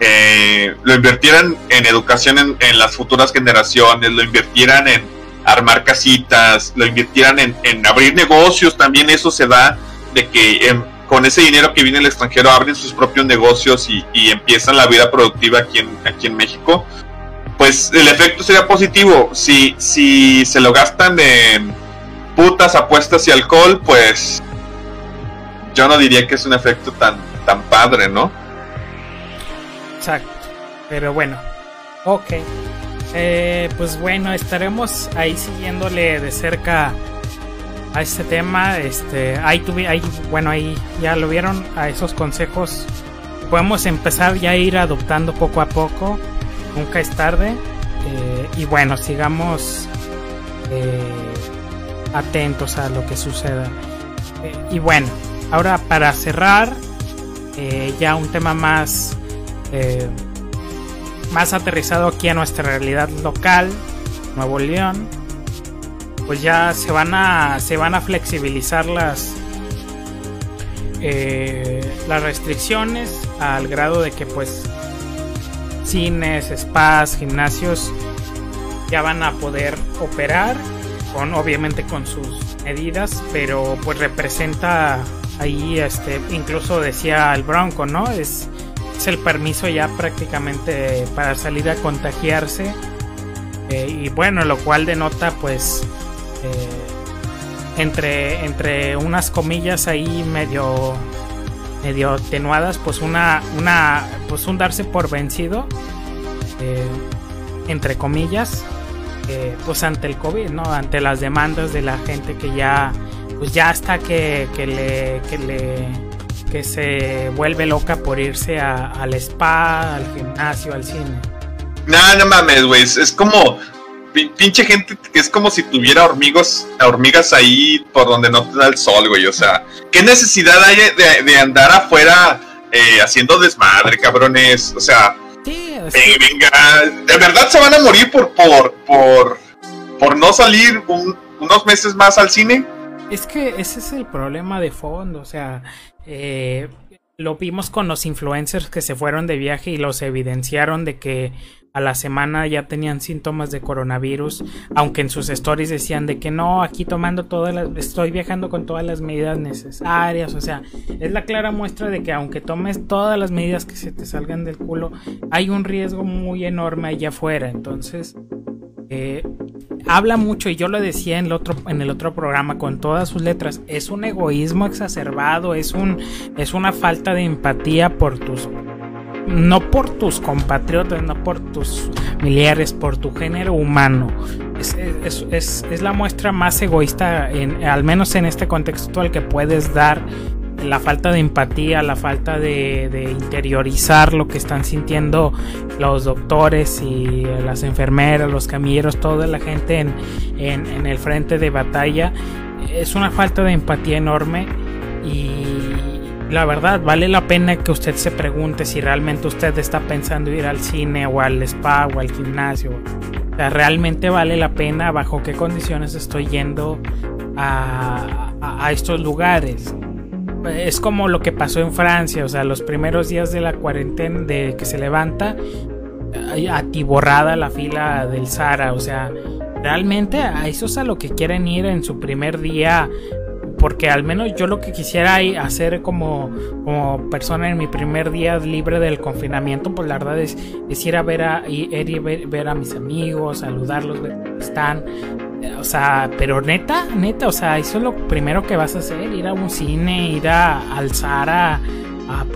eh, lo invirtieran en educación en las futuras generaciones, lo invirtieran en armar casitas, lo invirtieran en, abrir negocios, también eso se da de que em, con ese dinero que viene del extranjero abren sus propios negocios y, empiezan la vida productiva aquí en, aquí en México, pues el efecto sería positivo. Si, si se lo gastan en putas, apuestas y alcohol, pues yo no diría que es un efecto tan, tan padre, ¿no? Exacto. Pero bueno, ok. Eh, pues bueno, estaremos ahí siguiéndole de cerca a este tema. Este, ahí tuve, ahí, bueno, ahí ya lo vieron a esos consejos. Podemos empezar ya a ir adoptando poco a poco. Nunca es tarde. Eh, y bueno, sigamos eh, atentos a lo que suceda. y bueno, ahora para cerrar, ya un tema más más aterrizado aquí a nuestra realidad local, Nuevo León, pues ya se van a, se van a flexibilizar las, eh, las restricciones al grado de que pues cines, spas, gimnasios ya van a poder operar con obviamente con sus medidas, pero pues representa ahí, este, incluso decía el Bronco, ¿no? Es, el permiso ya prácticamente para salir a contagiarse. Eh, y bueno, lo cual denota pues eh, entre, entre unas comillas ahí medio medio atenuadas, pues una, una, pues un darse por vencido, eh, entre comillas, pues ante el COVID, ¿no? Ante las demandas de la gente que ya, pues ya hasta que, que le, que le, que se vuelve loca por irse al spa, al gimnasio, al cine. No, no mames, güey. Es como pinche gente que es como si tuviera hormigos, hormigas ahí por donde no te da el sol, güey. O sea, ¿qué necesidad hay de, andar afuera eh, haciendo desmadre, cabrones? O sea, eh, venga, ¿de verdad se van a morir por, por, por, por no salir unos meses más al cine? Es que ese es el problema de fondo, o sea, eh, lo vimos con los influencers que se fueron de viaje y los evidenciaron de que a la semana ya tenían síntomas de coronavirus, aunque en sus stories decían de que no, aquí tomando todas las, estoy viajando con todas las medidas necesarias, o sea, es la clara muestra de que aunque tomes todas las medidas que se te salgan del culo, hay un riesgo muy enorme allá afuera, entonces eh, habla mucho y yo lo decía en el otro en el otro programa con todas sus letras es un egoísmo exacerbado es un es una falta de empatía por tus no por tus compatriotas, no por tus familiares, por tu género humano. Es, la muestra más egoísta, al menos en este contexto, al que puedes dar la falta de empatía, la falta de, interiorizar lo que están sintiendo los doctores y las enfermeras, los camilleros, toda la gente en, en el frente de batalla. Es una falta de empatía enorme y la verdad, vale la pena que usted se pregunte si realmente usted está pensando ir al cine o al spa o al gimnasio. O sea, realmente vale la pena bajo qué condiciones estoy yendo a, estos lugares. Es como lo que pasó en Francia, o sea, los primeros días de la cuarentena de que se levanta, atiborrada la fila del Zara, o sea, realmente a eso es a lo que quieren ir en su primer día porque al menos yo lo que quisiera hacer como, como persona en mi primer día libre del confinamiento, pues la verdad es, ir a ver a, ir ver, a mis amigos, saludarlos, ver cómo están. O sea, pero neta, neta, o sea, eso es lo primero que vas a hacer, ir a un cine, ir a alzar a,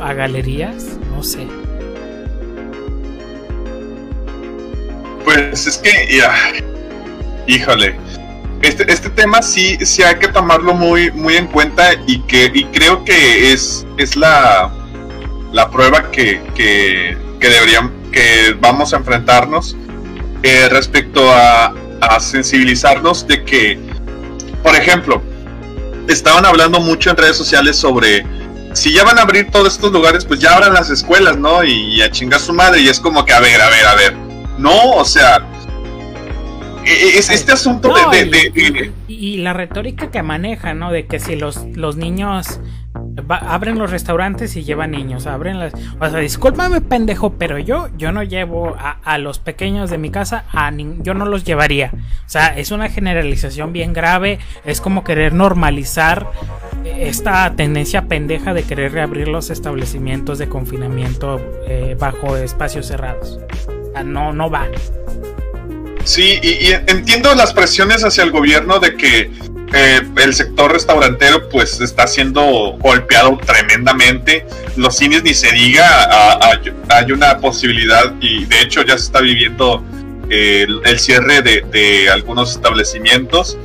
a, galerías, no sé. Pues es que, ya, híjole, este, este tema sí, sí hay que tomarlo muy, muy en cuenta y que y creo que es, es la, la prueba que, que, deberían, que vamos a enfrentarnos eh, respecto a, a sensibilizarnos de que, por ejemplo, estaban hablando mucho en redes sociales sobre si ya van a abrir todos estos lugares, pues ya abran las escuelas, ¿no? Y, y a chingar su madre. Y es como que, a ver, a ver, a ver. No, o sea, es este asunto de, y, la retórica que maneja, ¿no? De que si los, los niños abren los restaurantes y llevan niños, abren las... O sea, discúlpame pendejo, pero yo, yo no llevo a, los pequeños de mi casa, a yo no los llevaría. O sea, es una generalización bien grave, es como querer normalizar esta tendencia pendeja de querer reabrir los establecimientos de confinamiento eh, bajo espacios cerrados. O sea, no, no va. Sí, y, entiendo las presiones hacia el gobierno de que eh, el sector restaurantero pues está siendo golpeado tremendamente. Los cines ni se diga, hay una posibilidad y de hecho ya se está viviendo eh, el, cierre de, algunos establecimientos,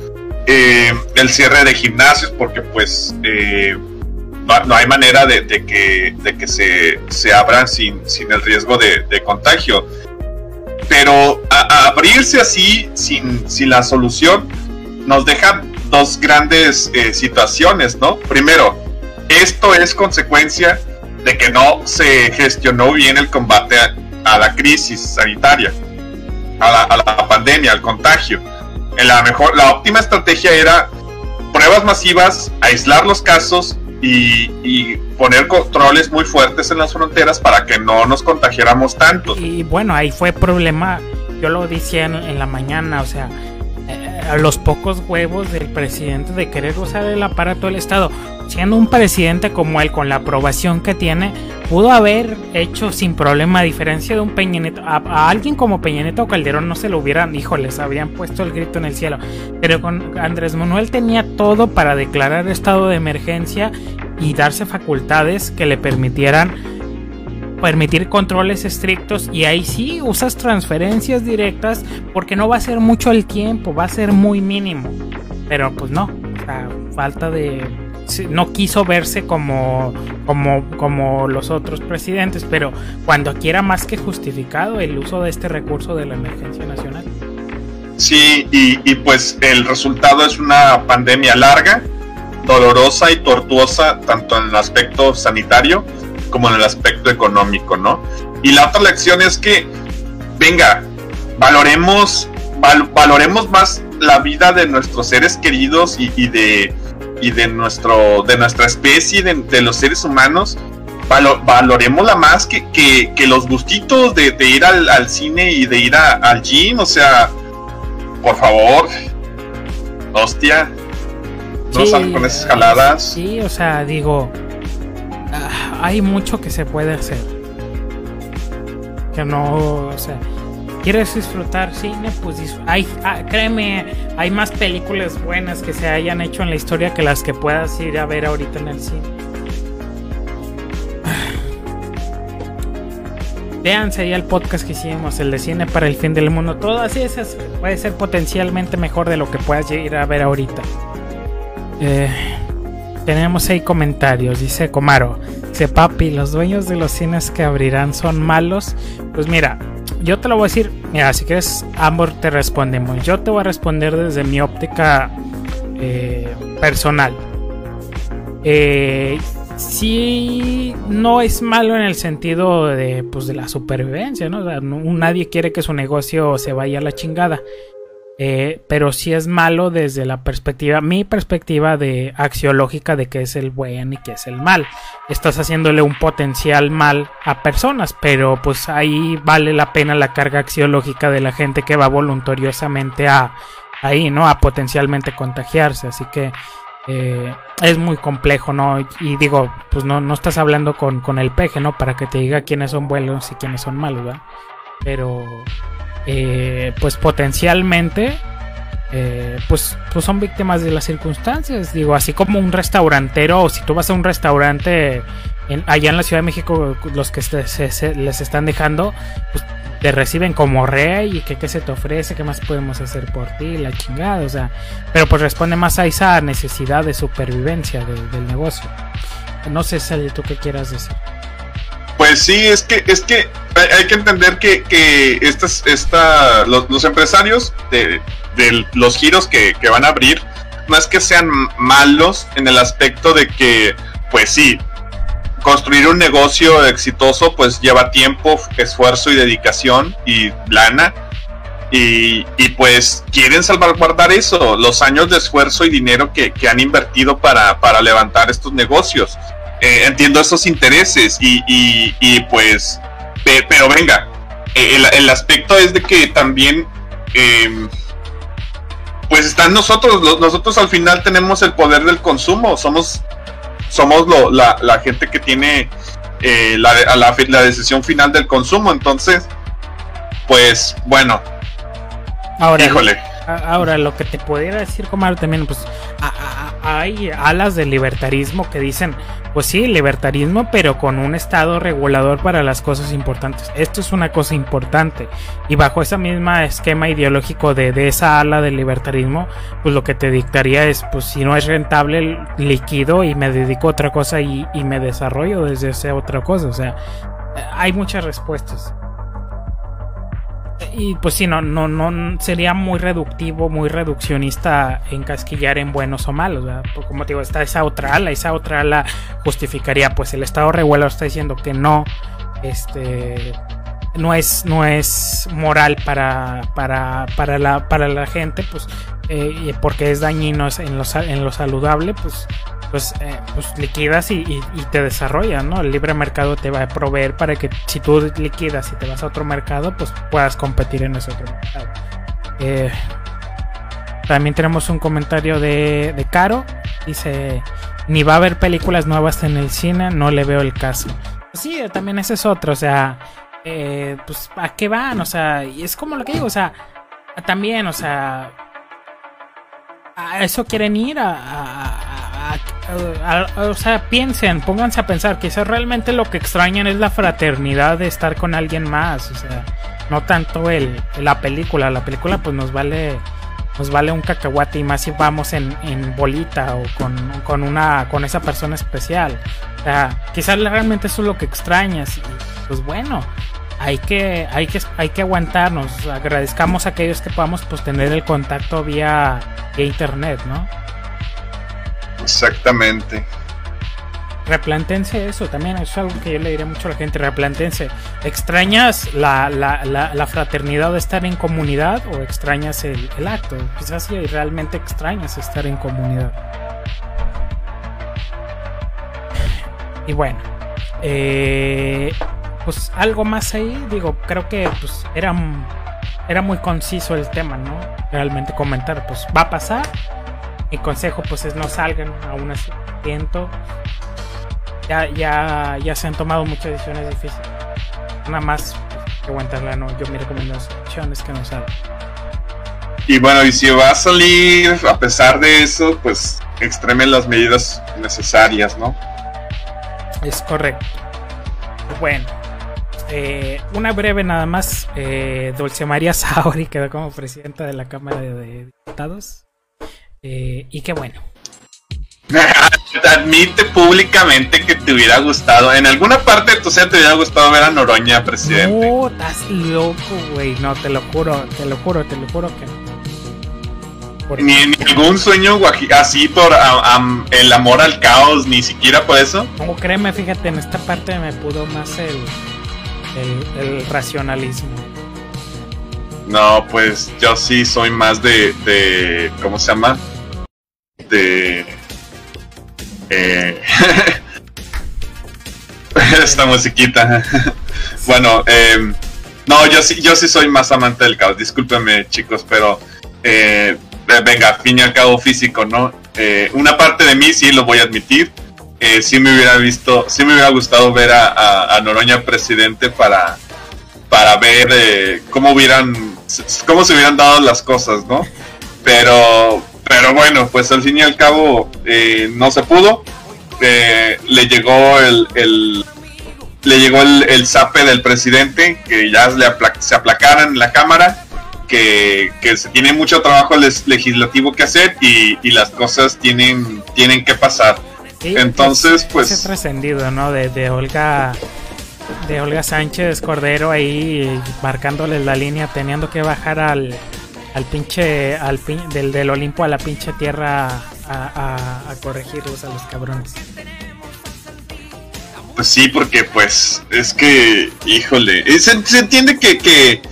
eh, el cierre de gimnasios porque pues no, hay manera de, que, se, se abran sin el riesgo de contagio pero abrirse así sin, sin, la solución nos deja dos grandes eh, situaciones, ¿no? Primero, esto es consecuencia de que no se gestionó bien el combate a, la crisis sanitaria, a la, pandemia, al contagio. En la mejor, la óptima estrategia era pruebas masivas, aislar los casos y, poner controles muy fuertes en las fronteras para que no nos contagiáramos tanto. Y bueno, ahí fue problema, yo lo decía en, la mañana, o sea, los pocos huevos del presidente de querer usar el aparato del Estado. Siendo un presidente como él, con la aprobación que tiene, pudo haber hecho sin problema, a diferencia de un Peña. A, alguien como Peña o Calderón no se lo hubieran, híjoles, habrían puesto el grito en el cielo. Pero con Andrés Manuel tenía todo para declarar estado de emergencia y darse facultades que le permitieran permitir controles estrictos y ahí sí usas transferencias directas porque no va a ser mucho el tiempo, va a ser muy mínimo. Pero pues no, falta de no quiso verse como, como, como los otros presidentes, pero cuando quiera más que justificado el uso de este recurso de la emergencia nacional. Sí, y pues el resultado es una pandemia larga, dolorosa y tortuosa, tanto en el aspecto sanitario como en el aspecto económico, ¿no? Y la otra lección es que, venga, valoremos, valoremos más la vida de nuestros seres queridos y, de, y de, nuestro, de nuestra especie, de, los seres humanos, valoremosla más que, que, los gustitos de, ir al, cine y de ir al gym, o sea, por favor, hostia, no salgan con esas jaladas. Sí, o sea, digo, hay mucho que se puede hacer. Que no, o sea, ¿quieres disfrutar cine? Pues hay, ah, créeme, hay más películas buenas que se hayan hecho en la historia que las que puedas ir a ver ahorita en el cine. Véanse ya el podcast que hicimos, el de cine para el fin del mundo. Todas esas puede ser potencialmente mejor de lo que puedas ir a ver ahorita. Eh, tenemos ahí comentarios, dice Comaro. Dice, papi, los dueños de los cines que abrirán son malos. Pues mira, yo te lo voy a decir, mira, si quieres, ambos te respondemos. Yo te voy a responder desde mi óptica eh, personal. Eh, sí, no es malo en el sentido de, pues, de la supervivencia, ¿no? nadie quiere que su negocio se vaya a la chingada. Eh, pero sí es malo desde la perspectiva, mi perspectiva de axiológica de qué es el buen y qué es el mal. Estás haciéndole un potencial mal a personas, pero pues ahí vale la pena la carga axiológica de la gente que va voluntariosamente a ahí, ¿no? A potencialmente contagiarse. Así que eh, es muy complejo, ¿no? Y digo, pues no, no estás hablando con, con el peje, ¿no? Para que te diga quiénes son buenos y quiénes son malos, ¿verdad? Pero eh, pues potencialmente eh, pues, pues son víctimas de las circunstancias. Digo, así como un restaurantero, o si tú vas a un restaurante en, allá en la Ciudad de México, los que se, les están dejando, pues te reciben como rey y que qué se te ofrece, qué más podemos hacer por ti, la chingada, o sea, pero pues responde más a esa necesidad de supervivencia del negocio. No sé, Sally, tú qué quieras decir. Pues sí, es que, es que hay, que entender que, que estas, esta, los, empresarios de, los giros que, van a abrir, no es que sean malos en el aspecto de que, pues sí, construir un negocio exitoso pues lleva tiempo, esfuerzo y dedicación y lana. Y, y, pues quieren salvaguardar eso, los años de esfuerzo y dinero que, que han invertido para, para levantar estos negocios. Eh, entiendo esos intereses y, y, pues, pero venga, eh, el, aspecto es de que también, em, pues están nosotros, nosotros al final tenemos el poder del consumo, somos, somos lo, la, la, gente que tiene eh, la, la, la decisión final del consumo, entonces, pues bueno, ahora, híjole. Ahora, lo que te pudiera decir, Comar, también, pues hay alas del libertarismo que dicen, pues sí, libertarismo, pero con un estado regulador para las cosas importantes. Esto es una cosa importante. Y bajo ese mismo esquema ideológico de, esa ala del libertarismo, pues lo que te dictaría es, pues si no es rentable, liquido y me dedico a otra cosa y, y me desarrollo desde esa otra cosa. O sea, hay muchas respuestas y pues sí, no, no, no sería muy reductivo, muy reduccionista encasquillar en buenos o malos, ¿verdad? Pues, como te digo, está esa otra ala, esa otra ala justificaría, pues el Estado regulador está diciendo que no, este, no es, no es moral para, para, para, la, para la gente, pues, eh, porque es dañino en lo, en lo saludable, pues pues, eh, pues liquidas y, te desarrollas, ¿no? El libre mercado te va a proveer para que si tú liquidas y te vas a otro mercado, pues puedas competir en ese otro mercado. Eh, También tenemos un comentario de, de Caro. Dice, ni va a haber películas nuevas en el cine, no le veo el caso. Pues sí, también ese es otro, o sea, pues ¿a qué van? O sea, y es como lo que digo, o sea, también, o sea, a eso quieren ir a, o sea, piensen, pónganse a pensar, quizás realmente lo que extrañan es la fraternidad de estar con alguien más, o sea, no tanto el, la película, la película pues nos vale nos vale un cacahuate y más si vamos en, en bolita o con, con, una con esa persona especial. O sea, quizás realmente eso es lo que extrañas y pues bueno, hay que, hay que, hay que aguantarnos. Agradezcamos a aquellos que podamos pues, tener el contacto vía, internet, ¿no? Exactamente. Replantense eso también, es algo que yo le diré mucho a la gente, replantense. ¿Extrañas la, la, la, fraternidad de estar en comunidad o extrañas el, el acto? Quizás si realmente extrañas estar en comunidad. Y bueno, eh, pues algo más ahí, digo, creo que pues era, era muy conciso el tema, ¿no? Realmente comentar, pues va a pasar. Mi consejo pues es no salgan a un asiento. Ya, ya, ya se han tomado muchas decisiones difíciles. Nada más pues, aguantarla, no. Yo mi recomendación es que no salgan. Y bueno, y si va a salir, a pesar de eso, pues extremen las medidas necesarias, ¿no? Es correcto. Bueno, eh, una breve nada más. Eh, Dulce María Saori quedó como presidenta de la Cámara de, Diputados. Eh, y qué bueno. Admite públicamente que te hubiera gustado. En alguna parte de tu te hubiera gustado ver a Noroña presidente. No, estás loco, güey. No, te lo juro, te lo juro, te lo juro que no. Ni, en algún sueño así por el amor al caos, ni siquiera por eso. Como créeme, fíjate, en esta parte me pudo más el, el, racionalismo. No, pues yo sí soy más de, de ¿cómo se llama? De... Eh, esta musiquita. bueno, eh, no, yo sí, yo sí soy más amante del caos. Discúlpeme, chicos, pero eh, venga, fin y al cabo físico, ¿no? Eh, una parte de mí sí lo voy a admitir eh, sí me hubiera visto, sí me hubiera gustado ver a, Noroña presidente para, para ver eh, cómo hubieran, cómo se hubieran dado las cosas, ¿no? Pero, pero bueno, pues al fin y al cabo eh, no se pudo. Eh, le llegó el, el le llegó el, zape del presidente que ya le se aplacaran en la cámara que, que, se tiene mucho trabajo legislativo que hacer y, y las cosas tienen, tienen que pasar. Entonces, pues. Ese trascendido, ¿no? De, de Olga. De Olga Sánchez Cordero ahí marcándole la línea, teniendo que bajar al, al pinche. Al del, del Olimpo a la pinche tierra a, a, corregirlos a los cabrones. Pues sí, porque pues es que, híjole, se, se entiende que, que,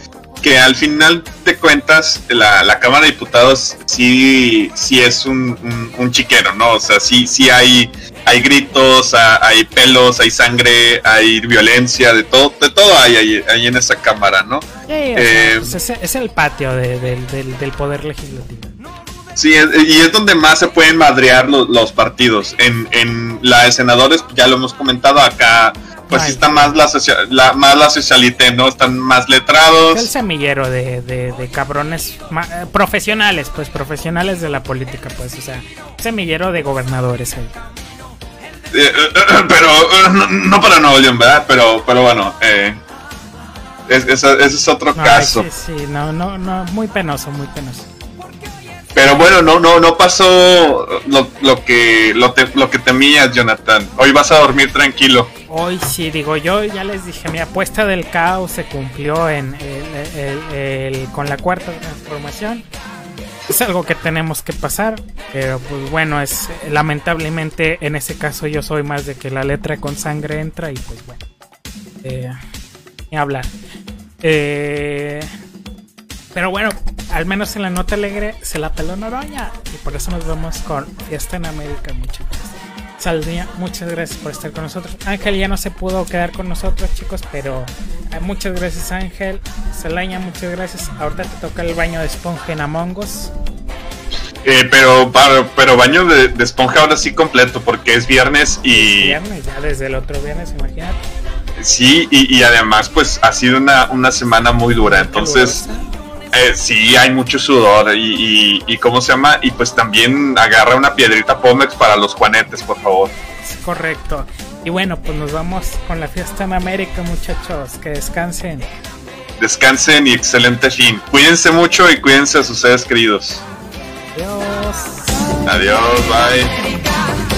que, al final de cuentas la, la, Cámara de Diputados sí, sí es un, un, un, chiquero, ¿no? O sea, sí, sí hay hay gritos, hay pelos, hay sangre, hay violencia, de todo, de todo hay ahí, en esa cámara, ¿no? Eh, pues es, el patio del, poder legislativo. Sí, y es donde más se pueden madrear los, partidos. En, en la de senadores, ya lo hemos comentado acá, pues está más la, la, más la socialité, ¿no? Están más letrados. El semillero de, de, cabrones eh, profesionales, pues profesionales de la política, pues, o sea, semillero de gobernadores ahí. Eh, eh, pero eh, no, para Nuevo León, ¿verdad? Pero, pero bueno, ese es otro caso. Sí, sí, no, no, no, muy penoso, muy penoso. Pero bueno, no, no, no pasó lo, lo que lo, lo, que temías, Jonathan. Hoy vas a dormir tranquilo. Hoy sí, digo yo, ya les dije, mi apuesta del caos se cumplió en con la cuarta transformación es algo que tenemos que pasar, pero pues bueno, es lamentablemente en ese caso yo soy más de que la letra con sangre entra y pues bueno, eh, ni hablar. Eh, pero bueno, al menos en la nota alegre se la peló Noroña y por eso nos vemos con Fiesta en América. Muchas gracias. Muchas gracias por estar con nosotros. Ángel ya no se pudo quedar con nosotros, chicos, pero eh, muchas gracias, Ángel. Salaña, muchas gracias. Ahorita te toca el baño de esponja en Among Us. Eh, pero, pero baño de, esponja ahora sí completo, porque es viernes y. viernes, ya desde el otro viernes, imagínate. Sí, y, además, pues ha sido una, una semana muy dura. Entonces, eh, sí, hay mucho sudor. Y, y, ¿cómo se llama? Y pues también agarra una piedrita Pomex para los juanetes, por favor. correcto. Y bueno, pues nos vamos con la fiesta en América, muchachos. Que descansen. Descansen y excelente fin. Cuídense mucho y cuídense a sus seres queridos. Adiós. Adiós, bye.